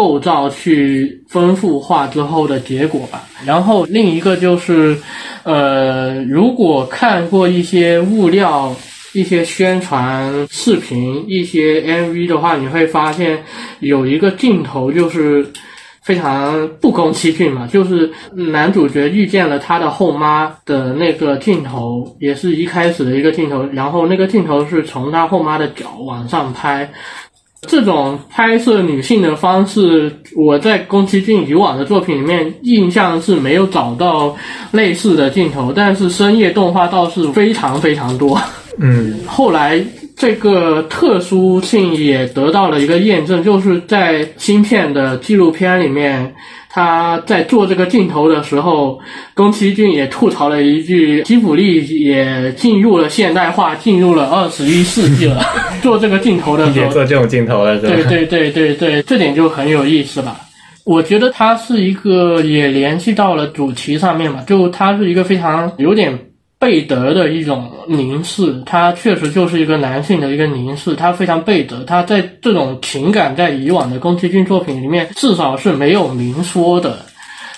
[SPEAKER 4] 构造去丰富化之后的结果吧。然后另一个就是，呃，如果看过一些物料、一些宣传视频、一些 MV 的话，你会发现有一个镜头就是。非常不宫崎骏嘛，就是男主角遇见了他的后妈的那个镜头，也是一开始的一个镜头，然后那个镜头是从他后妈的脚往上拍。这种拍摄女性的方式，我在宫崎骏以往的作品里面印象是没有找到类似的镜头，但是深夜动画倒是非常非常多。
[SPEAKER 1] 嗯 *laughs*
[SPEAKER 4] 后来这个特殊性也得到了一个验证，就是在芯片的纪录片里面，他在做这个镜头的时候，宫崎骏也吐槽了一句：吉卜力也进入了现代化，进入了二十一世纪了。*laughs* 做这个镜头的时候，
[SPEAKER 1] 也做这种镜头了是吧？
[SPEAKER 4] 对对对对对，这点就很有意思吧。我觉得它是一个也联系到了主题上面嘛，就它是一个非常有点贝德的一种凝视，它确实就是一个男性的一个凝视，他非常贝德，他在这种情感在以往的宫崎骏作品里面至少是没有明说的。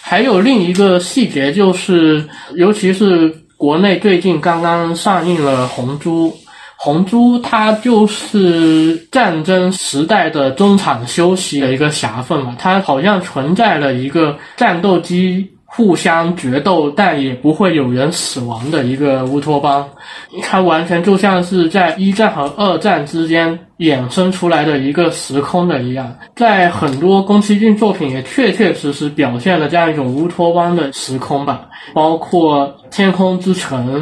[SPEAKER 4] 还有另一个细节就是，尤其是国内最近刚刚上映了《红猪》，红猪它就是战争时代的中场休息的一个狭缝嘛，它好像存在了一个战斗机互相决斗，但也不会有人死亡的一个乌托邦。它完全就像是在一战和二战之间衍生出来的一个时空的一样，在很多宫崎骏作品也确确实实表现了这样一种乌托邦的时空吧，包括《天空之城》。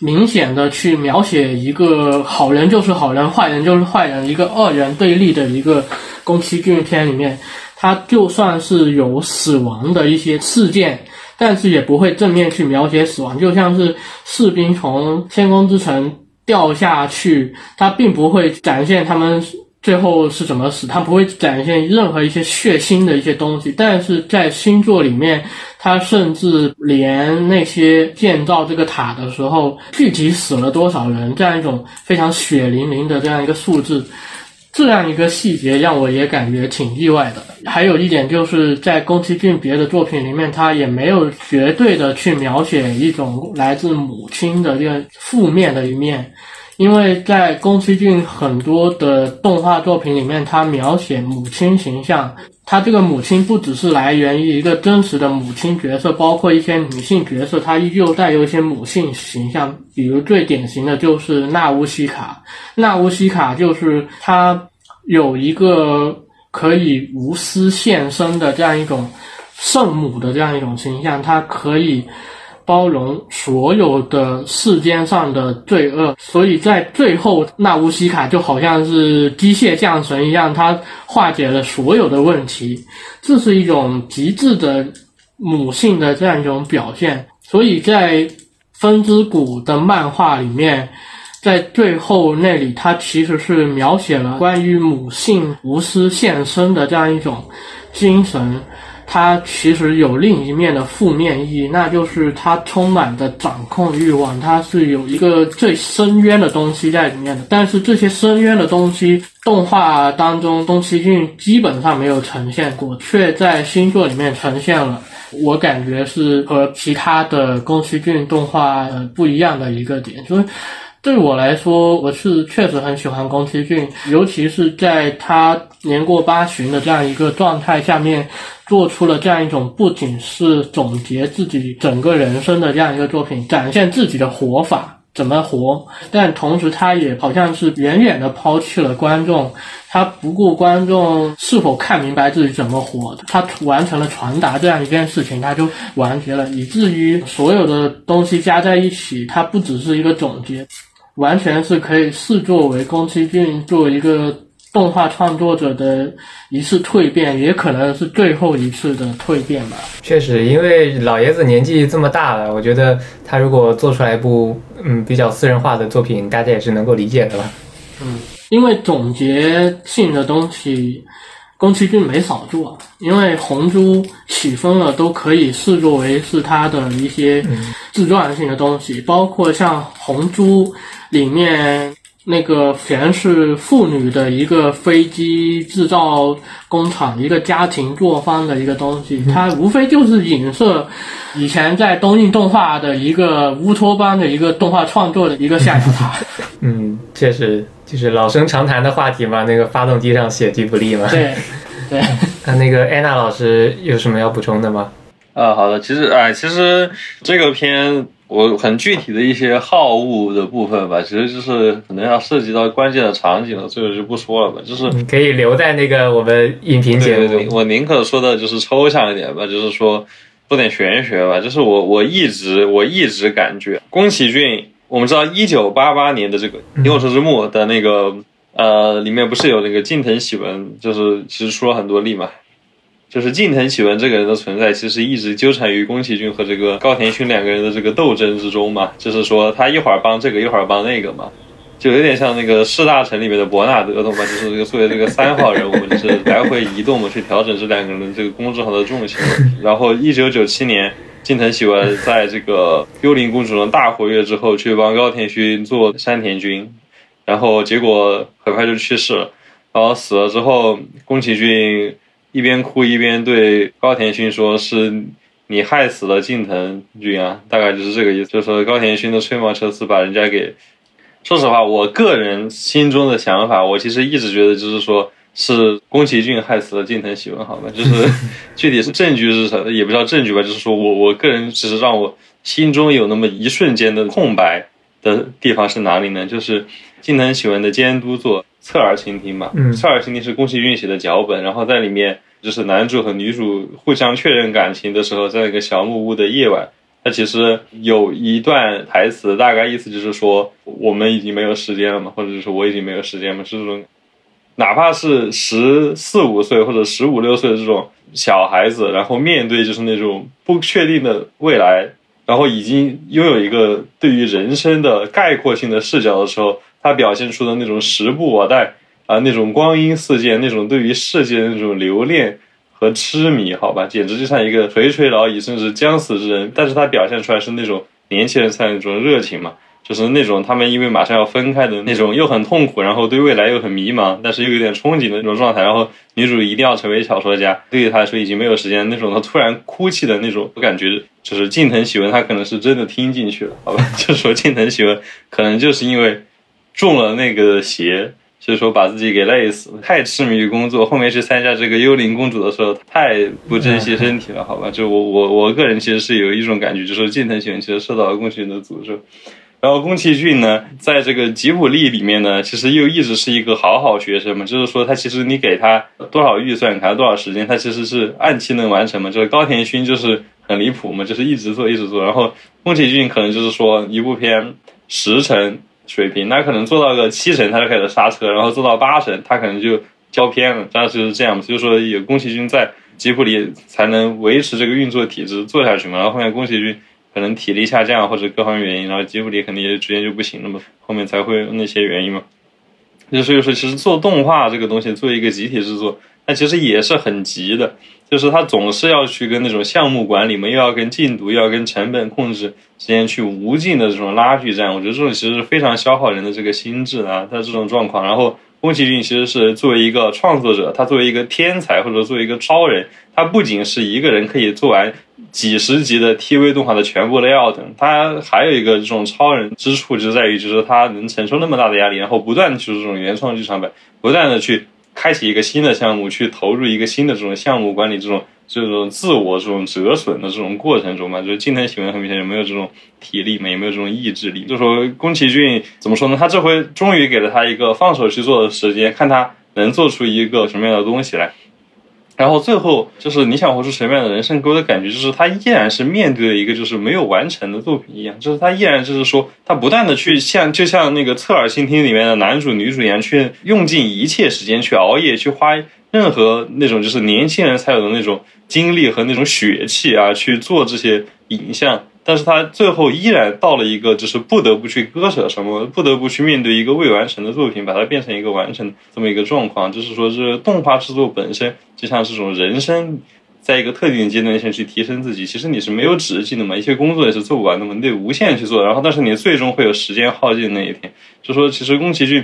[SPEAKER 4] 明显的去描写一个好人就是好人，坏人就是坏人，一个二元对立的一个宫崎骏片里面，它就算是有死亡的一些事件，但是也不会正面去描写死亡，就像是士兵从天空之城掉下去，它并不会展现他们最后是怎么死，它不会展现任何一些血腥的一些东西，但是在星座里面，它甚至连那些建造这个塔的时候，具体死了多少人，这样一种非常血淋淋的这样一个数字，这样一个细节让我也感觉挺意外的。还有一点就是在宫崎骏别的作品里面，他也没有绝对的去描写一种来自母亲的这个负面的一面。因为在宫崎骏很多的动画作品里面，他描写母亲形象，他这个母亲不只是来源于一个真实的母亲角色，包括一些女性角色，它依旧带有一些母性形象。比如最典型的就是纳乌西卡，纳乌西卡就是她有一个可以无私献身的这样一种圣母的这样一种形象，她可以。包容所有的世间上的罪恶，所以在最后，纳乌西卡就好像是机械降神一样，他化解了所有的问题，这是一种极致的母性的这样一种表现。所以在风之谷的漫画里面，在最后那里，它其实是描写了关于母性无私献身的这样一种精神。它其实有另一面的负面意义，那就是它充满着掌控欲望，它是有一个最深渊的东西在里面的。但是这些深渊的东西，动画当中宫崎骏基本上没有呈现过，却在星座里面呈现了。我感觉是和其他的宫崎骏动画呃不一样的一个点，所以。对我来说，我是确实很喜欢宫崎骏，尤其是在他年过八旬的这样一个状态下面，做出了这样一种不仅是总结自己整个人生的这样一个作品，展现自己的活法，怎么活，但同时他也好像是远远的抛弃了观众，他不顾观众是否看明白自己怎么活，他完成了传达这样一件事情，他就完结了，以至于所有的东西加在一起，它不只是一个总结，完全是可以视作为宫崎骏作为一个动画创作者的一次蜕变，也可能是最后一次的蜕变吧。
[SPEAKER 1] 确实，因为老爷子年纪这么大了，我觉得他如果做出来一部嗯比较私人化的作品，大家也是能够理解的吧。
[SPEAKER 4] 嗯因为总结性的东西，宫崎骏没少做。因为红猪起风了，都可以视作为是他的一些自传性的东西，包括像红猪里面那个全是妇女的一个飞机制造工厂，一个家庭作坊的一个东西，它无非就是影射以前在东映动画的一个乌托邦的一个动画创作的一个象牙塔。*laughs*
[SPEAKER 1] 嗯，确实就是老生常谈的话题嘛，那个发动机上写吉卜力嘛。
[SPEAKER 4] 对，对。*laughs*
[SPEAKER 1] 那那个安娜老师有什么要补充的吗？
[SPEAKER 3] 啊，好的，其实哎，其实这个片我很具体的一些好恶的部分吧，其实就是可能要涉及到关键的场景了，这个就不说了吧。就是
[SPEAKER 1] 你可以留在那个我们影评节目。
[SPEAKER 3] 对对对，我宁可说的就是抽象一点吧，就是说说点玄学吧。就是我我一直我一直感觉宫崎骏，我们知道一九八八年的这个《萤火虫之墓》的那个呃里面不是有那个近藤喜文，就是其实出了很多力嘛。就是近藤喜文这个人的存在，其实一直纠缠于宫崎骏和这个高田勋两个人的这个斗争之中嘛。就是说他一会儿帮这个，一会儿帮那个嘛，就有点像那个四大臣里面的伯纳德，懂吧？就是这个作为这个三号人物，*laughs* 就是来回移动嘛，去调整这两个人的这个工作上的重心。然后一九九七年，近藤喜文在这个幽灵公主的大活跃之后，去帮高田勋做山田君，然后结果很快就去世了。然后死了之后，宫崎骏。一边哭一边对高田勋说：“是你害死了近藤君啊！”大概就是这个意思，就是说高田勋的吹毛求疵把人家给……说实话，我个人心中的想法，我其实一直觉得就是说是宫崎骏害死了近藤喜文，好吧？就是 *laughs* 具体是证据是什么，也不叫证据吧，就是说我我个人只是让我心中有那么一瞬间的空白的地方是哪里呢？就是近藤喜文的监督作。侧耳倾听嘛，
[SPEAKER 1] 嗯
[SPEAKER 3] 侧耳倾听是宫崎骏写的脚本，然后在里面就是男主和女主互相确认感情的时候，在一个小木屋的夜晚，他其实有一段台词，大概意思就是说我们已经没有时间了嘛，或者就是我已经没有时间嘛，是这种，哪怕是十四五岁或者十五六岁的这种小孩子，然后面对就是那种不确定的未来，然后已经拥有一个对于人生的概括性的视角的时候。他表现出的那种时不我待啊，那种光阴似箭，那种对于世界的那种留恋和痴迷，好吧，简直就像一个垂垂老矣甚至将死之人。但是他表现出来是那种年轻人才那种热情嘛，就是那种他们因为马上要分开的那种又很痛苦，然后对未来又很迷茫，但是又有点憧憬的那种状态。然后女主一定要成为小说家，对于他来说已经没有时间那种，他突然哭泣的那种，我感觉就是近藤喜文他可能是真的听进去了，好吧，*laughs* 就说近藤喜文可能就是因为。中了那个邪，所以说把自己给累死了，太痴迷于工作。后面去参加这个幽灵公主的时候，太不珍惜身体了，好吧？就我我我个人其实是有一种感觉，就是近藤喜文其实受到了宫崎骏的诅咒。然后宫崎骏呢，在这个吉卜力里面呢，其实又一直是一个好好学生嘛，就是说他其实你给他多少预算，给他多少时间，他其实是按期能完成嘛。就是高田勋就是很离谱嘛，就是一直做一直做。然后宫崎骏可能就是说一部片十成。水平，那可能做到个七成，他就开始刹车，然后做到八成，他可能就交片了。当时是这样，所以说有宫崎骏在吉卜力才能维持这个运作体制做下去嘛。然后后面宫崎骏可能体力下降或者各方面原因，然后吉卜力肯定也逐渐就不行了嘛。后面才会那些原因嘛。就所以说，其实做动画这个东西，做一个集体制作，那其实也是很急的。就是他总是要去跟那种项目管理嘛，又要跟进度，又要跟成本控制之间去无尽的这种拉锯战。我觉得这种其实是非常消耗人的这个心智啊。他这种状况，然后宫崎骏其实是作为一个创作者，他作为一个天才或者作为一个超人，他不仅是一个人可以做完几十集的 TV 动画的全部 layout，他还有一个这种超人之处就在于，就是他能承受那么大的压力，然后不断的去这种原创剧场版，不断的去。开启一个新的项目，去投入一个新的这种项目管理这种这种自我这种折损的这种过程中嘛，就是今天喜欢很明显有没有这种体力嘛，有没有这种意志力。就说宫崎骏怎么说呢？他这回终于给了他一个放手去做的时间，看他能做出一个什么样的东西来。然后最后就是你想活出什么样的人生，给我的感觉就是他依然是面对了一个就是没有完成的作品一样，就是他依然就是说他不断的去像就像那个侧耳倾听里面的男主女主一样，去用尽一切时间去熬夜，去花任何那种就是年轻人才有的那种精力和那种血气啊，去做这些影像。但是他最后依然到了一个就是不得不去割舍什么，不得不去面对一个未完成的作品，把它变成一个完成这么一个状况。就是说，这动画制作本身就像这种人生，在一个特定的阶段先去提升自己，其实你是没有止境的嘛，一些工作也是做不完的嘛，你得无限去做。然后，但是你最终会有时间耗尽那一天。就说，其实宫崎骏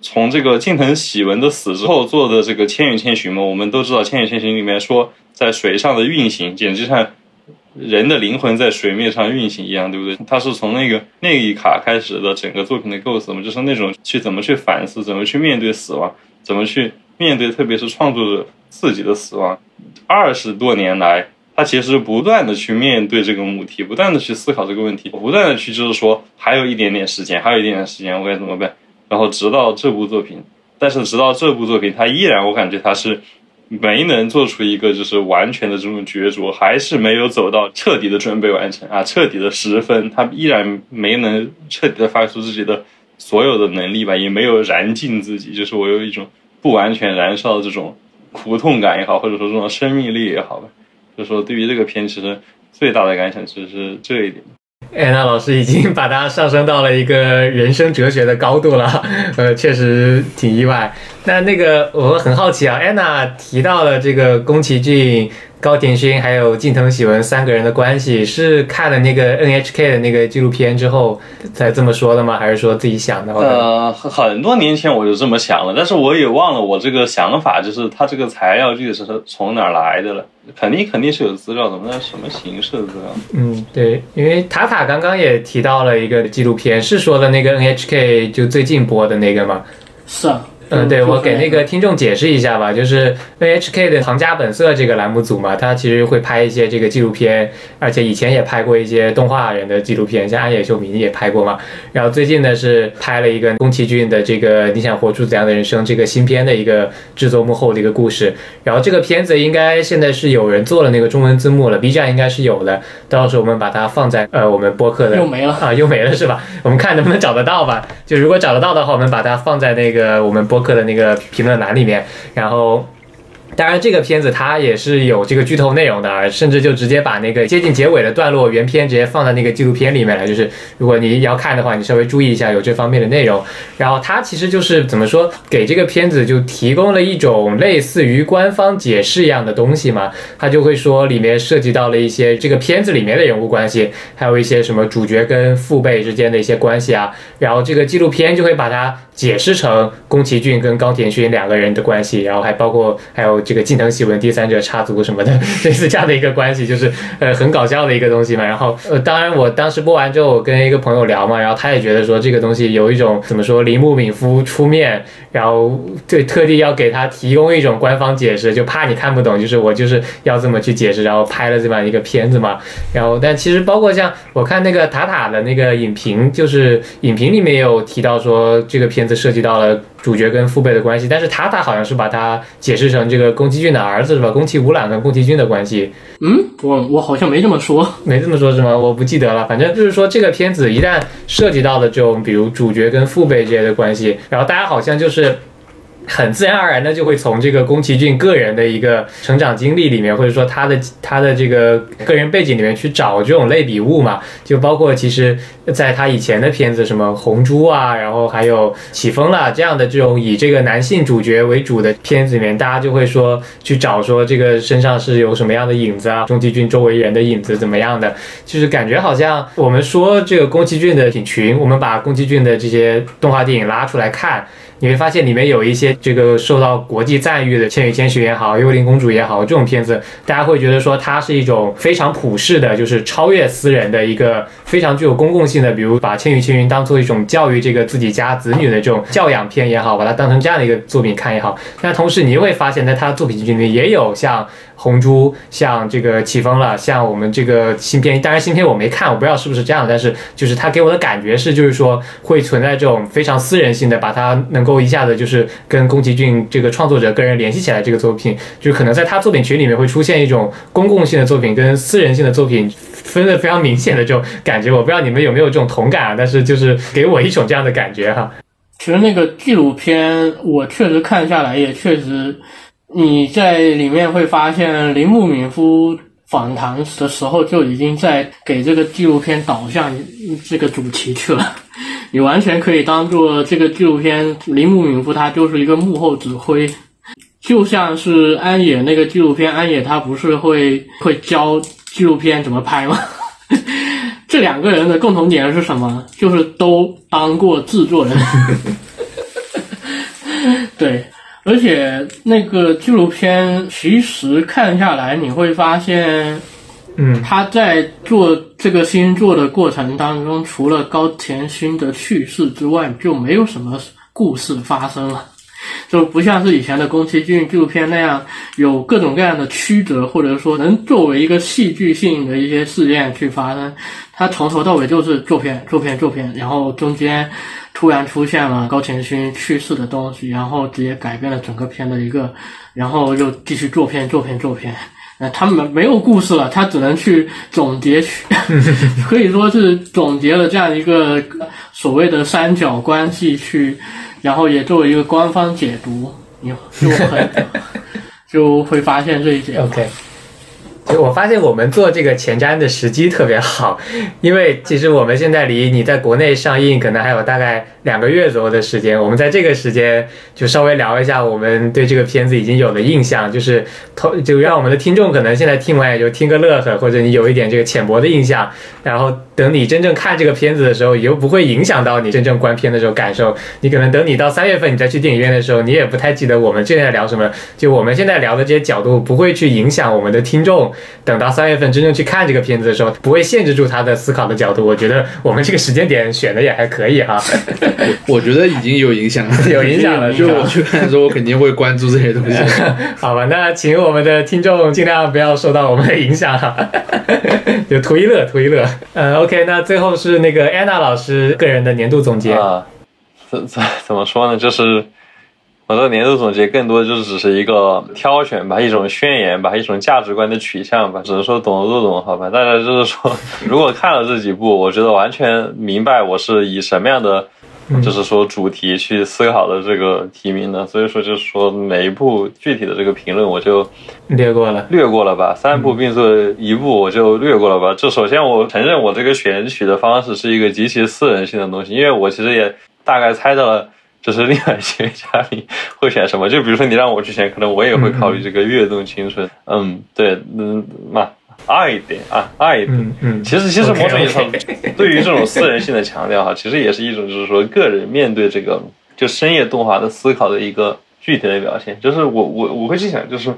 [SPEAKER 3] 从这个近藤喜文的死之后做的这个《千与千寻》嘛，我们都知道《千与千寻》里面说在水上的运行，简直像。人的灵魂在水面上运行一样，对不对？他是从那个那一卡开始的整个作品的构思嘛，就是那种去怎么去反思，怎么去面对死亡，怎么去面对，特别是创作者自己的死亡。二十多年来，他其实不断的去面对这个母题，不断的去思考这个问题，不断的去就是说，还有一点点时间，还有一点点时间，我该怎么办？然后直到这部作品，但是直到这部作品，他依然我感觉他是。没能做出一个就是完全的这种角逐，还是没有走到彻底的准备完成啊，彻底的十分，他依然没能彻底的发出自己的所有的能力吧，也没有燃尽自己，就是我有一种不完全燃烧的这种苦痛感也好，或者说这种生命力也好吧，就是说对于这个片，其实最大的感想其实是这一点。
[SPEAKER 1] 安娜老师已经把它上升到了一个人生哲学的高度了，*laughs* 呃，确实挺意外。那那个我很好奇啊，安娜提到了这个宫崎骏、高田勋还有近藤喜文三个人的关系，是看了那个 NHK 的那个纪录片之后才这么说的吗？还是说自己想的？
[SPEAKER 3] 呃，很多年前我就这么想了，但是我也忘了我这个想法，就是他这个材料具体是从哪儿来的了。肯定肯定是有资料的，那什么形式的资料？
[SPEAKER 1] 嗯，对，因为塔塔刚刚也提到了一个纪录片，是说的那个 NHK 就最近播的那个吗？
[SPEAKER 4] 是啊。
[SPEAKER 1] 嗯，对，我给那个听众解释一下吧，就是 NHK 的《行家本色》这个栏目组嘛，他其实会拍一些这个纪录片，而且以前也拍过一些动画人的纪录片，像安野秀明也拍过嘛。然后最近呢是拍了一个宫崎骏的这个《你想活出怎样的人生》这个新片的一个制作幕后的一个故事。然后这个片子应该现在是有人做了那个中文字幕了，B 站应该是有的，到时候我们把它放在呃我们播客的
[SPEAKER 4] 又没了
[SPEAKER 1] 啊，又没了是吧？*laughs* 我们看能不能找得到吧。就如果找得到的话，我们把它放在那个我们播。播客的那个评论栏里面，然后。当然，这个片子它也是有这个剧透内容的，甚至就直接把那个接近结尾的段落原片直接放在那个纪录片里面了。就是如果你要看的话，你稍微注意一下有这方面的内容。然后它其实就是怎么说，给这个片子就提供了一种类似于官方解释一样的东西嘛。他就会说里面涉及到了一些这个片子里面的人物关系，还有一些什么主角跟父辈之间的一些关系啊。然后这个纪录片就会把它解释成宫崎骏跟高田勋两个人的关系，然后还包括还有。这个近藤喜文第三者插足什么的，*laughs* 类似这样的一个关系，就是呃很搞笑的一个东西嘛。然后呃，当然我当时播完之后，我跟一个朋友聊嘛，然后他也觉得说这个东西有一种怎么说，铃木敏夫出面，然后对特地要给他提供一种官方解释，就怕你看不懂，就是我就是要这么去解释，然后拍了这么一个片子嘛。然后但其实包括像我看那个塔塔的那个影评，就是影评里面有提到说这个片子涉及到了。主角跟父辈的关系，但是塔塔好像是把它解释成这个宫崎骏的儿子是吧？宫崎吾朗跟宫崎骏的关系。
[SPEAKER 4] 嗯，我我好像没这么说，
[SPEAKER 1] 没这么说是吗？我不记得了。反正就是说这个片子一旦涉及到了这种比如主角跟父辈之间的关系，然后大家好像就是。很自然而然的就会从这个宫崎骏个人的一个成长经历里面，或者说他的他的这个个人背景里面去找这种类比物嘛，就包括其实在他以前的片子什么红猪啊，然后还有起风了这样的这种以这个男性主角为主的片子里面，大家就会说去找说这个身上是有什么样的影子啊，宫崎骏周围人的影子怎么样的，就是感觉好像我们说这个宫崎骏的群，我们把宫崎骏的这些动画电影拉出来看。你会发现里面有一些这个受到国际赞誉的《千与千寻》也好，《幽灵公主》也好，这种片子，大家会觉得说它是一种非常普世的，就是超越私人的一个非常具有公共性的，比如把《千与千寻》当做一种教育这个自己家子女的这种教养片也好，把它当成这样的一个作品看也好。那同时你会发现，在他的作品里面也有像红猪，像这个起风了，像我们这个新片，当然新片我没看，我不知道是不是这样，但是就是它给我的感觉是，就是说会存在这种非常私人性的，把它能够一下子就是跟宫崎骏这个创作者个人联系起来，这个作品，就可能在他作品群里面会出现一种公共性的作品跟私人性的作品分的非常明显的这种感觉，我不知道你们有没有这种同感啊，但是就是给我一种这样的感觉哈。
[SPEAKER 4] 其实那个纪录片，我确实看下来也确实，你在里面会发现铃木敏夫访谈的时候就已经在给这个纪录片导向这个主题去了。*laughs* 你完全可以当做这个纪录片，铃木敏夫他就是一个幕后指挥，就像是安野那个纪录片，安野他不是会会教纪录片怎么拍吗？*laughs* 这两个人的共同点是什么？就是都当过制作人。*laughs* 对，而且那个纪录片其实看下来，你会发现，
[SPEAKER 1] 嗯
[SPEAKER 4] 他在做这个星座的过程当中，除了高田勋的去世之外，就没有什么故事发生了。*laughs* 就不像是以前的宫崎骏纪录片那样有各种各样的曲折，或者说能作为一个戏剧性的一些事件去发生。它从头到尾就是做片、做片、做片，然后中间突然出现了高田勋去世的东西，然后直接改变了整个片的一个，然后又继续做片、做片、做片。呃，他们没有故事了，他只能去总结去，*laughs* 可以说是总结了这样一个所谓的三角关系去，然后也作为一个官方解读，你就很 *laughs* 就会发现这一点。
[SPEAKER 1] OK，就我发现我们做这个前瞻的时机特别好，因为其实我们现在离你在国内上映可能还有大概两个月左右的时间，我们在这个时间就稍微聊一下我们对这个片子已经有的印象，就是投就让我们的听众可能现在听完也就听个乐呵，或者你有一点这个浅薄的印象，然后等你真正看这个片子的时候，也又不会影响到你真正观片的时候感受。你可能等你到三月份你再去电影院的时候，你也不太记得我们现在聊什么。就我们现在聊的这些角度，不会去影响我们的听众。等到三月份真正去看这个片子的时候，不会限制住他的思考的角度。我觉得我们这个时间点选的也还可以哈，
[SPEAKER 2] 我觉得 *laughs* 已经有影响了，*laughs*
[SPEAKER 1] 有影响了。*laughs*
[SPEAKER 2] 就我去看的时候，我肯定会关注这些东西。
[SPEAKER 1] 好吧，那请我们的听众尽量不要受到我们的影响哈，就图一乐，图一乐。呃，OK，那最后是那个 Anna 老师个人的年度总结。
[SPEAKER 3] 啊，怎怎怎么说呢？就是我的年度总结更多就是只是一个挑选吧，一种宣言吧，一种价值观的取向吧。只能说懂的都懂，好吧。大家就是说，如果看了这几部，我觉得完全明白我是以什么样的。就是说主题去思考的这个提名的，所以说就是说每一部具体的这个评论我就
[SPEAKER 1] 略过了，
[SPEAKER 3] 略过了吧。三部并作一部我就略过了吧。这首先我承认我这个选取的方式是一个极其私人性的东西，因为我其实也大概猜到了，就是另外一些嘉宾会选什么。就比如说你让我去选，可能我也会考虑这个跃动青春。嗯，对，嗯，嘛。爱一点啊，爱一点。
[SPEAKER 1] 嗯嗯，
[SPEAKER 3] 其实其实某种意义上 *laughs* 对于这种私人性的强调哈，其实也是一种就是说个人面对这个就深夜动画的思考的一个具体的表现。就是我我我会去想，就是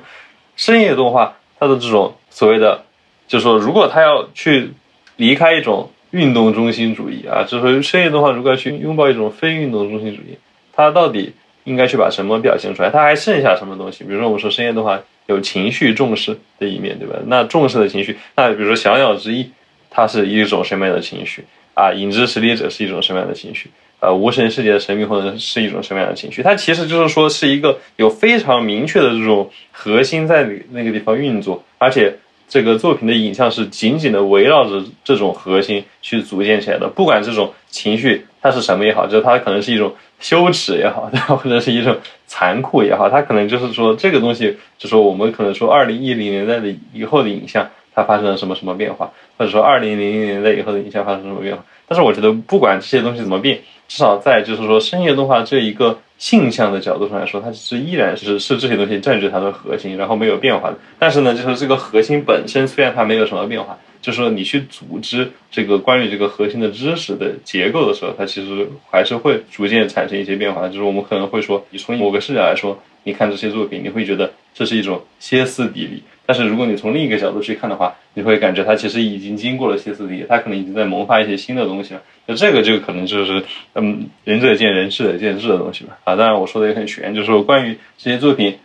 [SPEAKER 3] 深夜动画它的这种所谓的，就是说如果它要去离开一种运动中心主义啊，就是说深夜动画如果要去拥抱一种非运动中心主义，它到底应该去把什么表现出来？它还剩下什么东西？比如说我们说深夜动画有情绪重视的一面，对吧？那重视的情绪，那比如说《小鸟之翼》，它是一种什么样的情绪啊？《影之实力者》是一种什么样的情绪？呃，无神世界的神秘或者是一种什么样的情绪？它其实就是说是一个有非常明确的这种核心在那个地方运作，而且这个作品的影像是紧紧的围绕着这种核心去组建起来的。不管这种情绪它是什么也好，就是它可能是一种羞耻也好，*laughs* 或者是一种残酷也好，它可能就是说这个东西，就说我们可能说二零一零年代的以后的影像，它发生了什么什么变化，或者说二零零零年代以后的影像发生什么变化。但是我觉得，不管这些东西怎么变，至少在就是说深夜动画这一个性向的角度上来说，它其实依然是是这些东西占据它的核心，然后没有变化的。但是呢，就是这个核心本身虽然它没有什么变化，就是说你去组织这个关于这个核心的知识的结构的时候，它其实还是会逐渐产生一些变化。就是我们可能会说，你从某个视角来说，你看这些作品，你会觉得这是一种歇斯底里。但是如果你从另一个角度去看的话，你会感觉它其实已经经过了歇斯底里，它可能已经在萌发一些新的东西了。那这个就可能就是嗯仁者见仁，智者见智的东西吧。啊，当然我说的也很玄，就是说关于这些作品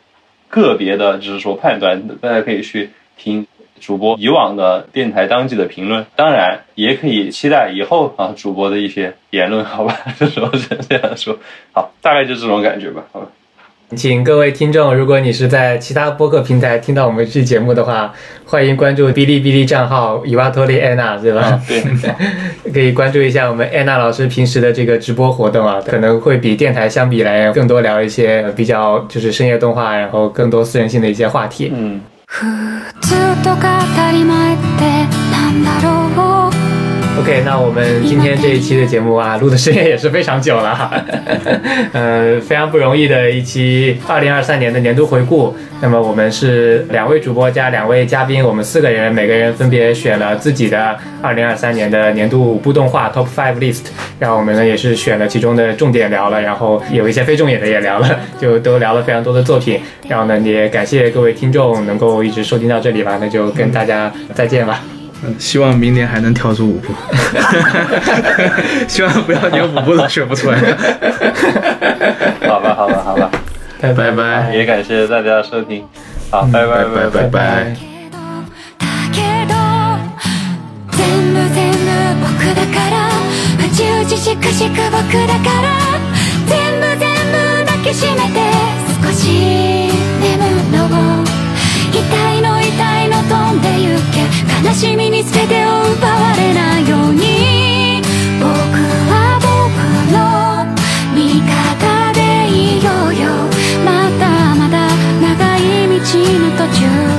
[SPEAKER 3] 个别的，就是说判断，大家可以去听主播以往的电台当季的评论，当然也可以期待以后啊主播的一些言论，好吧？这时候是这样说，好，大概就这种感觉吧，好吧。
[SPEAKER 1] 请各位听众，如果你是在其他播客平台听到我们这期节目的话，欢迎关注哔哩哔哩账号伊瓦托利安娜，对吧？
[SPEAKER 3] 啊，对，*laughs*
[SPEAKER 1] 可以关注一下我们安娜老师平时的这个直播活动啊，可能会比电台相比来更多聊一些比较就是深夜动画，然后更多私人性的一些话题。
[SPEAKER 3] 嗯。
[SPEAKER 1] OK，那我们今天这一期的节目啊，录的时间也是非常久了哈，*laughs* 呃，非常不容易的一期二零二三年的年度回顾。那么我们是两位主播加两位嘉宾，我们四个人，每个人分别选了自己的二零二三年的年度五部动画 Top Five List，然后我们呢也是选了其中的重点聊了，然后有一些非重点的也聊了，*laughs* 就都聊了非常多的作品。然后呢，也感谢各位听众能够一直收听到这里吧，那就跟大家再见吧。
[SPEAKER 2] 嗯希望明年还能挑出五部，*laughs* 希望不要连五部都选不出来。
[SPEAKER 3] 好吧，好吧，好吧，
[SPEAKER 1] 拜
[SPEAKER 2] 拜拜。
[SPEAKER 3] 也感谢大家的收听，好，拜拜
[SPEAKER 2] 拜拜拜。
[SPEAKER 5] けど全部全部僕だから宇宙自粛しく僕だから全部全部抱きしめて少し んでゆけ。悲しみに全てを奪われないように。僕は僕の味方でいようよ。まだまだ長い道の途中。